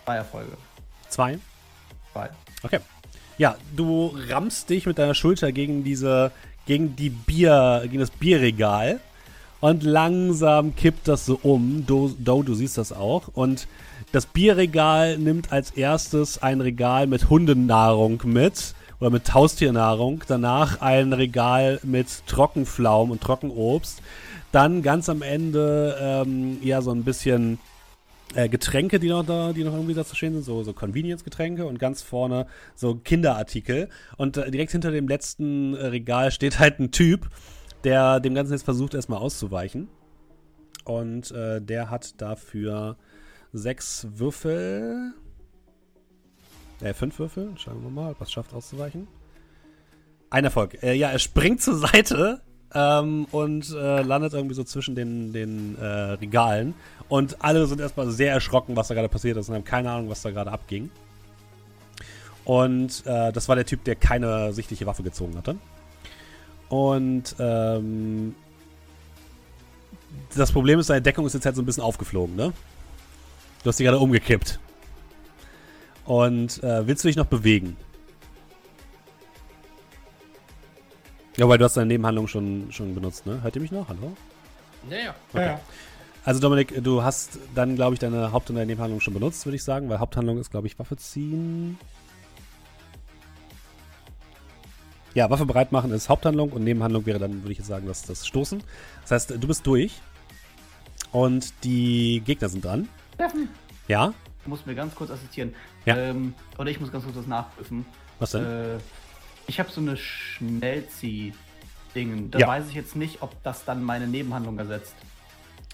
S5: Zwei Erfolge.
S1: Zwei.
S5: Zwei.
S1: Okay. Ja, du rammst dich mit deiner Schulter gegen diese, gegen die Bier, gegen das Bierregal Und langsam kippt das so um. Do, Do, du siehst das auch. Und das Bierregal nimmt als erstes ein Regal mit Hundennahrung mit. Oder mit Haustiernahrung. Danach ein Regal mit Trockenpflaumen und Trockenobst. Dann ganz am Ende ähm, ja so ein bisschen äh, Getränke, die noch da, die noch irgendwie da zu stehen sind, so, so Convenience-Getränke und ganz vorne so Kinderartikel. Und äh, direkt hinter dem letzten äh, Regal steht halt ein Typ, der dem Ganzen jetzt versucht, erstmal auszuweichen. Und äh, der hat dafür sechs Würfel. Äh, fünf Würfel. Schauen wir mal, ob es schafft auszuweichen. Ein Erfolg. Äh, ja, er springt zur Seite ähm, und äh, landet irgendwie so zwischen den, den äh, Regalen. Und alle sind erstmal sehr erschrocken, was da gerade passiert ist und haben keine Ahnung, was da gerade abging. Und äh, das war der Typ, der keine sichtliche Waffe gezogen hatte. Und ähm, das Problem ist, seine Deckung ist jetzt halt so ein bisschen aufgeflogen, ne? Du hast die gerade umgekippt. Und äh, willst du dich noch bewegen? Ja, weil du hast deine Nebenhandlung schon, schon benutzt, ne? Hört ihr mich noch? Hallo?
S2: Ja, ja.
S4: Ja.
S1: Also Dominik, du hast dann, glaube ich, deine Haupt- und deine Nebenhandlung schon benutzt, würde ich sagen, weil Haupthandlung ist, glaube ich, Waffe ziehen. Ja, Waffe bereit machen ist Haupthandlung und Nebenhandlung wäre dann, würde ich jetzt sagen, das, das Stoßen. Das heißt, du bist durch und die Gegner sind dran.
S5: Steffen,
S1: Ja?
S5: du musst mir ganz kurz assistieren.
S1: Ja.
S5: Ähm, oder ich muss ganz kurz was nachprüfen.
S1: Was denn?
S5: Äh, ich habe so eine Schnellzieh-Dingen. Da
S1: Ja.
S5: weiß ich jetzt nicht, ob das dann meine Nebenhandlung ersetzt.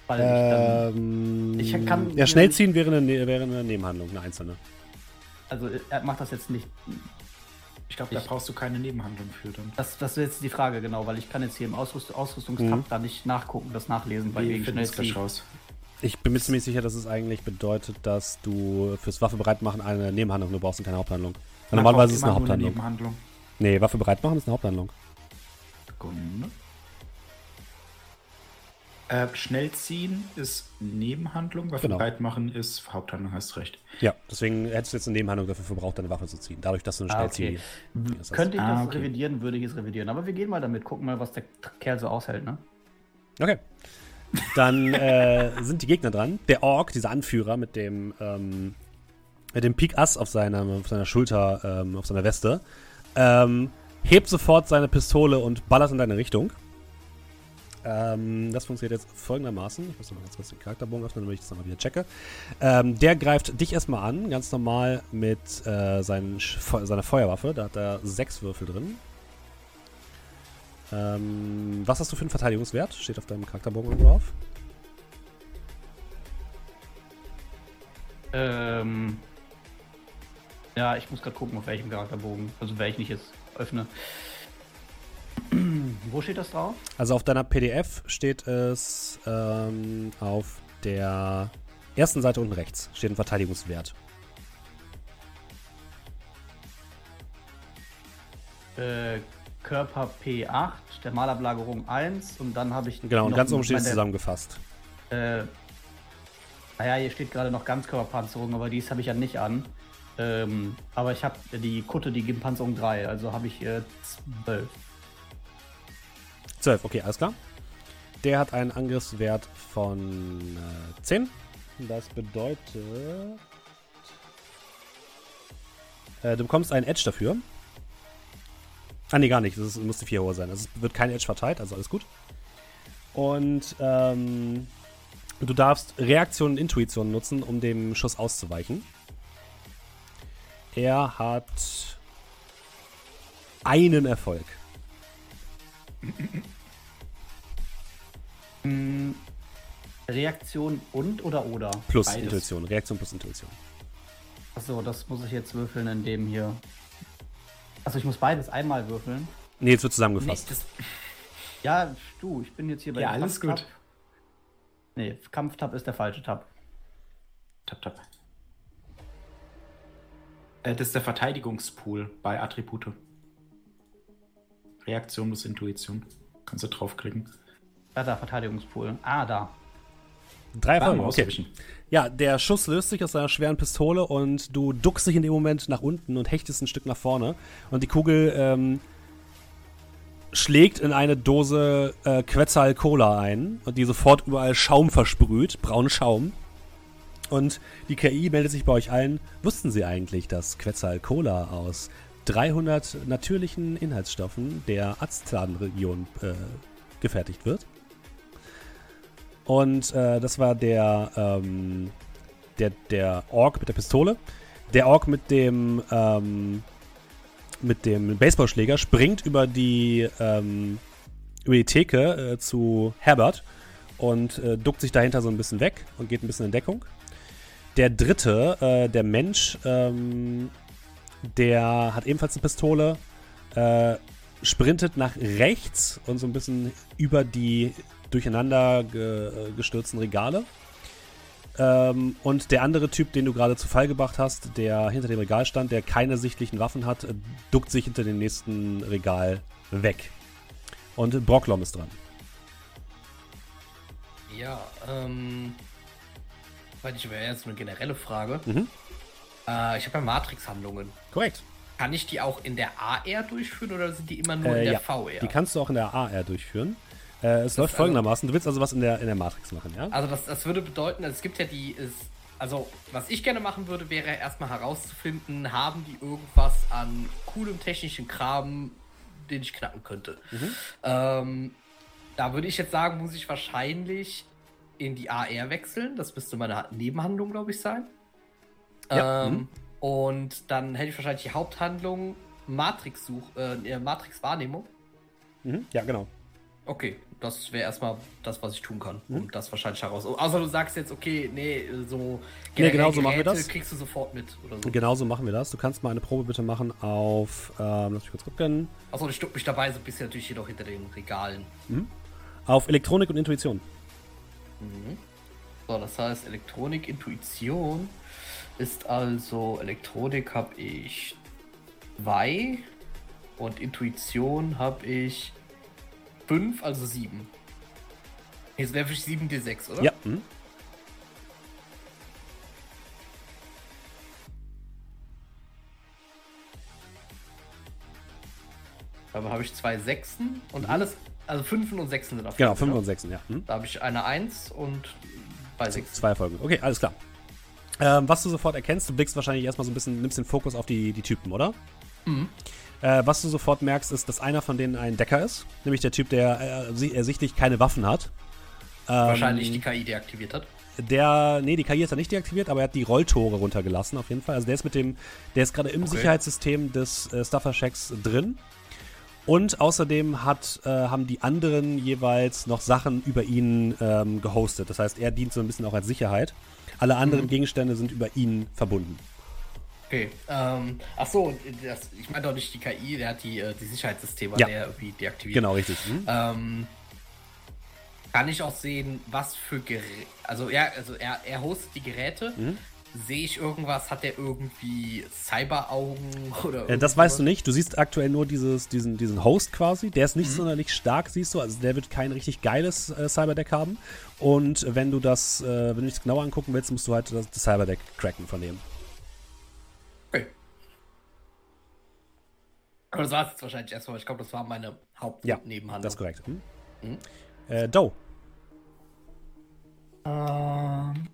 S5: Weil ich dann,
S1: ähm,
S5: ich kann-
S1: ja, schnell ziehen wäre eine, Ne- wäre eine Nebenhandlung, eine einzelne.
S5: also er macht das jetzt nicht.
S3: Ich glaube, da brauchst du keine Nebenhandlung für dann.
S5: Das, das ist jetzt die Frage, genau, weil ich kann jetzt hier im Ausrüst Ausrüstungstab
S1: Mhm.
S5: da nicht nachgucken, das nachlesen, weil wegen
S3: finden
S1: Ich bin mir ziemlich sicher, dass es eigentlich bedeutet, dass du fürs Waffe bereit machen eine Nebenhandlung nur brauchst und keine Haupthandlung.
S3: Man
S1: normalerweise ist es eine Haupthandlung.
S3: Nebenhandlung.
S1: Nee, Waffe bereit machen ist eine Haupthandlung.
S3: Sekunde. Äh, schnell ziehen ist Nebenhandlung, Waffe
S1: Genau.
S3: bereit machen ist Haupthandlung, hast recht.
S1: Ja, deswegen hättest du jetzt eine Nebenhandlung dafür verbraucht, deine Waffe zu ziehen. Dadurch, dass du eine
S5: Ah,
S1: Schnellzieh.
S5: okay.
S1: Heißt-
S5: Könnte ich
S3: Ah,
S5: das
S3: okay.
S5: revidieren, würde ich es revidieren. Aber wir gehen mal damit, gucken mal, was der Kerl so aushält, ne?
S1: Okay. Dann äh, sind die Gegner dran. Der Ork, dieser Anführer mit dem, ähm, mit dem Pik Ass auf seiner, auf seiner Schulter, ähm, auf seiner Weste, ähm, hebt sofort seine Pistole und ballert in deine Richtung. Ähm, das funktioniert jetzt folgendermaßen. Ich muss noch mal ganz kurz den Charakterbogen öffnen, damit ich das nochmal wieder checke. Ähm, der greift dich erstmal an, ganz normal mit äh, seinen, seiner Feuerwaffe. Da hat er sechs Würfel drin. Ähm, was hast du für einen Verteidigungswert? Steht auf deinem Charakterbogen irgendwo drauf?
S5: Ähm, ja, ich muss gerade gucken, auf welchem Charakterbogen. Also welchen ich jetzt öffne. Wo steht das drauf?
S1: Also auf deiner PDF steht es ähm, auf der ersten Seite unten rechts. Steht ein Verteidigungswert.
S5: Äh, Körper P8, der Malablagerung 1 und dann habe ich.
S1: Genau, und ganz oben steht es zusammengefasst.
S5: Äh, naja, hier steht gerade noch Ganzkörperpanzerung, aber dies habe ich ja nicht an. Ähm, aber ich habe die Kutte, die gibt Panzerung 3, also habe ich äh, 12.
S1: 12, okay, alles klar. Der hat einen Angriffswert von äh, 10. Das bedeutet. Äh, du bekommst einen Edge dafür. Ah, nee, gar nicht. Das ist, musste 4 hoher sein. Also es wird kein Edge verteilt, also alles gut. Und ähm, du darfst Reaktion und Intuition nutzen, um dem Schuss auszuweichen. Er hat einen Erfolg.
S5: Hm, Reaktion und oder oder?
S1: Plus
S3: Beides.
S1: Intuition. Reaktion plus Intuition.
S5: Achso, das muss ich jetzt würfeln in dem hier. Achso, ich muss beides einmal würfeln.
S1: Nee, jetzt wird zusammengefasst.
S3: das,
S5: Ja, du, ich bin jetzt hier bei
S3: Ja, alles
S5: Kampftab.
S3: gut.
S5: Nee, Kampftab ist der falsche Tab.
S3: tap, tap. Äh, das ist der Verteidigungspool bei Attribute. Reaktion plus Intuition. Kannst du draufklicken.
S5: Da, da, Verteidigungspool. Ah, da.
S1: Drei Erfolge, okay. Ja, der Schuss löst sich aus seiner schweren Pistole und du duckst dich in dem Moment nach unten und hechtest ein Stück nach vorne. Und die Kugel ähm, schlägt in eine Dose äh, Quetzal Cola ein und die sofort überall Schaum versprüht, braunen Schaum. Und die KI meldet sich bei euch allen. Wussten Sie eigentlich, dass Quetzal Cola aus 300 natürlichen Inhaltsstoffen der Aztlan-Region äh, gefertigt wird? Und äh, das war der, ähm, der, der Ork mit der Pistole. Der Ork mit dem, ähm, mit dem Baseballschläger springt über die, ähm, über die Theke äh, zu Herbert und äh, duckt sich dahinter so ein bisschen weg und geht ein bisschen in Deckung. Der dritte, äh, der Mensch, ähm, der hat ebenfalls eine Pistole, äh, sprintet nach rechts und so ein bisschen über die durcheinander ge äh, gestürzten Regale. Ähm, und der andere Typ, den du gerade zu Fall gebracht hast, der hinter dem Regal stand, der keine sichtlichen Waffen hat, äh, duckt sich hinter dem nächsten Regal weg. Und Brocklom ist dran.
S2: Ja, ähm. Ich wäre jetzt eine generelle Frage.
S1: Mhm.
S2: Äh, ich habe ja Matrix-Handlungen.
S1: Korrekt.
S2: Kann ich die auch in der AR durchführen oder sind die immer nur
S1: Äh,
S2: in der
S1: ja,
S2: VR?
S1: Die kannst du auch in der AR durchführen. Äh, es läuft
S2: also-
S1: folgendermaßen: Du willst also was in der, in der Matrix machen, ja?
S2: Also das, das würde bedeuten, also es gibt ja die, ist, also was ich gerne machen würde, wäre erstmal herauszufinden, haben die irgendwas an coolem technischen Kram, den ich knacken könnte. Ähm, da würde ich jetzt sagen, muss ich wahrscheinlich in die AR wechseln. Das müsste meine Nebenhandlung, glaube ich, sein.
S1: Ja,
S2: Ähm,
S1: mhm.
S2: Und dann hätte ich wahrscheinlich die Haupthandlung Matrix-Such, äh, Matrix-Wahrnehmung.
S1: Mhm. Ja, genau.
S2: Okay, das wäre erstmal das, was ich tun kann,
S1: Mhm.
S2: um das wahrscheinlich heraus. Außer du sagst jetzt, okay, nee, so
S1: Nee, genau so machen wir das.
S2: kriegst du sofort mit oder so.
S1: Genauso machen wir das. Du kannst mal eine Probe bitte machen auf, ähm, lass mich kurz gucken,
S2: Achso, ich stuck mich dabei so ein bisschen natürlich jedoch hinter den Regalen.
S1: auf Elektronik und Intuition.
S2: So, das heißt, Elektronik, Intuition ist also, Elektronik habe ich 2 und Intuition habe ich 5, also 7. Jetzt werfe ich 7d6, oder?
S1: Ja. Mhm.
S2: Dabei habe ich zwei Sechsen und alles, also Fünfen und Sechsen sind auf
S1: Mhm. Genau,
S2: jeden
S1: 5
S2: Fall.
S1: und 6, ja. Mhm.
S2: Da habe ich eine Eins und bei Sechsen.
S1: Zwei Folgen. Okay, alles klar. Ähm, was du sofort erkennst, du blickst wahrscheinlich erstmal so ein bisschen, nimmst den Fokus auf die, die Typen, oder?
S2: Mhm.
S1: Äh, was du sofort merkst, ist, dass einer von denen ein Decker ist. Nämlich der Typ, der äh, ersichtlich keine Waffen hat. Ähm,
S2: Wahrscheinlich die KI deaktiviert hat.
S1: Der, nee, die KI hat er nicht deaktiviert, aber er hat die Rolltore runtergelassen, auf jeden Fall. Also der ist mit dem, der ist gerade im
S2: Okay.
S1: Sicherheitssystem des äh, Stuffer-Checks drin. Und außerdem hat, äh, haben die anderen jeweils noch Sachen über ihn ähm, gehostet. Das heißt, er dient so ein bisschen auch als Sicherheit. Alle anderen
S2: Mhm.
S1: Gegenstände sind über ihn verbunden.
S2: Okay. Ähm, ach so, das, ich meine doch nicht die KI, der hat die, äh, die Sicherheitssysteme,
S1: Ja.
S2: der irgendwie deaktiviert.
S1: Genau, richtig. Hm?
S2: Ähm, kann ich auch sehen, was für Geräte. Also, ja, also er, er hostet die Geräte.
S1: Mhm.
S2: Sehe ich irgendwas? Hat er irgendwie Cyberaugen oder
S1: Äh, das weißt du nicht. Du siehst aktuell nur dieses, diesen, diesen Host quasi. Der ist nicht
S2: Mhm.
S1: sonderlich stark, siehst du. Also der wird kein richtig geiles äh, Cyberdeck haben. Und wenn du das, äh, wenn du dich genauer angucken willst, musst du halt das, das Cyberdeck cracken von dem.
S2: Aber das war es jetzt wahrscheinlich erstmal. Ich glaube, das war meine Haupt-
S1: Ja. Das ist korrekt. Hm?
S2: Mhm.
S1: Äh, Doe.
S4: Ähm.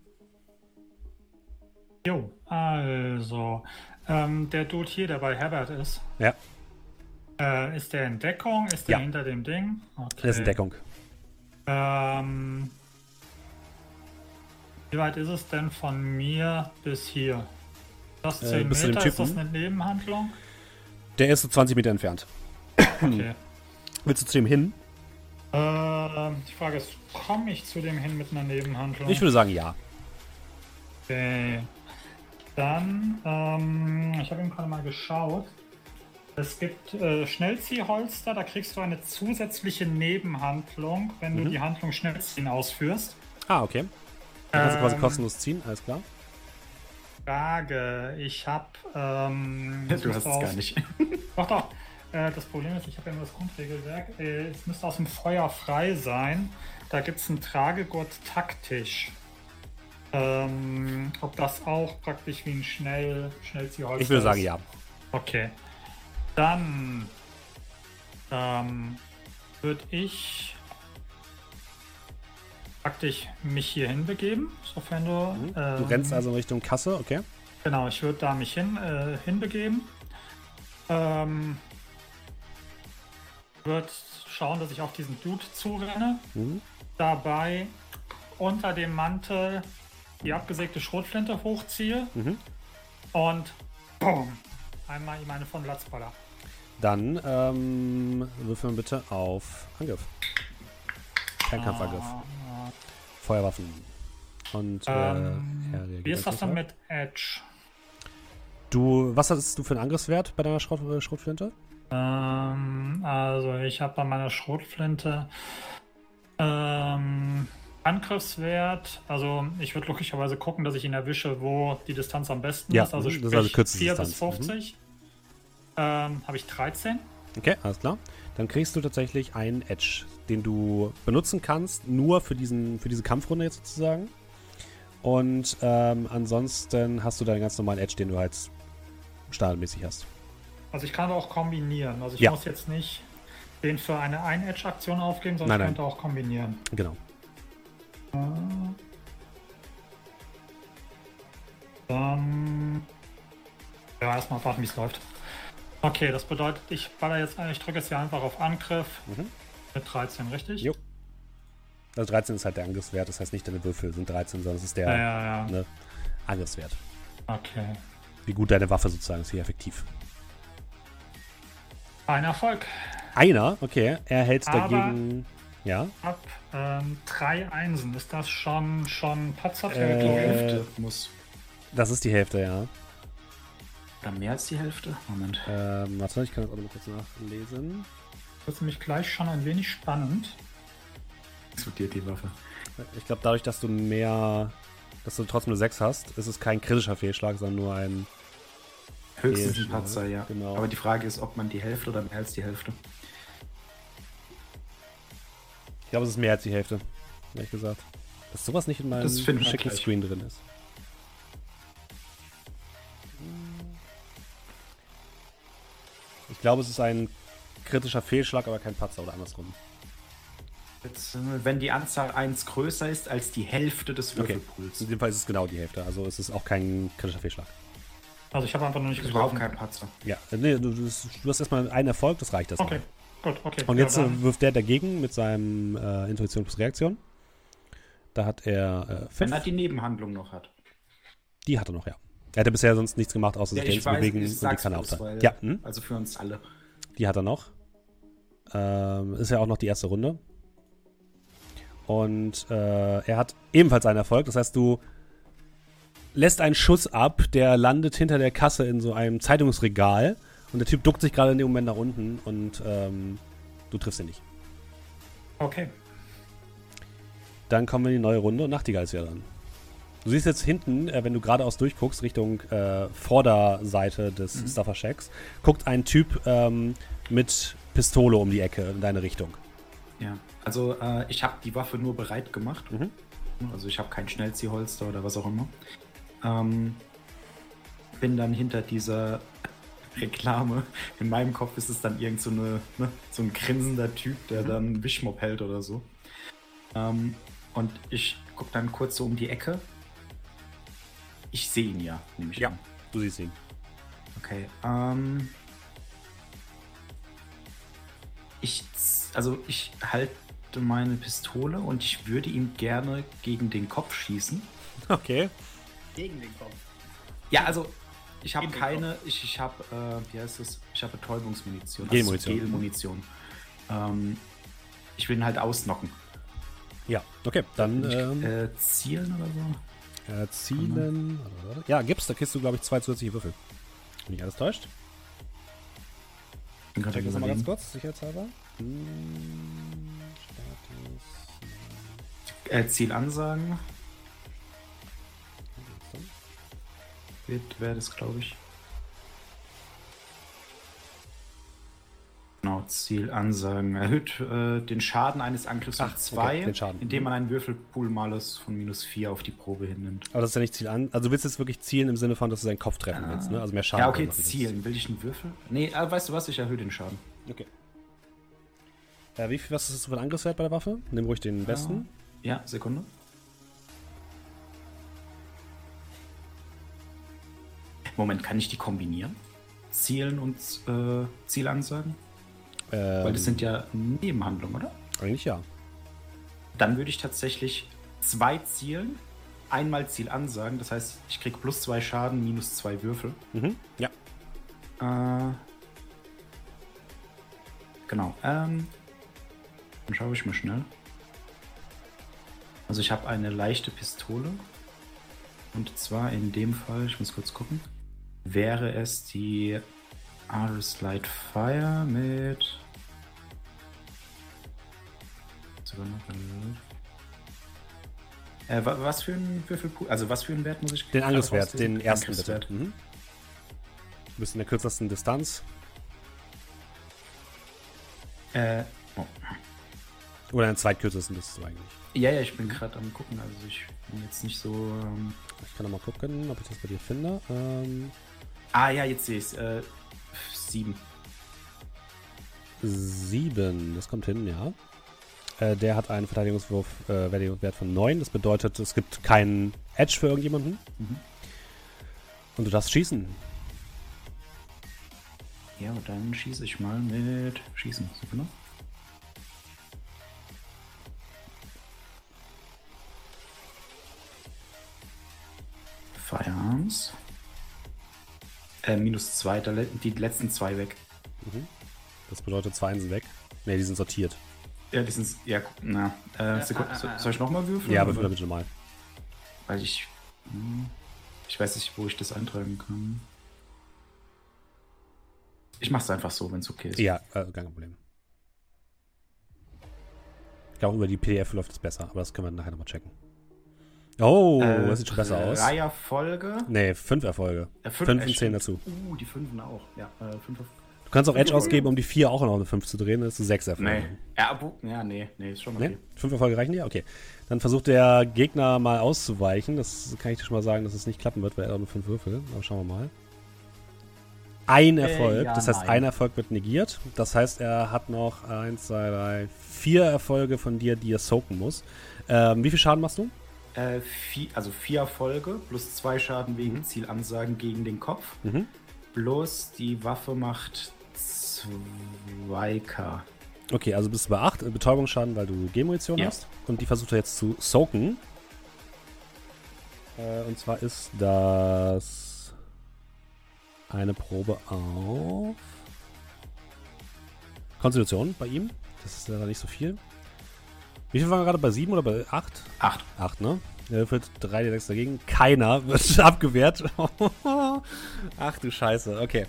S4: Jo, also. Ähm, der Dude hier, der bei Herbert ist,
S1: Ja,
S4: äh, ist der in Deckung? Ist der
S1: Ja.
S4: hinter dem Ding? Okay.
S1: das ist in Deckung.
S4: Ähm, wie weit ist es denn von mir bis hier? Das
S1: Äh,
S4: 10
S1: bis zu dem
S4: Meter, ist das eine Nebenhandlung?
S1: Der ist so 20 Meter entfernt.
S4: Okay.
S1: Willst du zu ihm hin?
S4: Ähm, die Frage ist, komme ich zu dem hin mit einer Nebenhandlung?
S1: Ich würde sagen, ja.
S4: Okay. Dann, ähm, ich habe eben gerade mal geschaut. Es gibt äh, Schnellziehholster, da kriegst du eine zusätzliche Nebenhandlung, wenn
S1: Mhm.
S4: du die Handlung Schnellziehen ausführst.
S1: Ah, okay. Dann kannst du quasi
S4: Ähm,
S1: kostenlos ziehen, alles klar.
S4: Frage, ich habe. Ähm,
S3: Du hast es gar nicht.
S4: Doch, doch. Äh, das Problem ist, ich habe ja nur das Grundregelwerk. Äh, es müsste aus dem Feuer frei sein. Da gibt es einen Tragegurt taktisch. Ähm, ob das auch praktisch wie ein Schnell Schnellziehholster
S1: Ich würde sagen,
S4: ist?
S1: ja.
S4: Okay. Dann ähm, würde ich praktisch mich hierhin begeben, sofern du.
S1: Mhm. Du
S4: ähm,
S1: rennst also in Richtung Kasse, okay?
S4: Genau, ich würde da mich hin, äh, hinbegeben. Ähm, würde schauen, dass ich auf diesen Dude zurenne.
S1: Mhm.
S4: Dabei unter dem Mantel die abgesägte Schrotflinte hochziehe
S1: Mhm.
S4: und boom, einmal ihm eine von Latzballer.
S1: Dann ähm, würfeln wir bitte auf Angriff. Fernkampfangriff. Feuerwaffen. Und äh,
S4: ähm, wie ist das dann mit Edge?
S1: Du, was hast du für einen Angriffswert bei deiner Schrot, äh, Schrotflinte?
S4: Ähm, also ich habe bei meiner Schrotflinte ähm, Angriffswert. Also ich würde logischerweise gucken, dass ich ihn erwische, wo die Distanz am besten
S1: Ja,
S4: ist. Also
S1: mhm, das ist
S4: sprich
S1: also kürzeste
S4: 4 bis
S1: Distanz. Mhm.
S4: 50. Ähm, habe ich 13.
S1: Okay, alles klar. Dann kriegst du tatsächlich einen Edge, den du benutzen kannst, nur für, diesen, für diese Kampfrunde jetzt sozusagen. Und ähm, ansonsten hast du deinen ganz normalen Edge, den du halt standardmäßig hast.
S4: Also ich kann auch kombinieren. Also ich
S1: Ja.
S4: muss jetzt nicht den für eine Ein-Edge-Aktion aufgeben,
S1: Nein,
S4: sondern ich
S1: nein.
S4: könnte auch kombinieren.
S1: Genau.
S4: Dann. Ja, erstmal warten, wie es läuft. Okay, das bedeutet, ich baller jetzt, ich drücke jetzt hier einfach auf Angriff
S1: Mhm.
S4: Mit 13, richtig?
S1: Jo. Also 13 ist halt der Angriffswert, das heißt nicht deine Würfel sind 13, sondern es ist der
S4: Ja, ja, ja.
S1: Ne, Angriffswert.
S4: Okay.
S1: Wie gut deine Waffe sozusagen ist, wie effektiv.
S4: Ein Erfolg.
S1: Einer, okay, er hält
S4: Aber-
S1: dagegen. Ja,
S4: Ab ähm, drei Einsen. Ist das schon, schon
S1: Äh,
S4: Patzer-Territorium?
S3: Hälfte muss.
S1: das ist die Hälfte, ja.
S3: Oder mehr als die Hälfte? Moment.
S1: Ähm, warte, ich kann das auch noch mal kurz nachlesen.
S4: Das ist nämlich gleich schon ein wenig spannend.
S3: Explodiert die Waffe.
S1: Ich glaube, dadurch, dass du mehr, dass du trotzdem nur 6 hast, ist es kein kritischer Fehlschlag, sondern nur ein.
S3: Höchstens ein Patzer, ja.
S1: genau.
S3: Aber die Frage ist, ob man die Hälfte oder mehr als die Hälfte.
S1: Ich glaube, es ist mehr als die Hälfte, ehrlich gesagt. Dass sowas nicht in meinem schicken. Screen drin ist. Ich glaube, es ist ein kritischer Fehlschlag, aber kein Patzer oder andersrum.
S3: Jetzt, äh, wenn die Anzahl 1 größer ist als die Hälfte des
S1: Okay.
S3: Würfelpools.
S1: In dem Fall ist es genau die Hälfte, also es ist auch kein kritischer Fehlschlag.
S4: Also ich habe einfach nur nicht
S3: Das ist überhaupt
S4: getroffen.
S3: kein Patzer.
S1: Ja, äh, nee, du, du, hast erstmal einen Erfolg, das reicht erstmal.
S4: Okay, gut, okay.
S1: Und
S4: Ja,
S1: jetzt äh,
S4: dann-
S1: wirft der dagegen mit seinem äh, Intuition plus Reaktion. Da hat er äh,
S3: Wenn
S1: fünf.
S3: er die Nebenhandlung noch hat.
S1: Die hat er noch, ja. Er hatte bisher sonst nichts gemacht, außer sich dahin zu bewegen und die
S3: weil-
S1: Ja, hm?
S3: Also für uns alle.
S1: die hat er noch. Ähm, ist ja auch noch die erste Runde. Und äh, er hat ebenfalls einen Erfolg. Das heißt, du lässt einen Schuss ab, der landet hinter der Kasse in so einem Zeitungsregal. Und der Typ duckt sich gerade in dem Moment nach unten und ähm, du triffst ihn nicht.
S4: Okay.
S1: Dann kommen wir in die neue Runde und Nachtigall ist wieder dran. Du siehst jetzt hinten, äh, wenn du geradeaus durchguckst, Richtung äh, Vorderseite des
S3: Mhm.
S1: Stuffer Shacks, guckt ein Typ ähm, mit Pistole um die Ecke in deine Richtung.
S3: Ja. Also äh, ich habe die Waffe nur bereit gemacht.
S1: Mhm.
S3: Also ich habe kein Schnellziehholster oder was auch immer. Ähm, bin dann hinter dieser Reklame. In meinem Kopf ist es dann irgend so, eine, ne, so ein grinsender Typ, der dann einen Wischmopp hält oder so. Ähm, und ich gucke dann kurz so um die Ecke. Ich sehe ihn ja, nehme ich
S1: Ja.
S3: an.
S1: Du siehst ihn.
S3: Okay. Ähm, ich, also ich halte meine Pistole und ich würde ihm gerne gegen den Kopf schießen.
S1: Okay.
S5: Gegen den Kopf.
S3: Ja, also ich habe keine, ich, ich habe, äh, wie heißt es? Ich habe Betäubungsmunition.
S1: Gelmunition.
S3: Also Gelmunition. Ähm, ich will ihn halt ausnocken.
S1: Ja, okay. Dann ähm,
S3: Äh, zielen oder so?
S1: erzielen. Warte, warte. Ja, gibt's. Da kriegst du, glaube ich, zwei zusätzliche Würfel. Wenn nicht alles täuscht.
S3: Bin gerade
S1: Check das nochmal ganz kurz, sicherheitshalber. Hm, Status.
S3: Äh, Zielansagen wird, wäre das, glaube ich. Genau, Zielansagen. Erhöht äh, den Schaden eines Angriffs um
S1: Ach, okay,
S3: 2,
S1: den Schaden.
S3: indem man einen Würfelpool-Malus von minus 4 auf die Probe hinnimmt.
S1: Aber das ist ja nicht Ziel an. Also du willst jetzt wirklich zielen im Sinne von, dass du seinen Kopf treffen willst, ne? Also mehr Schaden.
S3: ja, okay,
S1: willst.
S3: zielen. Will ich einen Würfel? Nee, äh, weißt du was? Ich erhöhe den Schaden.
S1: Okay. Äh, wie viel, was ist das für ein Angriffswert bei der Waffe? Nimm ruhig den besten.
S3: Ja, Sekunde. Moment, kann ich die kombinieren? Zielen und äh, Zielansagen?
S1: Ähm,
S3: Weil das sind ja Nebenhandlungen, oder?
S1: Eigentlich ja.
S3: Dann würde ich tatsächlich zwei Zielen, einmal Zielansagen. Das heißt, ich krieg plus zwei Schaden, minus zwei Würfel.
S1: Mhm. Ja.
S3: Äh, genau. Ähm, dann schaue ich mal schnell. Also ich habe eine leichte Pistole. Und zwar in dem Fall, ich muss kurz gucken, wäre es die Aris Light Fire mit. Sogar noch Äh, wa- was für ein Würfel, also was für einen Wert muss ich
S1: Den
S3: gerade
S1: Angriffswert, den ersten bitte. Mhm. Du bist in der kürzesten Distanz.
S3: Äh, oh.
S1: Oder in der zweitkürzesten bist du eigentlich.
S3: Ja, ja, ich bin gerade am gucken, also ich bin jetzt nicht so. Ähm...
S1: Ich kann noch mal gucken, ob ich das bei dir finde. Ähm,
S3: Ah ja, jetzt sehe ich es. Äh, sieben.
S1: sieben, das kommt hin, ja. Äh, der hat einen Verteidigungswurf, äh, Verteidigungswert von 9. Das bedeutet, es gibt keinen Edge für irgendjemanden.
S3: Mhm.
S1: Und du darfst schießen.
S3: Ja, und dann schieße ich mal mit Schießen. Sekunde. Firearms. Äh, minus zwei, die letzten zwei weg.
S1: Das bedeutet, zwei sind weg. Ne, die sind sortiert.
S3: Ja, die sind. Ja, na. Äh, Sekunde, so, soll ich nochmal würfeln?
S1: Ja, aber bitte mal.
S3: Weil ich. hm, Ich weiß nicht, wo ich das eintragen kann. Ich mach's einfach so, wenn es okay ist.
S1: Ja, äh, kein Problem. Ich glaube, über die PDF läuft es besser, aber das können wir nachher nochmal checken. Oh,
S3: Äh,
S1: das sieht schon besser aus.
S3: Drei Erfolge.
S1: Nee, fünf Erfolge.
S3: Äh,
S1: Fünf
S3: äh,
S1: und zehn dazu.
S3: Uh, die Fünfen auch. Ja, äh, fünf auf.
S1: Du kannst auch Edge ausgeben, um die vier auch noch eine fünf zu drehen, dann ist es sechs Erfolge.
S3: Nee. Ja, ja, nee, nee, ist schon okay.
S1: Nee? Fünf Erfolge reichen dir? Okay. Dann versucht der Gegner mal auszuweichen. Das kann ich dir schon mal sagen, dass es nicht klappen wird, weil er nur fünf Würfel. Aber schauen wir mal. Ein Erfolg.
S5: ja,
S1: das heißt,
S5: nein.
S1: ein Erfolg wird negiert. Das heißt, er hat noch eins, zwei, drei, vier Erfolge von dir, die er soaken muss. Ähm, wie viel Schaden machst du?
S3: Äh, vier, also vier Erfolge plus zwei Schaden wegen Zielansagen gegen den Kopf.
S1: Mhm.
S3: Bloß die Waffe macht 2k.
S1: Okay, also bist du bei 8 Betäubungsschaden, weil du G-Munition
S3: Ja.
S1: hast. Und die versucht er jetzt zu soaken. Äh, und zwar ist das eine Probe auf Konstitution bei ihm. Das ist leider nicht so viel. Wie viel waren wir gerade? Bei 7 oder bei 8?
S3: Acht.
S1: 8, ne? Er würfelt 3 d dagegen. Keiner wird abgewehrt. Ach du Scheiße, okay.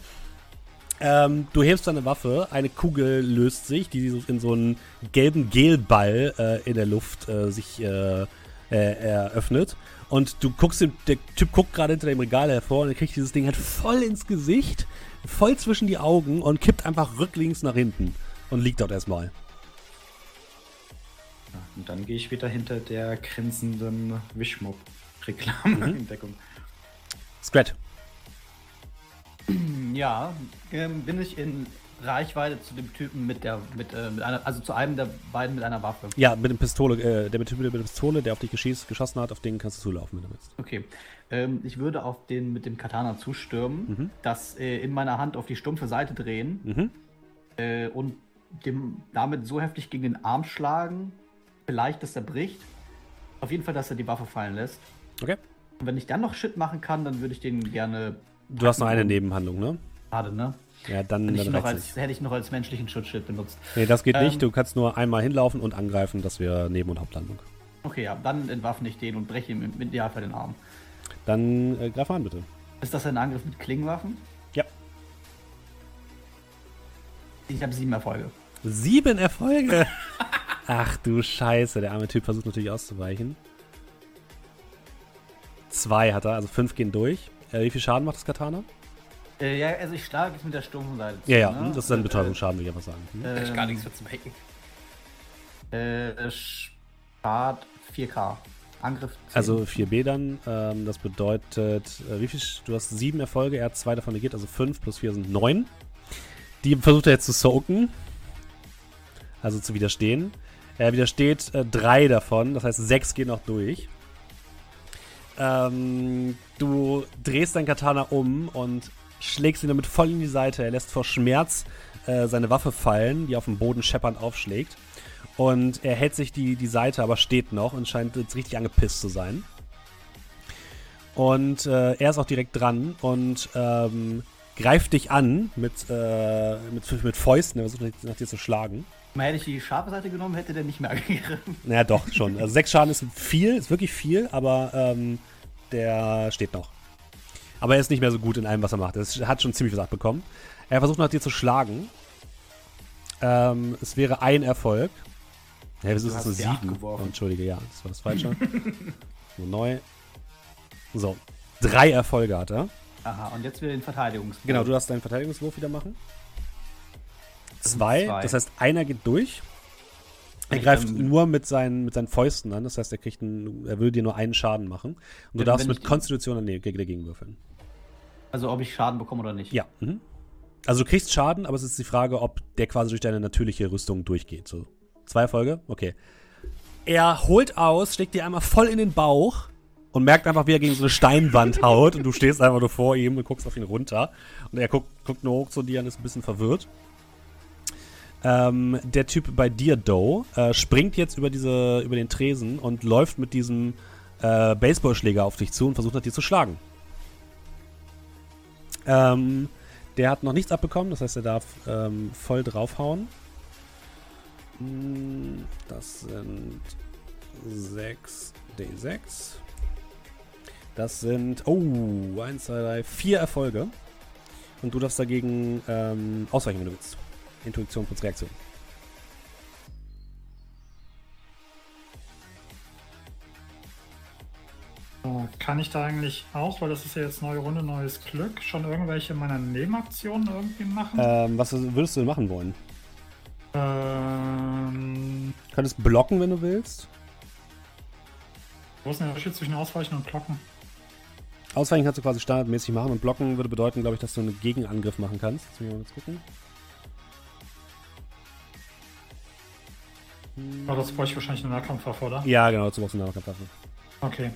S1: Ähm, du hebst deine Waffe, eine Kugel löst sich, die in so einen gelben Gelball äh, in der Luft äh, sich äh, äh, eröffnet. Und du guckst, dem- der Typ guckt gerade hinter dem Regal hervor und er kriegt dieses Ding halt voll ins Gesicht, voll zwischen die Augen und kippt einfach rücklings nach hinten und liegt dort erstmal.
S3: Und dann gehe ich wieder hinter der grinsenden Wischmob-Reklame in Deckung.
S1: Scrat.
S5: Ja, ähm, bin ich in Reichweite zu dem Typen mit der, mit, äh, mit einer, also zu einem der beiden mit einer Waffe.
S1: Ja, mit dem Pistole, äh, der Typ mit der Pistole, der auf dich geschieß, geschossen hat, auf den kannst du zulaufen, wenn du willst.
S5: Okay. Ähm, ich würde auf den mit dem Katana zustürmen,
S1: Mhm.
S5: das äh, in meiner Hand auf die stumpfe Seite drehen
S1: Mhm.
S5: äh, und dem damit so heftig gegen den Arm schlagen, vielleicht, dass er bricht. Auf jeden Fall, dass er die Waffe fallen lässt.
S1: Okay.
S5: Und wenn ich dann noch Shit machen kann, dann würde ich den gerne.
S1: Du hast noch eine Nebenhandlung, ne?
S5: Schade, ne?
S1: Ja, dann,
S5: Hätte ich,
S1: dann
S5: als, hätte ich noch als menschlichen Schutzschild benutzt.
S1: Nee, das geht
S5: Ähm,
S1: nicht. Du kannst nur einmal hinlaufen und angreifen, das wäre Neben- und Hauptlandung.
S5: Okay, ja, dann entwaffne ich den und breche ihm im Idealfall den Arm.
S1: Dann äh, greif an, bitte.
S5: Ist das ein Angriff mit Klingenwaffen?
S1: Ja.
S5: Ich habe sieben Erfolge.
S1: Sieben Erfolge! Ach du Scheiße, der arme Typ versucht natürlich auszuweichen. Zwei hat er, also fünf gehen durch. Äh, wie viel Schaden macht das Katana?
S5: Äh, ja, also ich schlage jetzt mit der stumpfen Seite. zu,
S1: Ja, ja,
S5: ne?
S1: das ist ein
S5: Äh,
S1: Betäubungsschaden, würde ich einfach sagen. Hm?
S2: Ist
S5: ähm,
S2: gar nichts für zum Hacken.
S5: Äh, Spart 4K. Angriff 10.
S1: Also 4B dann, ähm, das bedeutet, äh, wie viel? Du hast sieben Erfolge, er hat zwei davon negiert, also fünf plus vier sind neun. Die versucht er jetzt zu soaken. also zu widerstehen. Er widersteht äh, drei davon, das heißt sechs gehen noch durch. Ähm, du drehst dein Katana um und schlägst ihn damit voll in die Seite. Er lässt vor Schmerz äh, seine Waffe fallen, die auf dem Boden scheppernd aufschlägt. Und er hält sich die, die Seite, aber steht noch und scheint jetzt richtig angepisst zu sein. Und äh, er ist auch direkt dran und ähm, greift dich an mit, äh, mit, mit Fäusten, er versucht nach dir zu schlagen.
S5: Mal hätte ich die scharfe Seite genommen, hätte der nicht mehr angegriffen.
S1: Naja, doch, schon. Also sechs Schaden ist viel, ist wirklich viel, aber ähm, der steht noch. Aber er ist nicht mehr so gut in allem, was er macht. Er hat schon ziemlich was abbekommen. Er versucht nach dir zu schlagen. Ähm, es wäre ein Erfolg. Ja, das ist eine 7. Oh, Entschuldige, ja, das war das Falsche. so, neu. So, drei Erfolge hat er.
S5: Aha, und jetzt wieder den Verteidigungswurf.
S1: Genau, du darfst deinen Verteidigungswurf wieder machen. Zwei, zwei. das heißt, einer geht durch. Er greift ähm, nur mit seinen, mit seinen Fäusten an, das heißt, er kriegt einen, er will dir nur einen Schaden machen. Und du darfst mit Konstitution dagegen würfeln.
S5: Also ob ich Schaden bekomme oder nicht?
S1: Ja. Mhm. Also du kriegst Schaden, aber es ist die Frage, ob der quasi durch deine natürliche Rüstung durchgeht. So. Zwei Erfolge? Okay. Er holt aus, schlägt dir einmal voll in den Bauch und merkt einfach, wie er gegen so eine Steinwand haut und du stehst einfach nur vor ihm und guckst auf ihn runter. Und er guckt, guckt nur hoch zu dir und ist ein bisschen verwirrt. Ähm, der Typ bei dir, Doe, äh, springt jetzt über, diese, über den Tresen und läuft mit diesem äh, Baseballschläger auf dich zu und versucht dir zu schlagen. Ähm, der hat noch nichts abbekommen, das heißt, er darf ähm, voll draufhauen. Hm, das sind 6 D6. Das sind, oh, 1, 2, 3, 4 Erfolge. Und du darfst dagegen ähm, ausweichen, wenn du willst. Intuition plus Reaktion.
S4: Kann ich da eigentlich auch, weil das ist ja jetzt neue Runde, neues Glück, schon irgendwelche meiner Nebenaktionen irgendwie machen?
S1: Ähm, was würdest du machen wollen?
S4: Ähm.
S1: Könntest blocken, wenn du willst.
S4: Wo ist denn der Unterschied zwischen Ausweichen und Blocken?
S1: Ausweichen kannst du quasi standardmäßig machen und blocken würde bedeuten, glaube ich, dass du einen Gegenangriff machen kannst. Jetzt mal kurz gucken.
S4: Aber das bräuchte ich wahrscheinlich eine Nahkampfwaffe, oder?
S1: Ja, genau, dazu brauchst du eine Nahkampfwaffe.
S4: Okay.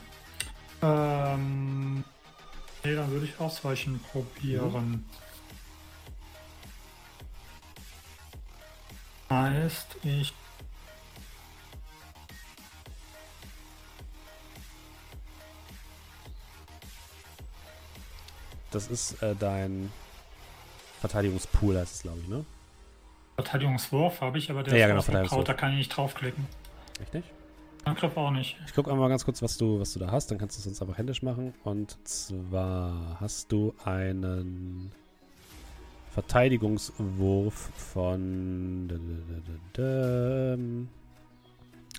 S4: Ähm. Nee, dann würde ich Ausweichen probieren. Mhm. Heißt, ich.
S1: Das ist äh, dein Verteidigungspool, heißt es, glaube ich, ne?
S4: Verteidigungswurf habe ich, aber der
S1: ja,
S4: ist
S1: genau,
S4: Kraut, da kann ich nicht draufklicken.
S1: Richtig?
S4: Angriff auch nicht.
S1: Ich gucke einmal ganz kurz, was du, was du da hast, dann kannst du es sonst einfach händisch machen. Und zwar hast du einen Verteidigungswurf von.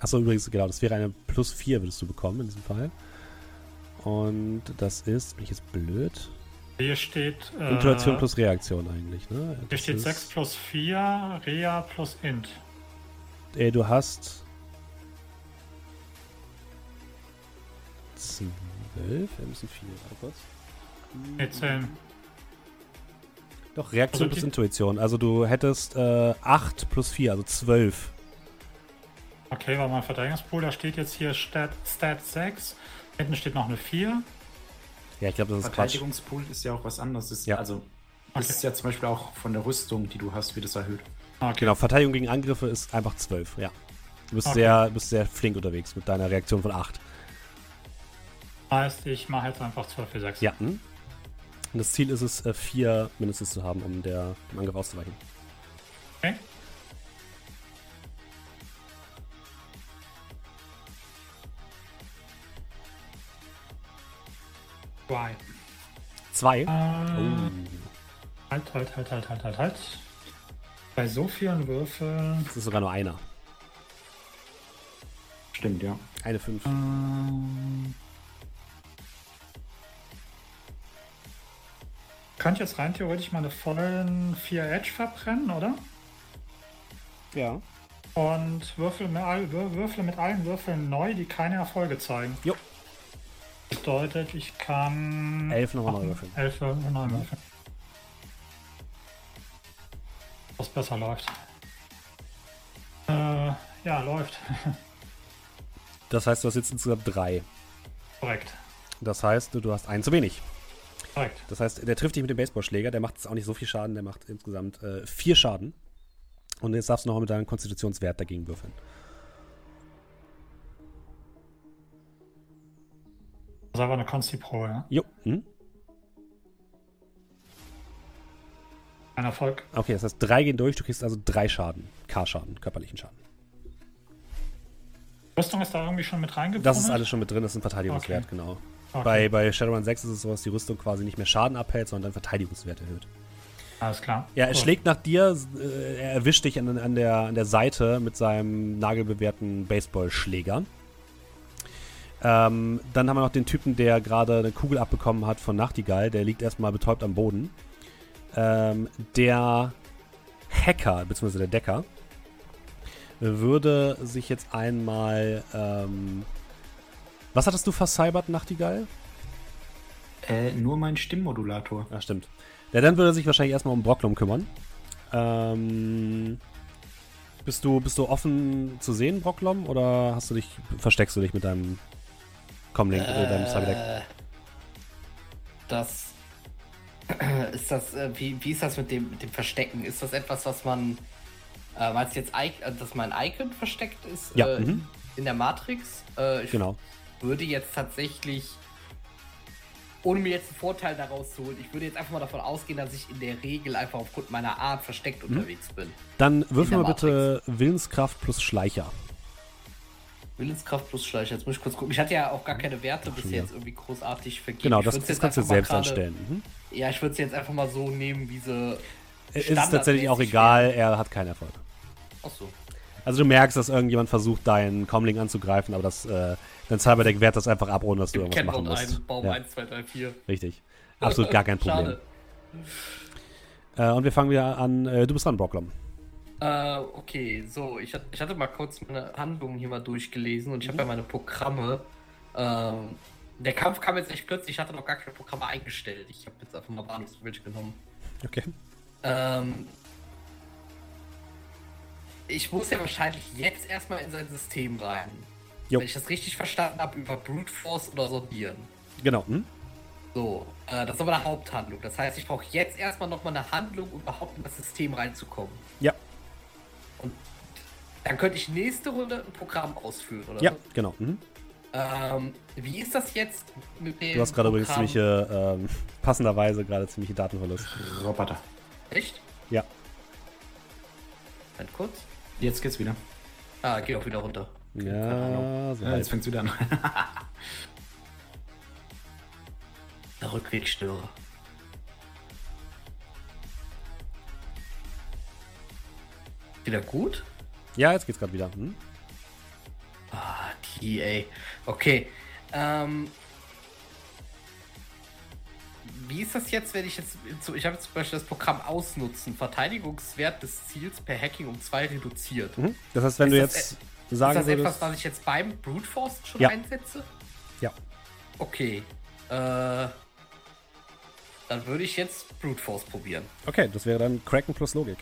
S1: Achso, übrigens, genau, das wäre eine plus 4, würdest du bekommen in diesem Fall. Und das ist, bin ich jetzt blöd?
S4: Hier steht.
S1: Äh, Intuition plus Reaktion eigentlich, ne?
S4: Das hier steht 6 plus 4, Rea plus Int.
S1: Ey, du hast. 12? Wir müssen 4, warte kurz.
S4: Nee, 10.
S1: Doch, Reaktion also plus Intuition. Also du hättest äh, 8 plus 4, also 12.
S4: Okay, weil mein Verteidigungspool, da steht jetzt hier Stat, Stat 6. Hinten steht noch eine 4.
S1: Ja, ich glaube, das ist
S3: Verteidigungspool ist ja auch was anderes. Das,
S1: ja.
S3: Also, das okay. ist ja zum Beispiel auch von der Rüstung, die du hast, wie das erhöht.
S1: Okay. Genau, Verteidigung gegen Angriffe ist einfach 12, ja. Du bist, okay. sehr, bist sehr flink unterwegs mit deiner Reaktion von 8.
S4: Heißt, ich mache jetzt einfach 12 für 6.
S1: Ja. Hm? Und das Ziel ist es, 4 äh, mindestens zu haben, um der, dem Angriff auszuweichen.
S4: Okay. Zwei.
S1: Zwei?
S4: Äh, oh. Halt, halt, halt, halt, halt, halt, halt. Bei so vielen Würfeln.
S1: Das ist sogar nur einer.
S3: Stimmt, ja.
S1: Eine fünf.
S4: Ähm, kann ich jetzt rein theoretisch meine vollen vier Edge verbrennen, oder?
S1: Ja.
S4: Und würfel mit, all, würfel mit allen Würfeln neu, die keine Erfolge zeigen.
S1: Jo
S4: bedeutet, ich kann.
S1: Elf nochmal neu würfeln.
S4: Elf neu würfeln. Was besser läuft. ja, läuft.
S1: Das heißt, du hast jetzt insgesamt drei.
S4: Korrekt.
S1: Das heißt, du, du hast einen zu wenig.
S4: Korrekt.
S1: Das heißt, der trifft dich mit dem Baseballschläger, der macht jetzt auch nicht so viel Schaden, der macht insgesamt äh, vier Schaden. Und jetzt darfst du noch mit deinem Konstitutionswert dagegen würfeln.
S4: Das ist aber eine Consti Pro, ja.
S1: Jo. Hm?
S4: Ein Erfolg.
S1: Okay, das heißt, drei gehen durch, du kriegst also drei Schaden. K-Schaden, körperlichen Schaden.
S4: Rüstung ist da irgendwie schon mit reingekommen.
S1: Das ist alles schon mit drin, das ist ein Verteidigungswert,
S4: Okay.
S1: genau.
S4: Okay.
S1: Bei, bei Shadowrun 6 ist es so, dass die Rüstung quasi nicht mehr Schaden abhält, sondern Verteidigungswert erhöht.
S4: Alles klar.
S1: Ja, er
S4: Gut.
S1: schlägt nach dir, äh, er erwischt dich an, an, der, an der Seite mit seinem nagelbewehrten Baseballschläger. Ähm, dann haben wir noch den Typen, der gerade eine Kugel abbekommen hat von Nachtigall. Der liegt erstmal betäubt am Boden. Ähm, der Hacker, beziehungsweise der Decker, würde sich jetzt einmal. Ähm, was hattest du vercybert, Nachtigall?
S3: Äh, nur mein Stimmmodulator.
S1: Ja, stimmt. Ja, dann würde er sich wahrscheinlich erstmal um Brocklum kümmern. Ähm, bist du, bist du offen zu sehen, Brocklom, oder hast du dich, versteckst du dich mit deinem Comlink, äh, deinem Cyberdeck?
S2: Äh, das ist das, äh, wie, wie ist das mit dem, mit dem Verstecken? Ist das etwas, was man, äh, meinst du jetzt, äh, dass mein Icon versteckt ist
S1: Ja,
S2: äh,
S1: mhm.
S2: in der Matrix? Äh, ich
S1: Genau.
S2: würde jetzt tatsächlich, ohne mir jetzt einen Vorteil daraus zu holen, ich würde jetzt einfach mal davon ausgehen, dass ich in der Regel einfach aufgrund meiner Art versteckt
S1: Mhm.
S2: unterwegs bin.
S1: Dann würfel mal bitte Willenskraft plus Schleicher.
S2: Willenskraft plus Schleicher, jetzt muss ich kurz gucken. Ich hatte ja auch gar keine Werte bis jetzt irgendwie großartig vergeben.
S1: Genau, das, das kannst du selbst
S2: gerade-
S1: anstellen. Mhm.
S2: Ja, ich würde es jetzt einfach mal so nehmen, wie sie.
S1: Es ist tatsächlich auch egal, er hat keinen Erfolg.
S2: Achso.
S1: Also du merkst, dass irgendjemand versucht, deinen Comlink anzugreifen, aber das, äh, dein Cyberdeck wehrt das einfach ab, ohne dass du irgendwas machen
S2: Kennwort
S1: musst.
S2: ein, Baum
S1: Ja,
S2: 1, 2, 3, 4.
S1: richtig. Absolut gar kein Problem.
S2: Schade.
S1: Äh, und wir fangen wieder an. Äh, du bist dran, Brocklom.
S2: Äh, okay, so, ich, ich hatte mal kurz meine Handlungen hier mal durchgelesen und ich habe ja meine Programme. Ähm, der Kampf kam jetzt echt plötzlich, ich hatte noch gar keine Programme eingestellt. Ich habe jetzt einfach mal Warnungswillig genommen.
S1: Okay.
S2: Ähm, ich muss ja wahrscheinlich jetzt erstmal in sein System rein.
S1: Jo.
S2: Wenn ich das richtig verstanden habe, über Brute Force oder Sortieren.
S1: Genau. Hm?
S2: So, äh, das ist aber eine Haupthandlung. Das heißt, ich brauche jetzt erstmal nochmal eine Handlung, um überhaupt in das System reinzukommen.
S1: Ja.
S2: Dann könnte ich nächste Runde ein Programm ausführen, oder?
S1: Ja, genau. Mhm.
S2: Ähm, wie ist das jetzt mit dem
S1: Du hast gerade übrigens ziemliche, ähm, passenderweise gerade ziemliche Datenverlust.
S3: Roboter.
S2: Echt?
S1: Ja.
S2: Halt kurz.
S3: Jetzt geht's wieder.
S2: Ah, geht auch wieder runter.
S1: Ja, so
S3: Ja, jetzt fängt's wieder an.
S2: Der Rückwegstörer. Wieder gut?
S1: ja, jetzt geht's gerade wieder. Hm?
S2: Ah, die, ey. Okay. Ähm. Wie ist das jetzt, wenn ich jetzt. Ich habe zum Beispiel das Programm ausnutzen. Verteidigungswert des Ziels per Hacking um 2 reduziert.
S1: Mhm. Das heißt, wenn
S2: Ist
S1: du jetzt
S2: Ist
S1: sagen
S2: das
S1: würdest.
S2: etwas, was ich jetzt beim Brute Force schon
S1: Ja.
S2: einsetze?
S1: Ja.
S2: Okay. Äh. Dann würde ich jetzt Brute Force probieren.
S1: Okay, das wäre dann Kraken plus Logik.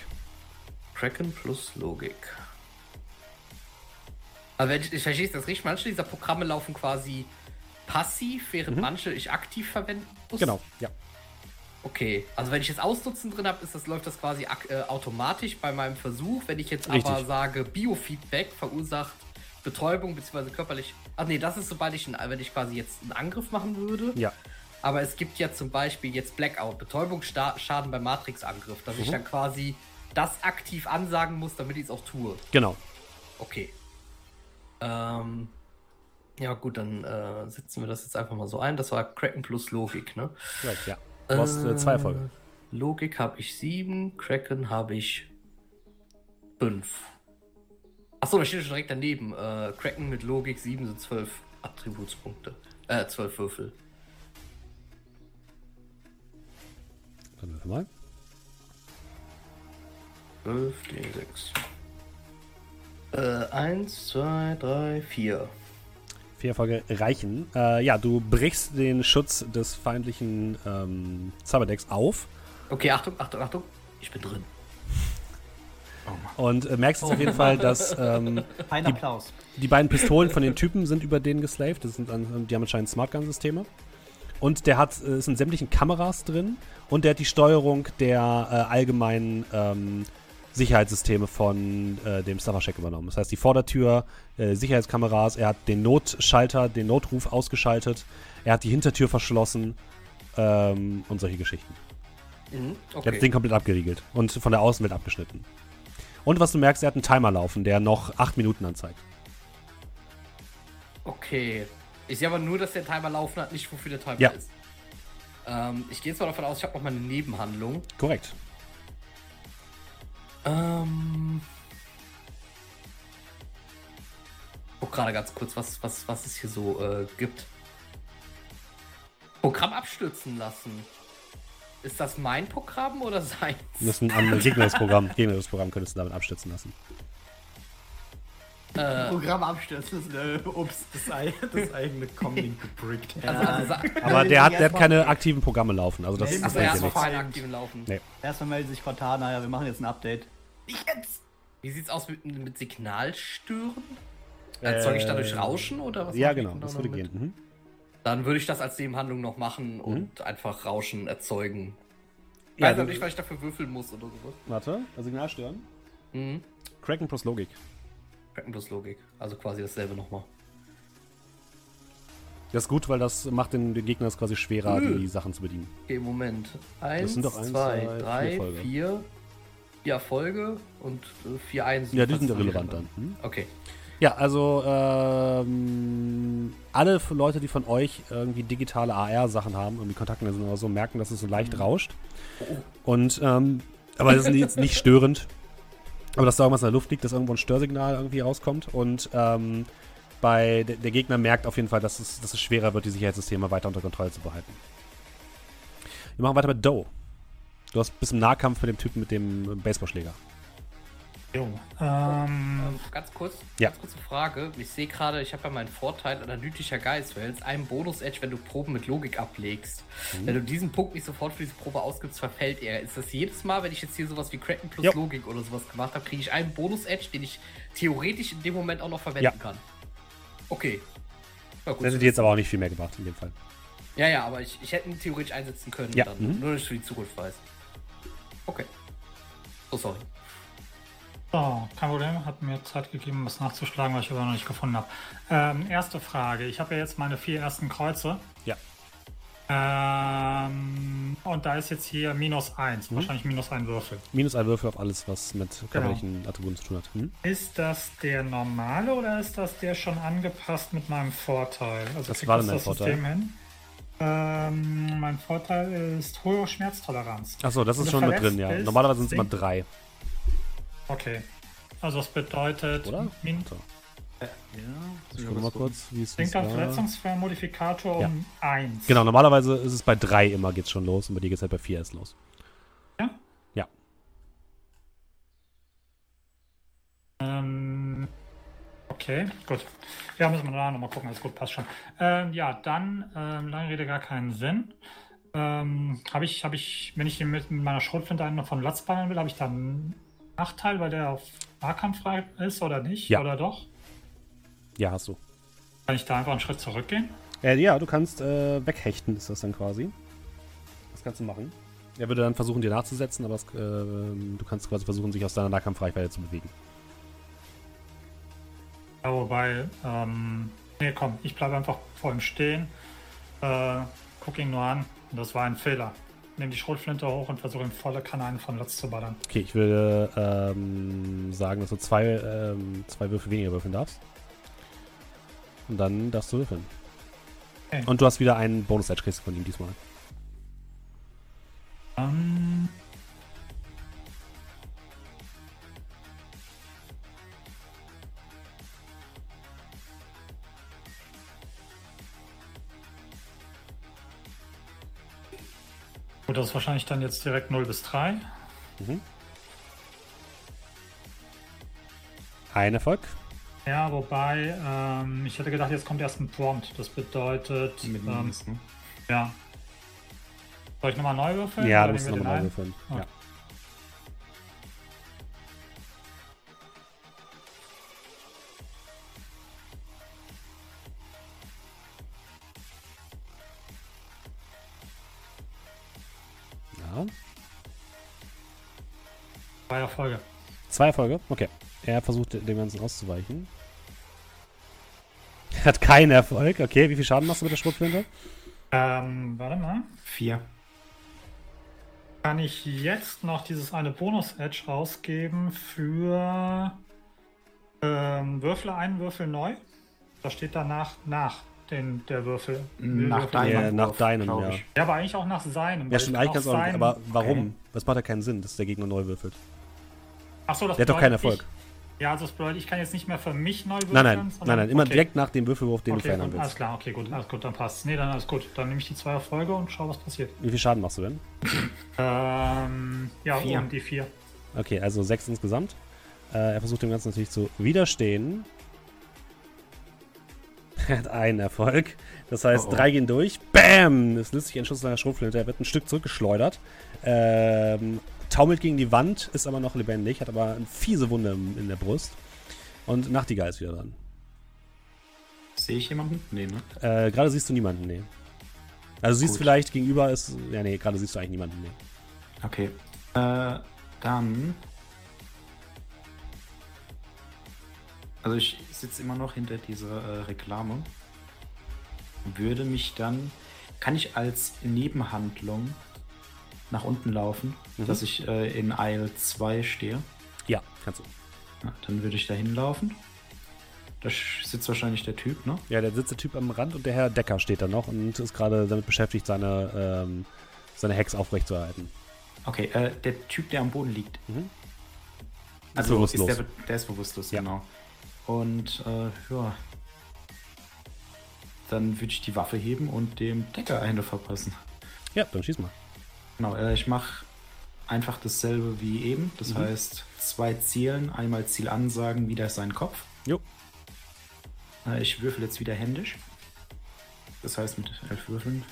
S2: Kraken plus Logik. Aber wenn ich, ich verstehe das richtig, manche dieser Programme laufen quasi passiv, während manche ich aktiv verwenden muss.
S1: Mhm. Genau, ja.
S2: Okay, also wenn ich jetzt Ausnutzen drin habe, ist das, läuft das quasi äh, automatisch bei meinem Versuch. Wenn ich jetzt aber
S1: Richtig.
S2: sage, Biofeedback verursacht Betäubung bzw. körperlich. Ach nee, das ist sobald ich, einen, wenn ich quasi jetzt einen Angriff machen würde.
S1: Ja.
S2: Aber es gibt ja zum Beispiel jetzt Blackout, Betäubungsschaden beim Matrix-Angriff, dass
S1: Mhm.
S2: ich dann quasi das aktiv ansagen muss, damit ich es auch tue.
S1: Genau.
S2: Okay. Ähm, ja gut, dann äh, setzen wir das jetzt einfach mal so ein. Das war Kraken plus Logik, ne?
S1: Right, ja. Du hast äh, zwei Erfolge.
S2: Logik habe ich sieben, Kraken habe ich fünf. Achso, da steht schon direkt daneben. Äh, Kraken mit Logik 7 sind 12 Attributspunkte. Äh, 12 Würfel.
S1: Dann würfel mal.
S2: 12, D6. Äh, 1, 2, 3, 4.
S1: Vier Erfolge reichen. Äh, ja, du brichst den Schutz des feindlichen ähm, Cyberdecks auf.
S2: Okay, Achtung, Achtung, Achtung. Ich bin drin.
S3: Oh.
S1: Und äh, merkst jetzt auf jeden Fall, dass ähm, Die-
S5: Applaus.
S1: die beiden Pistolen von den Typen sind über denen geslaved. Das sind, die haben anscheinend Smartgun-Systeme. Und der hat, äh, es sind sämtlichen Kameras drin und der hat die Steuerung der äh, allgemeinen ähm, Sicherheitssysteme von äh, dem Staffercheck übernommen. Das heißt, die Vordertür, äh, Sicherheitskameras, er hat den Notschalter, den Notruf ausgeschaltet, er hat die Hintertür verschlossen ähm, und solche Geschichten.
S2: Mhm,
S1: Er hat
S2: okay.
S1: den komplett abgeriegelt und von der Außenwelt abgeschnitten. Und was du merkst, er hat einen Timer laufen, der noch acht Minuten anzeigt.
S2: okay. Ich sehe aber nur, dass der Timer laufen hat, nicht wofür der Timer
S1: Ja.
S2: ist. Ähm, ich gehe jetzt mal davon aus, ich habe noch mal eine Nebenhandlung.
S1: Korrekt.
S2: Ähm. Guck gerade ganz kurz, was, was, was es hier so äh, gibt. Programm abstürzen lassen. Ist das mein Programm oder seins?
S1: Das ist ein anderes gegnerisches Programm. Gegnerisches Programm könntest du damit abstützen lassen.
S2: Äh,
S5: Programm abstürzen. ist, Äh, ups.
S3: Das, ei- das eigene Comlink gebrickt.
S2: also, also, sa-
S1: Aber
S5: Ja,
S1: der hat, der hat
S5: erstmal-
S1: keine aktiven Programme laufen. Also das,
S3: Nee,
S2: also er ist auf
S1: nichts.
S2: keinen aktiven Laufen.
S1: Nee.
S5: Erstmal meldet sich Cortana, ja, wir machen jetzt ein Update.
S2: Jetzt! Wie sieht's aus mit, mit Signalstören? Erzeuge ich dadurch
S1: Äh,
S2: Rauschen oder was?
S1: Ja, genau. Das
S2: da
S1: würde gehen. Mhm.
S2: Dann würde ich das als Nebenhandlung noch machen und einfach Rauschen erzeugen. Ich
S1: Ja,
S2: weiß
S1: du-
S2: nicht, weil ich dafür würfeln muss oder sowas.
S1: Warte, Signal stören.
S2: Mhm.
S1: Kraken plus Logik.
S2: Kraken plus Logik. Also quasi dasselbe nochmal.
S1: Das ist gut, weil das macht den, den Gegner es quasi schwerer,
S2: Nö.
S1: die Sachen zu bedienen.
S2: Okay, Moment. Eins,
S1: sind doch eins,
S2: zwei,
S1: zwei, vier
S2: drei,
S1: Erfolge.
S2: vier, vier Erfolge und äh, vier Einsen.
S1: Ja, die sind
S2: zusammen.
S1: dann. Mhm.
S2: Okay.
S1: Ja, also ähm, alle Leute, die von euch irgendwie digitale AR-Sachen haben, irgendwie Kontakte sind oder so, merken, dass es so leicht rauscht. Und, ähm, aber das ist jetzt nicht störend. Aber dass da irgendwas in der Luft liegt, dass irgendwo ein Störsignal irgendwie rauskommt. Und ähm, bei der, der Gegner merkt auf jeden Fall, dass es, dass es schwerer wird, die Sicherheitssysteme weiter unter Kontrolle zu behalten. Wir machen weiter mit Doe. Du hast bis im Nahkampf mit dem Typen mit dem Baseballschläger.
S4: Jo. Ähm,
S2: Ähm, ganz kurz,
S1: Ja.
S2: ganz kurze Frage. Ich sehe gerade, ich habe ja meinen Vorteil analytischer Geist, weil es einen Bonus-Edge, wenn du Proben mit Logik ablegst.
S1: Mhm.
S2: Wenn du diesen Punkt nicht sofort für diese Probe ausgibst, verfällt er. Ist das jedes Mal, wenn ich jetzt hier sowas wie Kraken plus
S1: Ja.
S2: Logik oder sowas gemacht habe, kriege ich einen Bonus-Edge, den ich theoretisch in dem Moment auch noch verwenden
S1: Ja.
S2: kann? Okay. Ja, gut.
S1: Das hätte dir jetzt aber auch nicht viel mehr gebracht in dem Fall.
S2: Ja, ja, aber ich, ich hätte ihn theoretisch einsetzen können.
S1: Ja,
S2: Dann.
S1: mhm.
S2: Nur, dass ich für die Zukunft weiß. Okay. Oh, sorry.
S4: So, kein Problem. Hat mir Zeit gegeben, was nachzuschlagen, was ich aber noch nicht gefunden habe. Ähm, erste Frage. Ich habe ja jetzt meine vier ersten Kreuze.
S1: Ja.
S4: Ähm, und da ist jetzt hier minus eins.
S1: Mhm.
S4: Wahrscheinlich minus ein Würfel.
S1: Minus ein Würfel auf alles, was mit körperlichen Attributen zu tun hat. Hm?
S4: Ist das der normale oder ist das der schon angepasst mit meinem Vorteil? Also
S1: war
S4: das
S1: denn dein
S4: das
S1: Vorteil?
S4: System hin? Ähm, mein Vorteil ist hohe Schmerztoleranz.
S1: Achso, das ist
S4: du
S1: schon mit drin, ja. Normalerweise sind es immer drei,
S4: Okay. Also das bedeutet,
S1: oder?
S4: min
S1: So,
S3: Ja,
S1: ich gucke mal kurz, wie es
S4: sinkt dein
S1: war.
S4: verletzungsfreier Modifikator
S1: Ja.
S4: um 1.
S1: Genau, normalerweise ist es bei drei immer geht's schon los und bei dir geht's halt bei vier erst los.
S4: Ja?
S1: Ja.
S4: Ähm, okay, gut. Ja, müssen wir da nochmal gucken. Alles gut, passt schon. Ähm, ja, dann, ähm, lange Rede, gar keinen Sinn. Ähm, habe ich, habe ich, wenn ich mit meiner Schrotflinte einen noch von Latz ballern will, habe ich dann einen Nachteil, weil der auf Nahkampf frei ist oder nicht?
S1: Ja.
S4: Oder doch?
S1: Ja, hast du.
S4: Kann ich da einfach einen Schritt zurückgehen?
S1: Äh, ja, du kannst äh, weghechten, ist das dann quasi. Das kannst du machen. Er würde dann versuchen, dir nachzusetzen, aber es, äh, du kannst quasi versuchen, sich aus deiner Nahkampfreichweite zu bewegen.
S4: Ja, wobei, ähm, nee, komm, ich bleibe einfach vor ihm stehen, äh, guck ihn nur an und das war ein Fehler. Nehme die Schrotflinte hoch und versuche ihm volle Kanne von Latz zu ballern.
S1: Okay, ich würde ähm, sagen, dass du zwei, ähm, zwei Würfel weniger würfeln darfst. Und dann darfst du würfeln.
S4: Okay.
S1: Und du hast wieder einen Bonus-Edge kriegst von ihm diesmal.
S4: Ähm, Gut, das ist wahrscheinlich dann jetzt direkt 0 bis 3.
S1: Mhm. Ein Erfolg.
S4: Ja, wobei, ähm, ich hätte gedacht, jetzt kommt erst ein Prompt. Das bedeutet,
S3: Mit
S4: ähm,
S3: ne?
S4: ja. Soll ich nochmal neu würfeln?
S1: Ja, du musst nochmal
S4: den
S1: würfeln.
S4: Ah.
S1: Ja. Genau. Ja.
S4: Zwei Erfolge.
S1: Zwei Erfolge? Okay. Er versucht dem Ganzen auszuweichen. Hat keinen Erfolg. Okay, wie viel Schaden machst du mit der Schrotflinte?
S4: Ähm, warte mal.
S3: Vier.
S4: Kann ich jetzt noch dieses eine Bonus-Edge rausgeben für ähm, Würfel einwürfel neu? Da steht danach nach den, der Würfel.
S3: Nach
S4: Würfel.
S3: deinem.
S1: Ja, nach deinem, ja.
S3: ich.
S4: Ja, aber eigentlich auch nach seinem.
S1: Ja, stimmt,
S4: ich
S1: eigentlich ganz
S4: seinen-
S1: Aber warum?
S3: Okay.
S1: Das macht ja keinen Sinn, dass der Gegner neu würfelt.
S4: Achso, das
S1: Der hat doch keinen Erfolg.
S4: Ich, ja, also das bedeutet, ich kann jetzt nicht mehr für mich neu würfeln.
S1: Nein, nein,
S4: sondern-
S1: nein, nein. Immer
S4: okay.
S1: direkt nach dem Würfelwurf, den du
S4: Okay,
S1: verändern
S4: gut, alles
S1: willst.
S4: klar, okay, gut, alles gut, dann passt. Nee, dann alles gut. Dann nehme ich die zwei Erfolge und schau, was passiert.
S1: Wie viel Schaden machst du denn?
S4: Ähm, ja,
S3: Vier.
S4: um die vier.
S1: Okay, also sechs insgesamt. Äh, er versucht dem Ganzen natürlich zu widerstehen. Er hat einen Erfolg. Das heißt,
S3: Oh, oh.
S1: drei gehen durch. Bam! Es löst sich ein Schuss seiner Schrotflinte. Er wird ein Stück zurückgeschleudert. Ähm, taumelt gegen die Wand, ist aber noch lebendig, hat aber eine fiese Wunde in der Brust. Und Nachtigall ist wieder dran.
S3: Sehe ich jemanden? Nee, ne?
S1: Äh, gerade siehst du niemanden, nee. Also siehst
S3: Gut.
S1: vielleicht gegenüber ist. Ja, nee, gerade siehst du eigentlich niemanden, nee.
S3: Okay. Äh, dann. Also ich sitze immer noch hinter dieser äh, Reklame. Würde mich dann. Kann ich als Nebenhandlung nach unten laufen,
S1: Mhm.
S3: dass ich äh, in Aisle 2 stehe?
S1: Ja, kannst du.
S3: Ja, dann würde ich da hinlaufen. Da sitzt wahrscheinlich der Typ, ne?
S1: Ja, der sitzt der Typ am Rand und der Herr Decker steht da noch und ist gerade damit beschäftigt, seine, ähm, seine Hex aufrechtzuerhalten.
S3: Okay, äh, der Typ, der am Boden liegt.
S1: Mhm.
S3: Also
S1: bewusstlos.
S3: Ist der, der ist bewusstlos,
S1: Ja.
S3: genau. Und äh, ja. Dann würde ich die Waffe heben und dem Decker eine verpassen.
S1: Ja, dann schieß mal.
S3: Genau, äh, ich mache einfach dasselbe wie eben. Das
S1: Mhm.
S3: heißt, zwei Zielen, einmal Ziel ansagen, wieder sein Kopf.
S1: Jo.
S3: Äh, ich würfel jetzt wieder händisch. Das heißt mit elf Würfeln.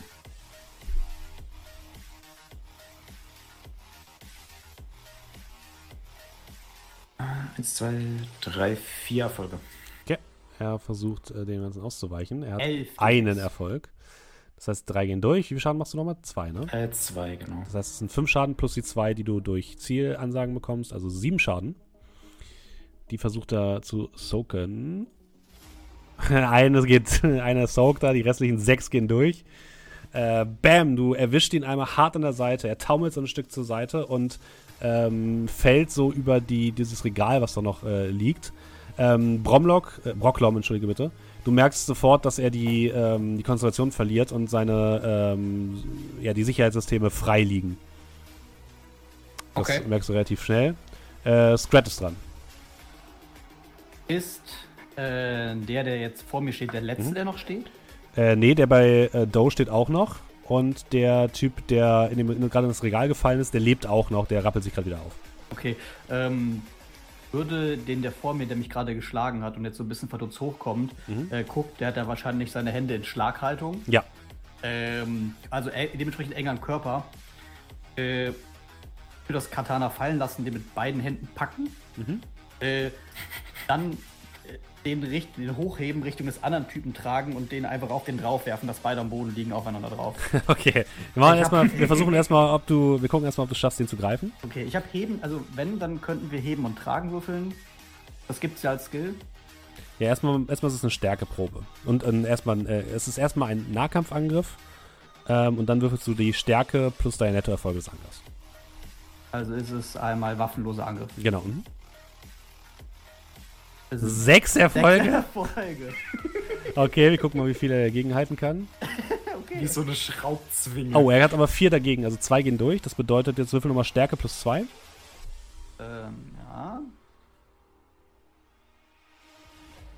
S3: Eins, zwei, drei, vier Erfolge.
S1: Okay. Er versucht, äh, dem Ganzen auszuweichen. Er hat
S5: Elf.
S1: einen Erfolg. Das heißt, drei gehen durch. Wie viel Schaden machst du nochmal? Zwei, ne?
S3: Äh, zwei, genau.
S1: Das heißt, es sind fünf Schaden plus die zwei, die du durch Zielansagen bekommst. Also sieben Schaden. Die versucht er zu soaken. eine geht, einer soakt da, die restlichen sechs gehen durch. Äh, bam, du erwischt ihn einmal hart an der Seite. Er taumelt so ein Stück zur Seite und ähm, fällt so über die, dieses Regal, was da noch äh, liegt. Ähm, Bromlock, äh, Brocklom, entschuldige bitte. Du merkst sofort, dass er die, ähm, die Konzentration verliert und seine, ähm, ja, die Sicherheitssysteme frei liegen. Das
S2: Okay.
S1: merkst du relativ schnell. Äh, Scrat ist dran.
S5: Ist äh, der, der jetzt vor mir steht, der letzte,
S1: Mhm.
S5: der noch steht?
S1: Äh, nee, der bei äh, Doe steht auch noch. Und der Typ, der in dem, in, gerade ins Regal gefallen ist, der lebt auch noch. Der rappelt sich gerade wieder auf.
S5: Okay. Ähm, würde den, der vor mir, der mich gerade geschlagen hat und jetzt so ein bisschen verdutzt hochkommt,
S1: Mhm.
S5: äh, guckt, der hat da wahrscheinlich seine Hände in Schlaghaltung.
S1: Ja.
S5: Ähm, also äh, dementsprechend eng am Körper. Äh, für das Katana fallen lassen, den mit beiden Händen packen.
S1: Mhm.
S5: Äh, dann den, richt- den hochheben, Richtung des anderen Typen tragen und den einfach auf den drauf werfen, dass beide am Boden liegen, aufeinander drauf.
S1: Okay. Wir, machen erst mal, wir versuchen erstmal, ob du. Wir gucken erstmal, ob du es schaffst, den zu greifen.
S5: Okay, ich habe heben, also wenn, dann könnten wir heben und tragen würfeln. Das gibt's ja als Skill.
S1: Ja, erstmal, erstmal ist es eine Stärkeprobe. Und ähm, erstmal, äh, es ist erstmal ein Nahkampfangriff. Ähm, und dann würfelst du die Stärke plus deine Nettoerfolge des Angriffs.
S5: Also ist es einmal waffenloser Angriff.
S1: Genau. Mhm.
S5: Ist
S1: Sechs Erfolge.
S5: Erfolge.
S1: Okay, wir gucken mal, wie viel er dagegen halten kann.
S3: Wie so eine Schraubzwinge.
S1: Oh, er hat aber vier dagegen. Also zwei gehen durch. Das bedeutet, jetzt würfel nochmal Stärke plus zwei.
S5: Ähm, ja.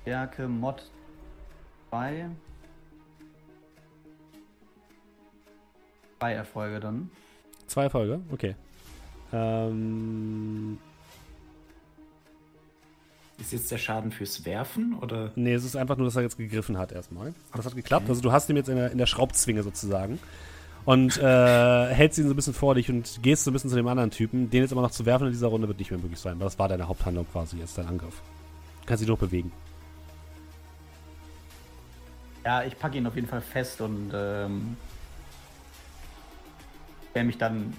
S5: Stärke Mod 2. Zwei Erfolge dann.
S1: Zwei Erfolge, okay. Ähm,
S3: Ist jetzt der Schaden fürs Werfen oder?
S1: nee, es ist einfach nur, dass er jetzt gegriffen hat erstmal. Das hat geklappt. Also du hast ihn jetzt in der, in der Schraubzwinge sozusagen. Und äh, hältst ihn so ein bisschen vor dich und gehst so ein bisschen zu dem anderen Typen. Den jetzt aber noch zu werfen in dieser Runde wird nicht mehr möglich sein, das war deine Haupthandlung quasi, jetzt dein Angriff. Du kannst dich nur bewegen.
S5: Ja, ich packe ihn auf jeden Fall fest und ähm, werde mich dann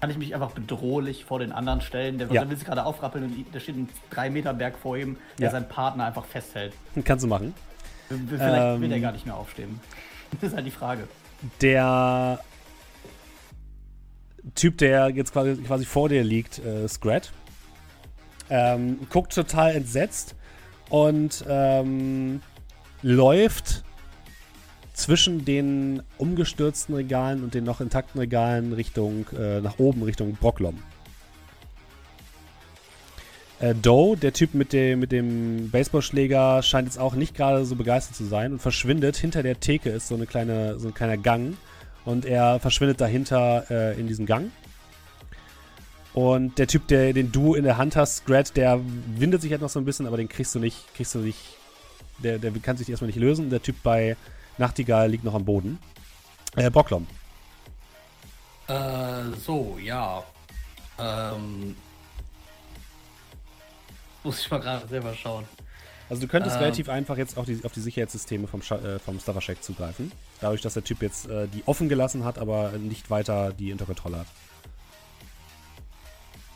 S5: kann ich mich einfach bedrohlich vor den anderen stellen. Der,
S1: Ja.
S5: der will sich gerade aufrappeln und da steht ein 3-Meter-Berg vor ihm, der
S1: Ja.
S5: seinen Partner einfach festhält.
S1: Kannst du machen.
S5: Vielleicht will er
S1: Ähm.
S5: gar nicht mehr aufstehen. Das ist halt die Frage.
S1: Der Typ, der jetzt quasi, quasi vor dir liegt, äh, Scrat, ähm, guckt total entsetzt und ähm, läuft zwischen den umgestürzten Regalen und den noch intakten Regalen Richtung, äh, nach oben Richtung Brocklom. Äh, Doe, der Typ mit dem, mit dem Baseballschläger, scheint jetzt auch nicht gerade so begeistert zu sein und verschwindet. Hinter der Theke ist so, eine kleine, so ein kleiner Gang und er verschwindet dahinter äh, in diesen Gang. Und der Typ, der, den du in der Hand hast, Scrat, der windet sich halt noch so ein bisschen, aber den kriegst du nicht, kriegst du nicht, der, der kann sich erstmal nicht lösen. Der Typ bei Nachtigall liegt noch am Boden. Äh, Brocklom.
S2: Äh, so, ja. Ähm. Muss ich mal gerade selber schauen.
S1: Also du könntest
S2: Ähm.
S1: relativ einfach jetzt auf die, auf die Sicherheitssysteme vom, Scha äh, vom Stuffer-Shack zugreifen. Dadurch, dass der Typ jetzt äh, die offen gelassen hat, aber nicht weiter die unter Kontrolle hat.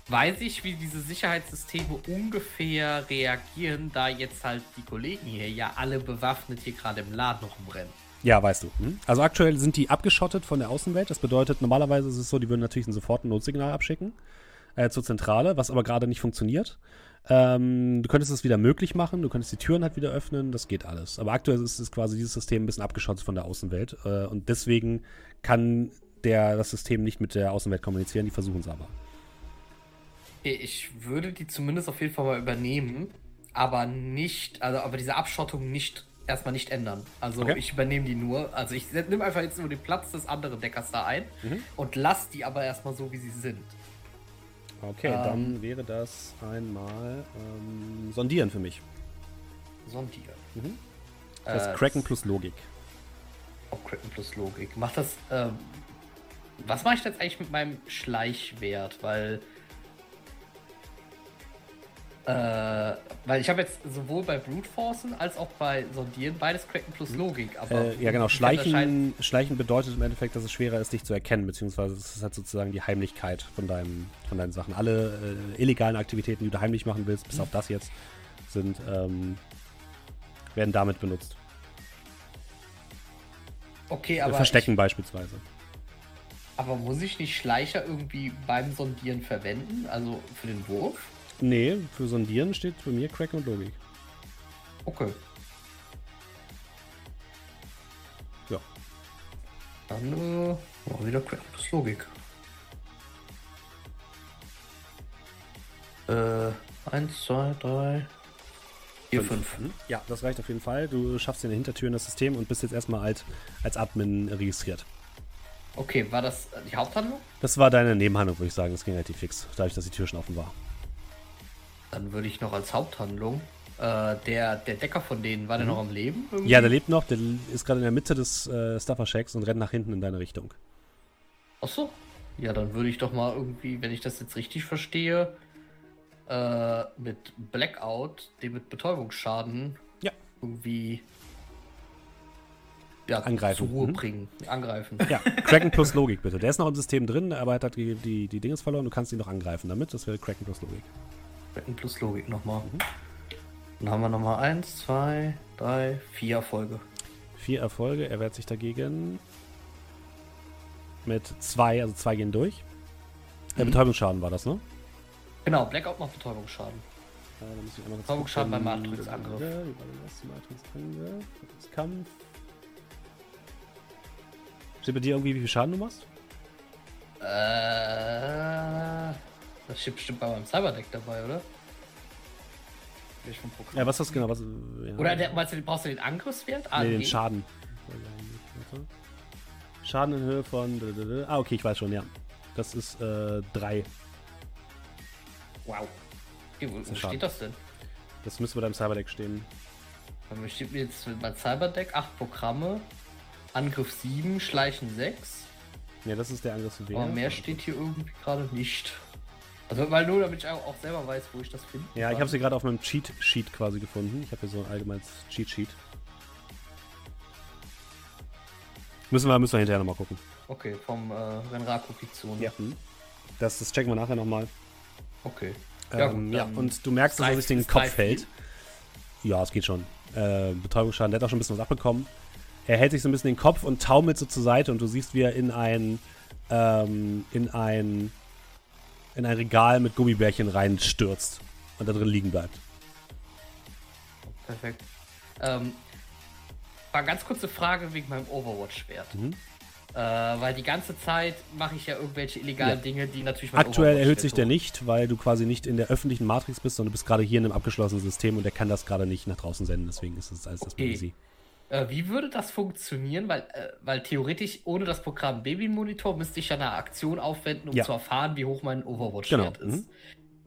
S2: Weiß ich, wie diese Sicherheitssysteme ungefähr reagieren, da jetzt halt die Kollegen hier ja alle bewaffnet hier gerade im Laden rumrennen.
S1: Ja, weißt du. Hm? Also aktuell sind die abgeschottet von der Außenwelt. Das bedeutet, normalerweise ist es so, die würden natürlich sofort ein Notsignal abschicken äh, zur Zentrale, was aber gerade nicht funktioniert. Ähm, du könntest es wieder möglich machen, du könntest die Türen halt wieder öffnen, das geht alles. Aber aktuell ist es quasi dieses System ein bisschen abgeschottet von der Außenwelt äh, und deswegen kann der, das System nicht mit der Außenwelt kommunizieren, die versuchen es aber.
S2: Ich würde die zumindest auf jeden Fall mal übernehmen, aber nicht, also aber diese Abschottung nicht erstmal nicht ändern. Also
S1: Okay.
S2: ich übernehme die nur. Also ich nehme einfach jetzt nur den Platz des anderen Deckers da ein und lass die aber erstmal so, wie sie sind.
S1: Okay,
S2: Ähm.
S1: dann wäre das einmal ähm, Sondieren für mich.
S2: Sondieren.
S1: Mhm. Das
S2: Äh,
S1: heißt Kraken plus Logik.
S2: Auch Kraken plus Logik. Macht das. Ähm, was mache ich jetzt eigentlich mit meinem Schleichwert? Weil. Äh, weil ich habe jetzt sowohl bei Brute Forcen als auch bei Sondieren beides Kraken plus Logik. Aber
S1: Äh, ja, genau. Schleichen, Schleichen bedeutet im Endeffekt, dass es schwerer ist, dich zu erkennen, beziehungsweise es ist halt sozusagen die Heimlichkeit von, deinem, von deinen Sachen. Alle äh, illegalen Aktivitäten, die du heimlich machen willst, bis auf das jetzt, sind, ähm, werden damit benutzt.
S2: Okay,
S1: Äh,
S2: aber.
S1: Verstecken beispielsweise.
S2: Ich, aber muss ich nicht Schleicher irgendwie beim Sondieren verwenden? Also für den Wurf?
S1: Nee, für Sondieren steht bei mir Crack und Logik.
S2: Okay.
S1: Ja.
S2: Dann äh, mal wieder Kraken plus Logik. Äh, eins, zwei, drei, vier, fünf.
S1: Mhm. Ja, das reicht auf jeden Fall. Du schaffst dir eine Hintertür in das System und bist jetzt erstmal als, als Admin registriert.
S2: Okay, war das die Haupthandlung?
S1: Das war deine Nebenhandlung, würde ich sagen. Das ging relativ fix, dadurch, dass die Tür schon offen war.
S2: Dann würde ich noch als Haupthandlung. Äh, der, der Decker von denen, war der noch am Leben? irgendwie?
S1: Ja, der lebt noch, der ist gerade in der Mitte des äh, Stuffer Shacks und rennt nach hinten in deine Richtung.
S2: Ach so. Ja, dann würde ich doch mal irgendwie, wenn ich das jetzt richtig verstehe, äh, mit Blackout, den mit Betäubungsschaden,
S1: Ja.
S2: irgendwie ja,
S1: Angreifen.
S2: zur Ruhe
S1: Mhm.
S2: bringen. Angreifen.
S1: Ja, Kraken plus Logik bitte. Der ist noch im System drin, aber er hat halt die, die, die Dinges verloren. Du kannst ihn noch angreifen damit. Das wäre Kraken plus Logik.
S2: Retten plus Logik nochmal.
S1: Mhm.
S2: Dann haben wir nochmal eins, zwei, drei, vier Erfolge.
S1: Vier Erfolge. Er wehrt sich dagegen mit zwei, also zwei gehen durch. Der
S2: Mhm.
S1: Betäubungsschaden war das, ne?
S2: Genau, Blackout macht Betäubungsschaden.
S1: Äh, da muss ich einmal
S2: Betäubungsschaden beim Matrix-Angriff.
S1: Matrix-Kampf. Steht bei dir irgendwie, wie viel Schaden du machst?
S2: Äh, das steht bestimmt bei meinem Cyberdeck dabei, oder?
S1: Ja, was ist das genau? Was, ja.
S2: Oder der, du, brauchst du den Angriffswert?
S1: Nee, den? Schaden. Schaden in Höhe von. Ah, okay, ich weiß schon, ja. Das ist äh, drei.
S2: Wow. Okay, wo, wo steht das denn?
S1: Das müsste bei deinem Cyberdeck stehen.
S2: Steht mir jetzt mit meinem Cyberdeck 8 Programme, Angriff 7, Schleichen 6.
S1: Ja, das ist der Angriffswert.
S2: Aber mehr steht hier irgendwie gerade nicht. Also, weil nur damit ich auch selber weiß, wo ich das finde.
S1: Ja, ich habe sie gerade auf meinem Cheat-Sheet quasi gefunden. Ich habe hier so ein allgemeines Cheat-Sheet. Müssen wir, müssen wir hinterher nochmal gucken.
S2: Okay, vom äh, Renraku Kitsune.
S1: Hm. Das, das checken wir nachher nochmal.
S2: Okay. Ja,
S1: Ähm,
S2: gut,
S1: ja, und du merkst, dass er sich den Kopf hält. Ja, es geht schon. Äh, Betäubungsschaden, der hat auch schon ein bisschen was abbekommen. Er hält sich so ein bisschen den Kopf und taumelt so zur Seite und du siehst, wie er in ein, ähm, in ein, in ein Regal mit Gummibärchen reinstürzt und da drin liegen bleibt.
S2: Perfekt. Ähm, war eine ganz kurze Frage wegen meinem Overwatch-Schwert.
S1: Mhm.
S2: Äh, weil die ganze Zeit mache ich ja irgendwelche illegalen
S1: Ja.
S2: Dinge, die natürlich
S1: Aktuell erhöht sich der nicht, weil du quasi nicht in der öffentlichen Matrix bist, sondern du bist gerade hier in einem abgeschlossenen System und er kann das gerade nicht nach draußen senden, deswegen ist es alles erstmal
S2: Okay.
S1: easy.
S2: Äh, wie würde das funktionieren? Weil, äh, weil theoretisch ohne das Programm Babymonitor müsste ich ja eine Aktion aufwenden, um
S1: Ja.
S2: zu erfahren, wie hoch mein
S1: Genau,
S2: Overwatch-Wert ist.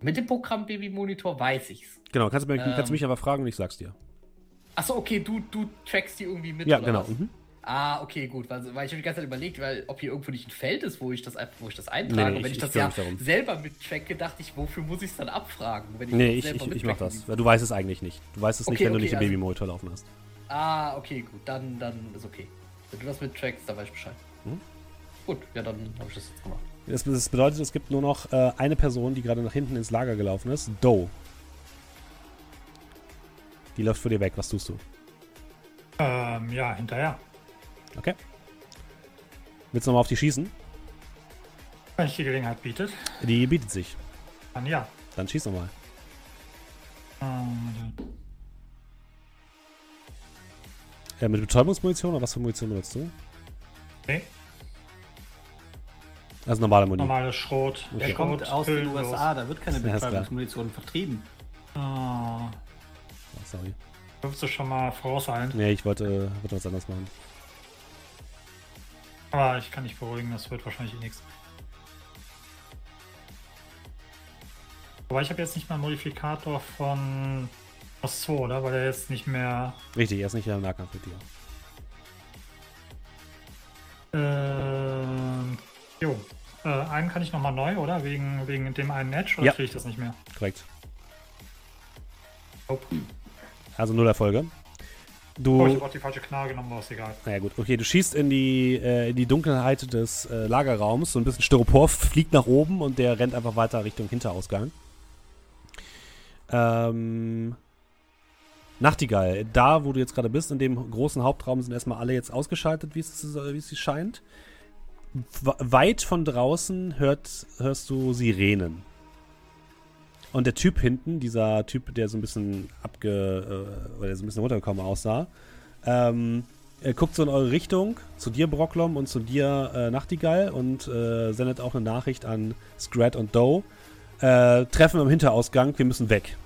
S2: Mit dem Programm Babymonitor weiß ich's.
S1: Genau, kannst du, mir, kannst du
S2: Ähm.
S1: mich aber fragen und ich sag's dir.
S2: Achso, okay, du, du trackst die irgendwie mit.
S1: Ja,
S2: oder
S1: genau. Mhm.
S2: Ah, okay, gut. Weil, weil ich habe die ganze Zeit überlegt, weil ob hier irgendwo nicht ein Feld ist, wo ich das, einfach- wo ich das eintrage.
S1: Nee, nee,
S2: Und wenn
S1: ich-
S2: ich,
S1: ich
S2: das ja selber mittracke, dachte ich, wofür muss ich es dann abfragen? Wenn
S1: Nee, ich,
S2: selber
S1: ich, ich mach
S2: mittracken
S1: das. du weißt es eigentlich nicht. Du weißt es nicht,
S2: Okay,
S1: wenn du
S2: okay,
S1: nicht den
S2: also-
S1: Babymonitor laufen hast.
S2: Ah, okay, gut. Dann, dann ist okay. Wenn du das mittrackst, dann weiß ich Bescheid.
S1: Mhm.
S2: Gut, ja, dann habe ich das jetzt gemacht.
S1: Das, das bedeutet, es gibt nur noch äh, eine Person, die gerade nach hinten ins Lager gelaufen ist. Doe. Die läuft vor dir weg. Was tust du?
S4: Ähm, ja, hinterher.
S1: Okay. Willst du nochmal auf die schießen?
S4: Wenn ich die Gelegenheit bietet,
S1: Die bietet sich.
S4: dann ja.
S1: Dann schieß nochmal.
S4: Ähm,
S1: Äh, mit Betäubungsmunition oder was für Munition benutzt du?
S4: nee,
S1: Also normale Munition.
S4: normales Schrot.
S1: Okay.
S5: Der
S4: Schrot,
S5: kommt aus den. USA, da wird keine
S1: Ja.
S5: Betäubungsmunition vertrieben.
S4: Ah,
S1: Oh, sorry.
S4: dürfst du schon mal vorauseilen.
S1: Nee, ich wollte, wollte was anderes machen.
S4: Aber ich kann dich beruhigen, das wird wahrscheinlich eh nichts. Aber ich habe jetzt nicht mal einen Modifikator von aus 2, oder? Weil er jetzt nicht mehr.
S1: Richtig, er ist nicht im Nahkampf mit dir.
S4: Ähm, jo. Äh, einen kann ich nochmal neu, oder? Wegen, wegen dem einen Edge, oder
S1: Ja.
S4: kriege ich das nicht mehr?
S1: Korrekt.
S4: Nope.
S1: Also null Erfolge.
S4: Oh,
S1: Du.
S4: ich habe auch die falsche Knarre genommen, aber ist egal.
S1: Naja gut, okay, du schießt in die, äh, in die Dunkelheit des äh, Lagerraums, so ein bisschen Styropor fliegt nach oben und der rennt einfach weiter Richtung Hinterausgang. Ähm, Nachtigall, da wo du jetzt gerade bist, in dem großen Hauptraum sind erstmal alle jetzt ausgeschaltet, wie es, wie es scheint. Weit von draußen hört, hörst du Sirenen. Und der Typ hinten, dieser Typ, der so ein bisschen abge... Äh, oder so ein bisschen runtergekommen aussah, ähm, er guckt so in eure Richtung, zu dir Brocklom und zu dir äh, Nachtigall und äh, sendet auch eine Nachricht an Scrat und Doe. Äh, treffen am Hinterausgang, wir müssen weg.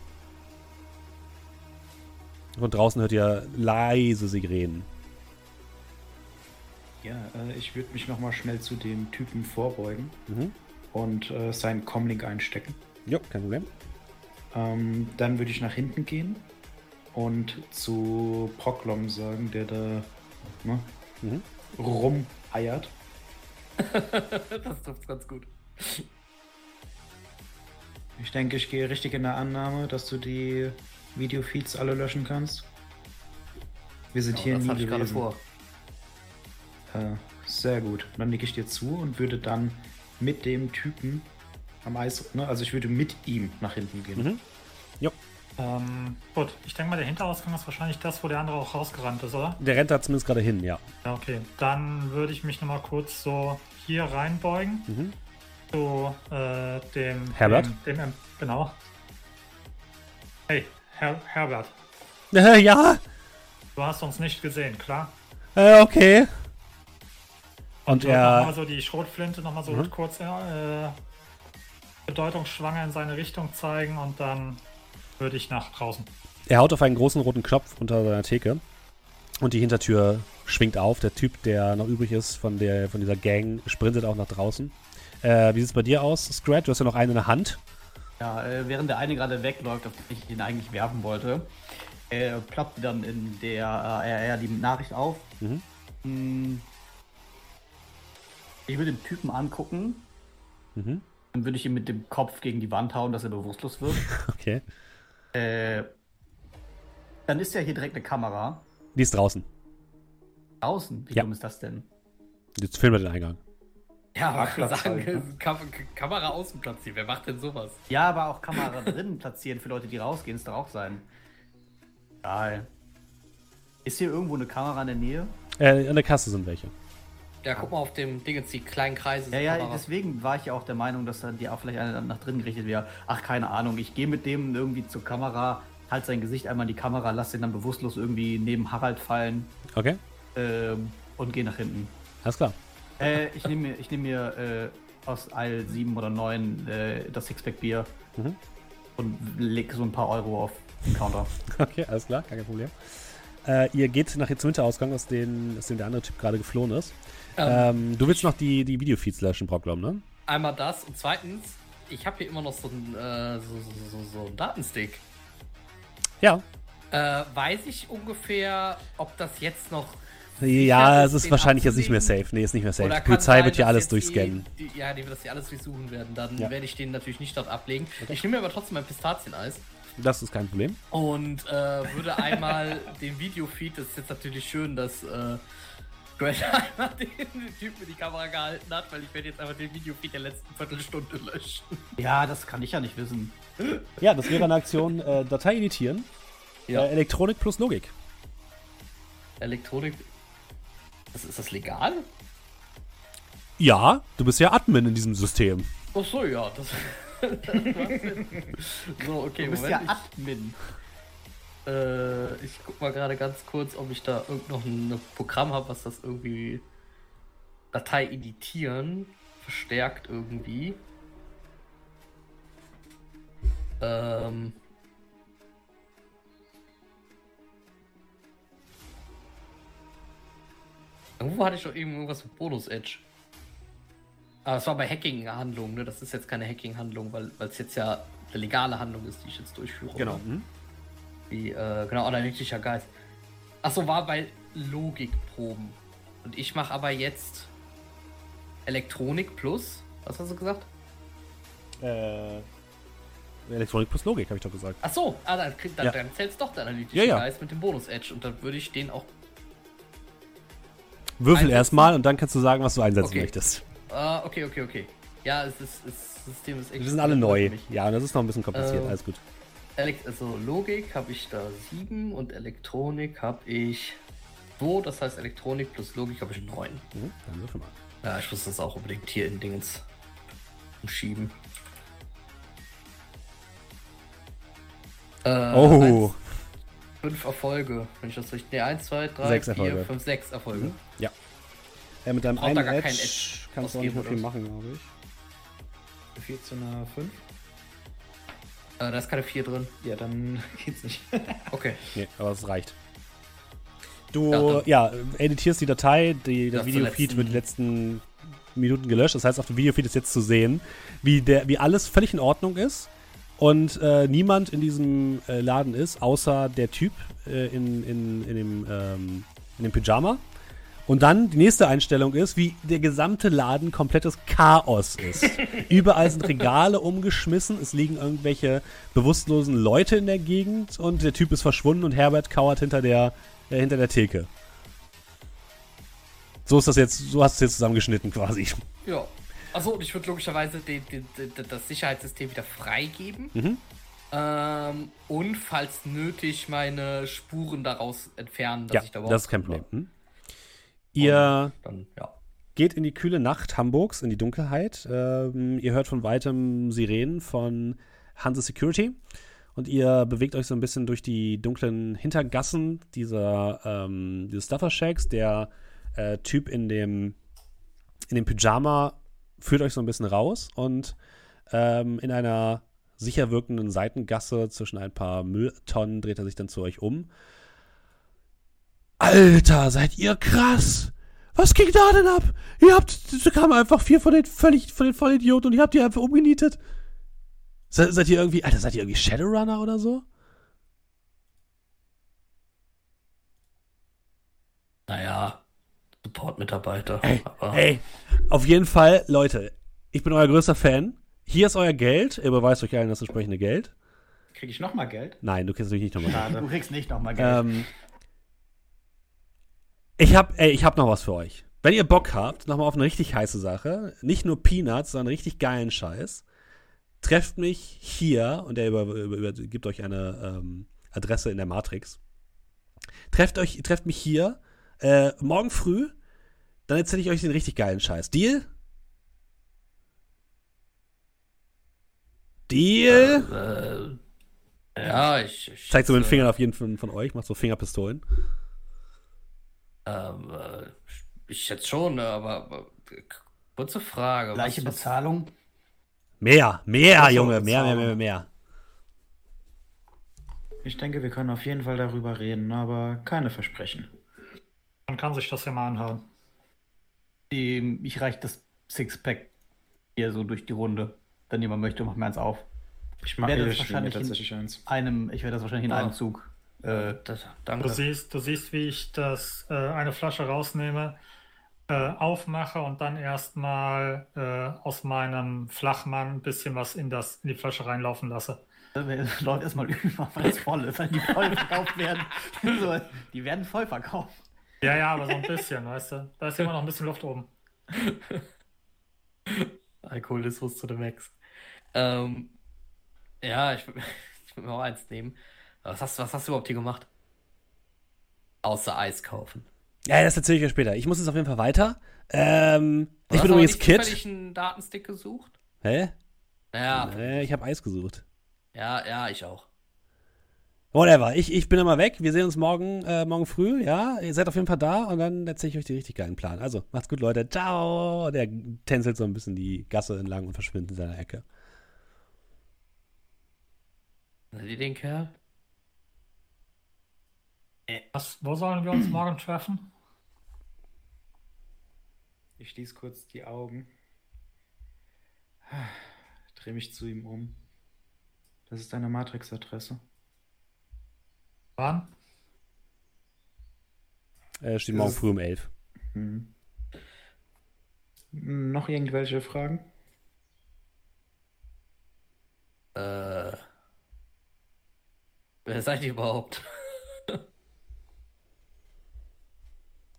S1: Von draußen hört ihr leise Sirenen.
S3: Ja, äh, ich würde mich nochmal schnell zu dem Typen vorbeugen
S1: Mhm.
S3: und äh, seinen Comlink einstecken.
S1: Jo, kein Problem.
S3: Ähm, dann würde ich nach hinten gehen und zu Proklom sagen, der da ne,
S1: Mhm.
S3: rumeiert.
S2: das trifft ganz gut.
S3: Ich denke, ich gehe richtig in der Annahme, dass du die Videofeeds alle löschen kannst. Wir sind
S2: Ja,
S3: hier
S2: das
S3: nie
S2: ich gerade vor.
S3: Äh, sehr gut. Dann nicke ich dir zu und würde dann mit dem Typen am Eis, ne, also ich würde mit ihm nach hinten gehen.
S1: Mhm.
S4: Ähm, gut, ich denke mal, der Hinterausgang ist wahrscheinlich das, wo der andere auch rausgerannt ist, oder?
S1: Der rennt da zumindest gerade hin, ja.
S4: Ja, okay. Dann würde ich mich nochmal kurz so hier reinbeugen.
S1: Mhm.
S4: Zu äh, dem.
S1: Herbert?
S4: Dem, dem, genau. Hey, Her Herbert.
S1: Äh, ja,
S4: Du hast uns nicht gesehen, klar?
S1: äh, okay. Und
S4: Ich würde nochmal
S1: er.
S4: so die Schrotflinte nochmal so
S1: Mhm.
S4: kurz äh, bedeutungsschwanger in seine Richtung zeigen und dann würde ich nach draußen.
S1: Er haut auf einen großen roten Knopf unter seiner Theke und die Hintertür schwingt auf. Der Typ, der noch übrig ist von, der, von dieser Gang, sprintet auch nach draußen. Äh, wie sieht es bei dir aus, Scrat? Du hast ja noch einen in der Hand.
S5: Ja, äh, während der eine gerade wegläuft, auf den ich ihn eigentlich werfen wollte, äh, ploppt dann in der äh, RR die Nachricht auf.
S1: Mhm.
S5: Hm. Ich würde den Typen angucken,
S1: Mhm.
S5: dann würde ich ihn mit dem Kopf gegen die Wand hauen, dass er bewusstlos wird.
S1: Okay.
S5: äh, dann ist ja hier direkt eine Kamera.
S1: Die ist draußen.
S5: Draußen. Wie
S1: Ja.
S5: dumm ist das denn?
S1: Jetzt filmen wir den Eingang.
S2: Ja, aber
S3: Parkplatz
S2: sagen,
S3: halt, ne?
S2: Kam Kamera außen platzieren. Wer macht denn sowas?
S5: Ja, aber auch Kamera drinnen platzieren für Leute, die rausgehen, ist doch auch sein. Geil. Ist hier irgendwo eine Kamera in der Nähe?
S1: Äh, an der Kasse sind welche.
S2: Ja, guck mal auf dem Ding jetzt die kleinen Kreise.
S5: Ja, ja,
S2: Kameras.
S5: deswegen war ich ja auch der Meinung, dass dann die auch vielleicht eine nach drinnen gerichtet wäre. Ach, keine Ahnung, ich gehe mit dem irgendwie zur Kamera, halt sein Gesicht einmal in die Kamera, lass den dann bewusstlos irgendwie neben Harald fallen
S1: Okay,
S5: ähm, und gehe nach hinten.
S1: alles klar.
S5: Äh, ich nehme mir, ich nehm mir äh, aus Eil 7 oder 9 äh, das Sixpack Bier
S1: Mhm.
S5: und leg so ein paar Euro auf den Counter.
S1: Okay, alles klar, kein Problem. Äh, ihr geht nach jetzt zum Hinterausgang, aus dem, aus dem der andere Typ gerade geflohen ist.
S2: Ähm,
S1: Ähm, du willst noch die, die Videofeeds löschen, Brocklom, ne?
S2: Einmal das und zweitens, ich habe hier immer noch so einen äh, so, so, so, so Datenstick.
S1: Ja.
S2: Äh, weiß ich ungefähr, ob das jetzt noch.
S1: Ja, es ist wahrscheinlich jetzt nicht mehr safe. Nee, ist nicht mehr safe. Die Polizei
S2: sein,
S1: wird hier alles durchscannen.
S2: Die, die, ja, die wird das hier alles durchsuchen werden. Dann
S1: Ja.
S2: werde ich den natürlich nicht dort ablegen. Ich nehme mir aber trotzdem ein Pistazieneis
S1: Das ist kein Problem.
S2: und äh, würde einmal den Videofeed, das ist jetzt natürlich schön, dass äh, Grant einmal den, den Typen in die Kamera gehalten hat, weil ich werde jetzt einfach den Videofeed der letzten Viertelstunde löschen.
S5: ja, das kann ich ja nicht wissen.
S1: Ja, das wäre eine Aktion, äh, Datei editieren.
S2: Ja.
S1: Äh, Elektronik plus Logik.
S2: Elektronik. Das, ist das legal?
S1: Ja, du bist ja Admin in diesem System.
S2: Ach so, ja. Das, das so, okay,
S5: Du bist
S2: Moment.
S5: ja Admin.
S2: ich, äh, ich guck mal gerade ganz kurz, ob ich da irgend noch ein Programm habe, was das irgendwie Datei editieren verstärkt irgendwie. Ähm. Irgendwo hatte ich doch irgendwas mit Bonus-Edge. Aber es war bei Hacking-Handlungen, ne? Das ist jetzt keine Hacking-Handlung, weil es jetzt ja eine legale Handlung ist, die ich jetzt durchführe.
S1: Genau. Mhm.
S2: Wie, äh, genau, analytischer Geist. Achso, war bei Logikproben. Und ich mache aber jetzt Elektronik plus. Was hast du gesagt?
S1: Äh, Elektronik plus Logik, habe ich doch gesagt.
S2: Achso, ah, dann, dann,
S1: Ja.
S2: dann zählt doch der analytische
S1: Ja, ja.
S2: Geist mit dem Bonus-Edge. Und dann würde ich den auch.
S1: Würfel
S2: Einsetzen.
S1: erstmal und dann kannst du sagen, was du einsetzen
S2: Okay.
S1: möchtest.
S2: Ah, okay, okay, okay. Ja, es ist, das System ist echt.
S1: Wir sind alle neu. Ja, und das ist noch ein bisschen kompliziert.
S2: Äh,
S1: Alles gut.
S2: Also Logik habe ich da 7 und Elektronik habe ich 2. Das heißt, Elektronik plus Logik habe ich 9.
S1: Mhm, dann würfel mal.
S2: Ja, ich muss das auch unbedingt hier in Dingens schieben. Äh,
S1: Oh,
S2: fünf Erfolge, wenn ich das richtig. Ne, 1, 2, 3,
S1: Sechs
S2: 4,
S1: Erfolge.
S2: 5, 6 Erfolge.
S1: Mhm. äh, mit deinem einen Edge,
S2: Edge
S1: kannst du auch nicht mehr viel machen, glaube ich.
S3: 4 zu einer 5?
S2: Äh, da ist keine 4 drin.
S3: Ja, dann geht's nicht.
S2: Okay.
S1: Nee, aber es reicht. Du,
S2: Ja,
S1: ja, editierst die Datei, die, das
S2: Ja,
S1: Videofeed wird die letzten Minuten gelöscht. Das heißt, auf dem Videofeed ist jetzt zu sehen, wie, der, wie alles völlig in Ordnung ist und äh, niemand in diesem äh, Laden ist, außer der Typ äh, in, in, in, dem, ähm, in dem Pyjama. Und dann die nächste Einstellung ist, wie der gesamte Laden komplettes Chaos ist. Überall sind Regale umgeschmissen, es liegen irgendwelche bewusstlosen Leute in der Gegend und der Typ ist verschwunden und Herbert kauert hinter der, äh, hinter der Theke. So ist das jetzt, so hast du es jetzt zusammengeschnitten quasi.
S2: Ja. Achso, und ich würde logischerweise den, den, den, das Sicherheitssystem wieder freigeben.
S1: Mhm.
S2: Ähm, und falls nötig meine Spuren daraus entfernen, dass
S1: Ja,
S2: ich da
S1: das ist kein Problem. Hm? Ihr
S2: Dann, ja.
S1: geht in die kühle Nacht Hamburgs, in die Dunkelheit. Ähm, ihr hört von weitem Sirenen von Hanse Security. Und ihr bewegt euch so ein bisschen durch die dunklen Hintergassen dieser, ähm, dieses Stuffer Shacks. Der äh, Typ in dem, in dem Pyjama führt euch so ein bisschen raus und ähm, in einer sicher wirkenden Seitengasse zwischen ein paar Mülltonnen dreht er sich dann zu euch um. Alter, seid ihr krass! Was ging da denn ab? Ihr habt, da kamen einfach vier von den völlig, von den Vollidioten und ihr habt die einfach umgenietet. Se, seid ihr irgendwie, Alter, seid ihr irgendwie Shadowrunner oder so?
S2: Naja, Support-Mitarbeiter.
S1: Ey, ey, auf jeden Fall, Leute, ich bin euer größter Fan. Hier ist euer Geld. Ihr beweist euch allen das entsprechende Geld.
S3: Kriege ich nochmal Geld?
S1: Nein, du kriegst natürlich nicht nochmal.
S5: Du kriegst nicht nochmal Geld.
S1: ähm, ich hab, ey, ich hab noch was für euch. wenn ihr Bock habt, nochmal auf eine richtig heiße Sache, nicht nur Peanuts, sondern richtig geilen Scheiß, trefft mich hier, und er über, über, über, gibt euch eine ähm, Adresse in der Matrix. Trefft, euch, trefft mich hier äh, morgen früh, dann erzähle ich euch den richtig geilen Scheiß. Deal? Deal?
S2: Äh, äh, ja, ich. ich
S1: Zeigt so mit den Fingern auf jeden von, von euch, macht so Fingerpistolen.
S2: Ähm, äh, ich schätze schon, ne, aber, aber kurze Frage.
S5: Gleiche
S2: was,
S5: Bezahlung?
S1: Mehr, mehr, Junge, mehr, mehr, mehr, mehr.
S3: Ich denke, wir können auf jeden Fall darüber reden, aber keine Versprechen.
S4: Man kann sich das ja mal anhören.
S5: Die, ich reiche das Sixpack hier so durch die Runde. Wenn jemand möchte, macht mir eins auf.
S3: Ich mag
S5: werde
S3: mir
S5: das wahrscheinlich
S3: tatsächlich eins.
S5: Einem, ich werde das wahrscheinlich in
S2: Ah.
S5: einem Zug. Äh,
S2: Das,
S4: Du
S2: danke.
S4: siehst, du siehst, wie ich das äh, eine Flasche rausnehme, äh, aufmache und dann erstmal äh, aus meinem Flachmann ein bisschen was in, das, in die Flasche reinlaufen lasse.
S5: läuft erstmal über, weil es voll ist, weil die voll verkauft werden. die werden voll verkauft.
S4: Ja, ja, aber so ein bisschen, weißt du. Da ist immer noch ein bisschen Luft oben.
S2: Alkoholismus zu dem Max. Ähm, ja, ich, ich würde mir auch eins nehmen. Was hast, was hast du überhaupt hier gemacht? Außer Eis kaufen.
S1: Ja, das erzähle ich euch später. Ich muss jetzt auf jeden Fall weiter. Ähm,
S2: Du
S1: ich
S2: hast
S1: bin übrigens Kid.
S2: zufällig einen Datenstick gesucht?
S1: Hä?
S2: Naja,
S1: Nee, ich habe Eis gesucht.
S2: ja, ja, ich auch.
S1: Whatever. Ich, ich bin immer weg. Wir sehen uns morgen, äh, morgen früh. Ja, ihr seid auf jeden Fall da und dann erzähle ich euch den richtig geilen Plan. Also, macht's gut, Leute. Ciao. Der tänzelt so ein bisschen die Gasse entlang und verschwindet in seiner Ecke.
S2: Seht ihr den Kerl?
S4: Was, wo sollen wir uns morgen treffen?
S3: Ich schließe kurz die Augen. Dreh mich zu ihm um. Das ist deine Matrix-Adresse.
S4: Wann?
S1: Äh, steht morgen früh um elf.
S3: Hm. Noch irgendwelche Fragen?
S2: Äh. Wer seid ihr überhaupt?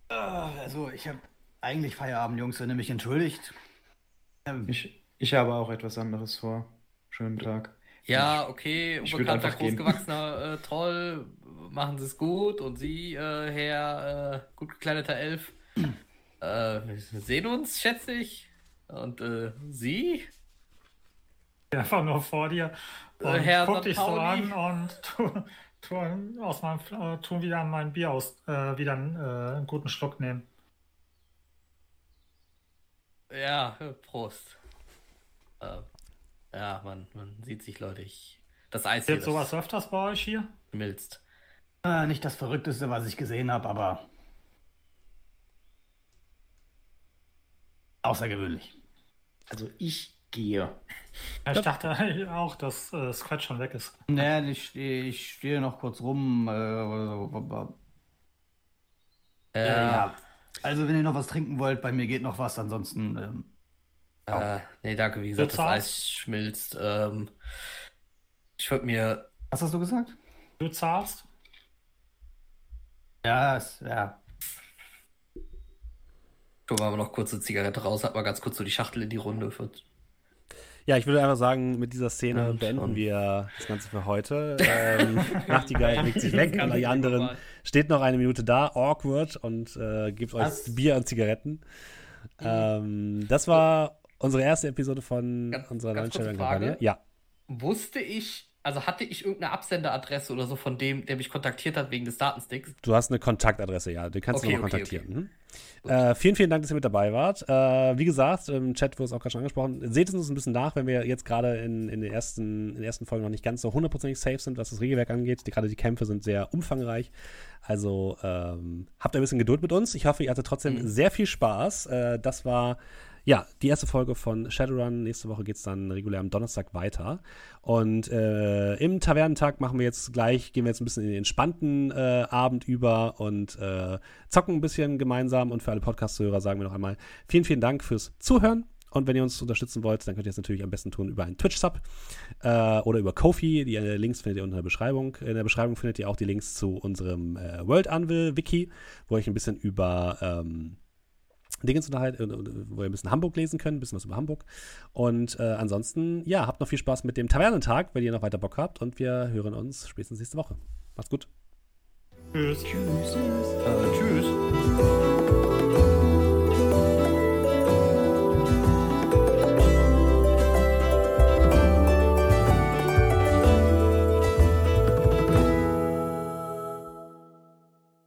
S5: Ah, Also, ich habe eigentlich Feierabend, Jungs, wenn ihr mich entschuldigt. Ähm,
S3: Ich, ich habe auch etwas anderes vor. Schönen Tag.
S2: Ja, okay,
S3: ich
S2: unbekannter, großgewachsener äh, Troll, machen Sie es gut. Und Sie, äh, Herr äh, gut gekleideter Elf, äh, sehen uns, schätze ich. Und äh, Sie?
S4: Einfach nur vor dir. Und
S2: Äh, Herr
S4: guck dich so an und tu, tu, aus meinem, äh, tu wieder an mein Bier aus, äh, wieder einen, äh, einen guten Schluck nehmen.
S2: Ja, Prost. Äh, ja, man, man sieht sich, Leute. Ich, das Eis
S4: Wird sowas öfters bei euch hier?
S2: schmilzt.
S5: äh, nicht das Verrückteste, was ich gesehen habe, aber außergewöhnlich.
S3: Also ich gehe.
S4: Ja, Ich dachte auch, dass äh, Scratch schon weg ist.
S5: Nee, ich stehe ich stehe noch kurz rum. Äh, ja. Also, wenn ihr noch was trinken wollt, bei mir geht noch was, ansonsten. Ähm,
S2: Äh, nee, danke, wie gesagt, das
S4: zahlst?
S2: Eis schmilzt. Ähm, ich würde mir.
S5: was hast du gesagt?
S4: Du zahlst?
S5: Ja, es, ja.
S2: Wir mal noch kurz eine Zigarette raus, hat mal ganz kurz so die Schachtel in die Runde. Für,
S1: Ja, ich würde einfach sagen, mit dieser Szene
S2: Ja,
S1: beenden
S2: schon.
S1: wir das Ganze für heute. Ähm, Nachtigall legt sich weg und die anderen steht noch eine Minute da, awkward, und äh, gibt euch
S5: Was?
S1: Bier und Zigaretten. Ähm, das war unsere erste Episode von
S2: Ganz-
S1: unserer
S2: ganz
S1: Neuen-Kampagne.
S2: Frage.
S1: Ja,
S2: Wusste ich, also hatte ich irgendeine Absenderadresse oder so von dem, der mich kontaktiert hat wegen des Datensticks?
S1: du hast eine Kontaktadresse, ja. Du kannst
S2: Okay,
S1: ihn nochmal
S2: okay,
S1: kontaktieren. Mhm. Äh, vielen, vielen Dank, dass ihr mit dabei wart. Äh, wie gesagt, im Chat wurde es auch gerade schon angesprochen. Seht es uns ein bisschen nach, wenn wir jetzt gerade in, in, den ersten, in den ersten Folgen noch nicht ganz so hundertprozentig safe sind, was das Regelwerk angeht. Die, gerade die Kämpfe sind sehr umfangreich. Also ähm, habt ein bisschen Geduld mit uns. Ich hoffe, ihr hattet trotzdem
S2: Mhm.
S1: sehr viel Spaß. Äh, das war ja die erste Folge von Shadowrun. Nächste Woche geht es dann regulär am Donnerstag weiter. Und äh, im Tavernentag machen wir jetzt gleich, gehen wir jetzt ein bisschen in den entspannten äh, Abend über und äh, zocken ein bisschen gemeinsam. Und für alle Podcast-Hörer sagen wir noch einmal vielen, vielen Dank fürs Zuhören. Und wenn ihr uns unterstützen wollt, dann könnt ihr es natürlich am besten tun über einen Twitch-Sub äh, oder über Kofi. Die äh, Links findet ihr unter der Beschreibung. In der Beschreibung findet ihr auch die Links zu unserem äh, World Anvil Wiki, wo ich ein bisschen über ähm, Dingens unterhalten, äh, wo ihr ein bisschen Hamburg lesen könnt, ein bisschen was über Hamburg. Und äh, ansonsten, ja, habt noch viel Spaß mit dem Tavernentag, wenn ihr noch weiter Bock habt. Und wir hören uns spätestens nächste Woche. Macht's gut.
S4: Tschüss.
S2: Äh, tschüss.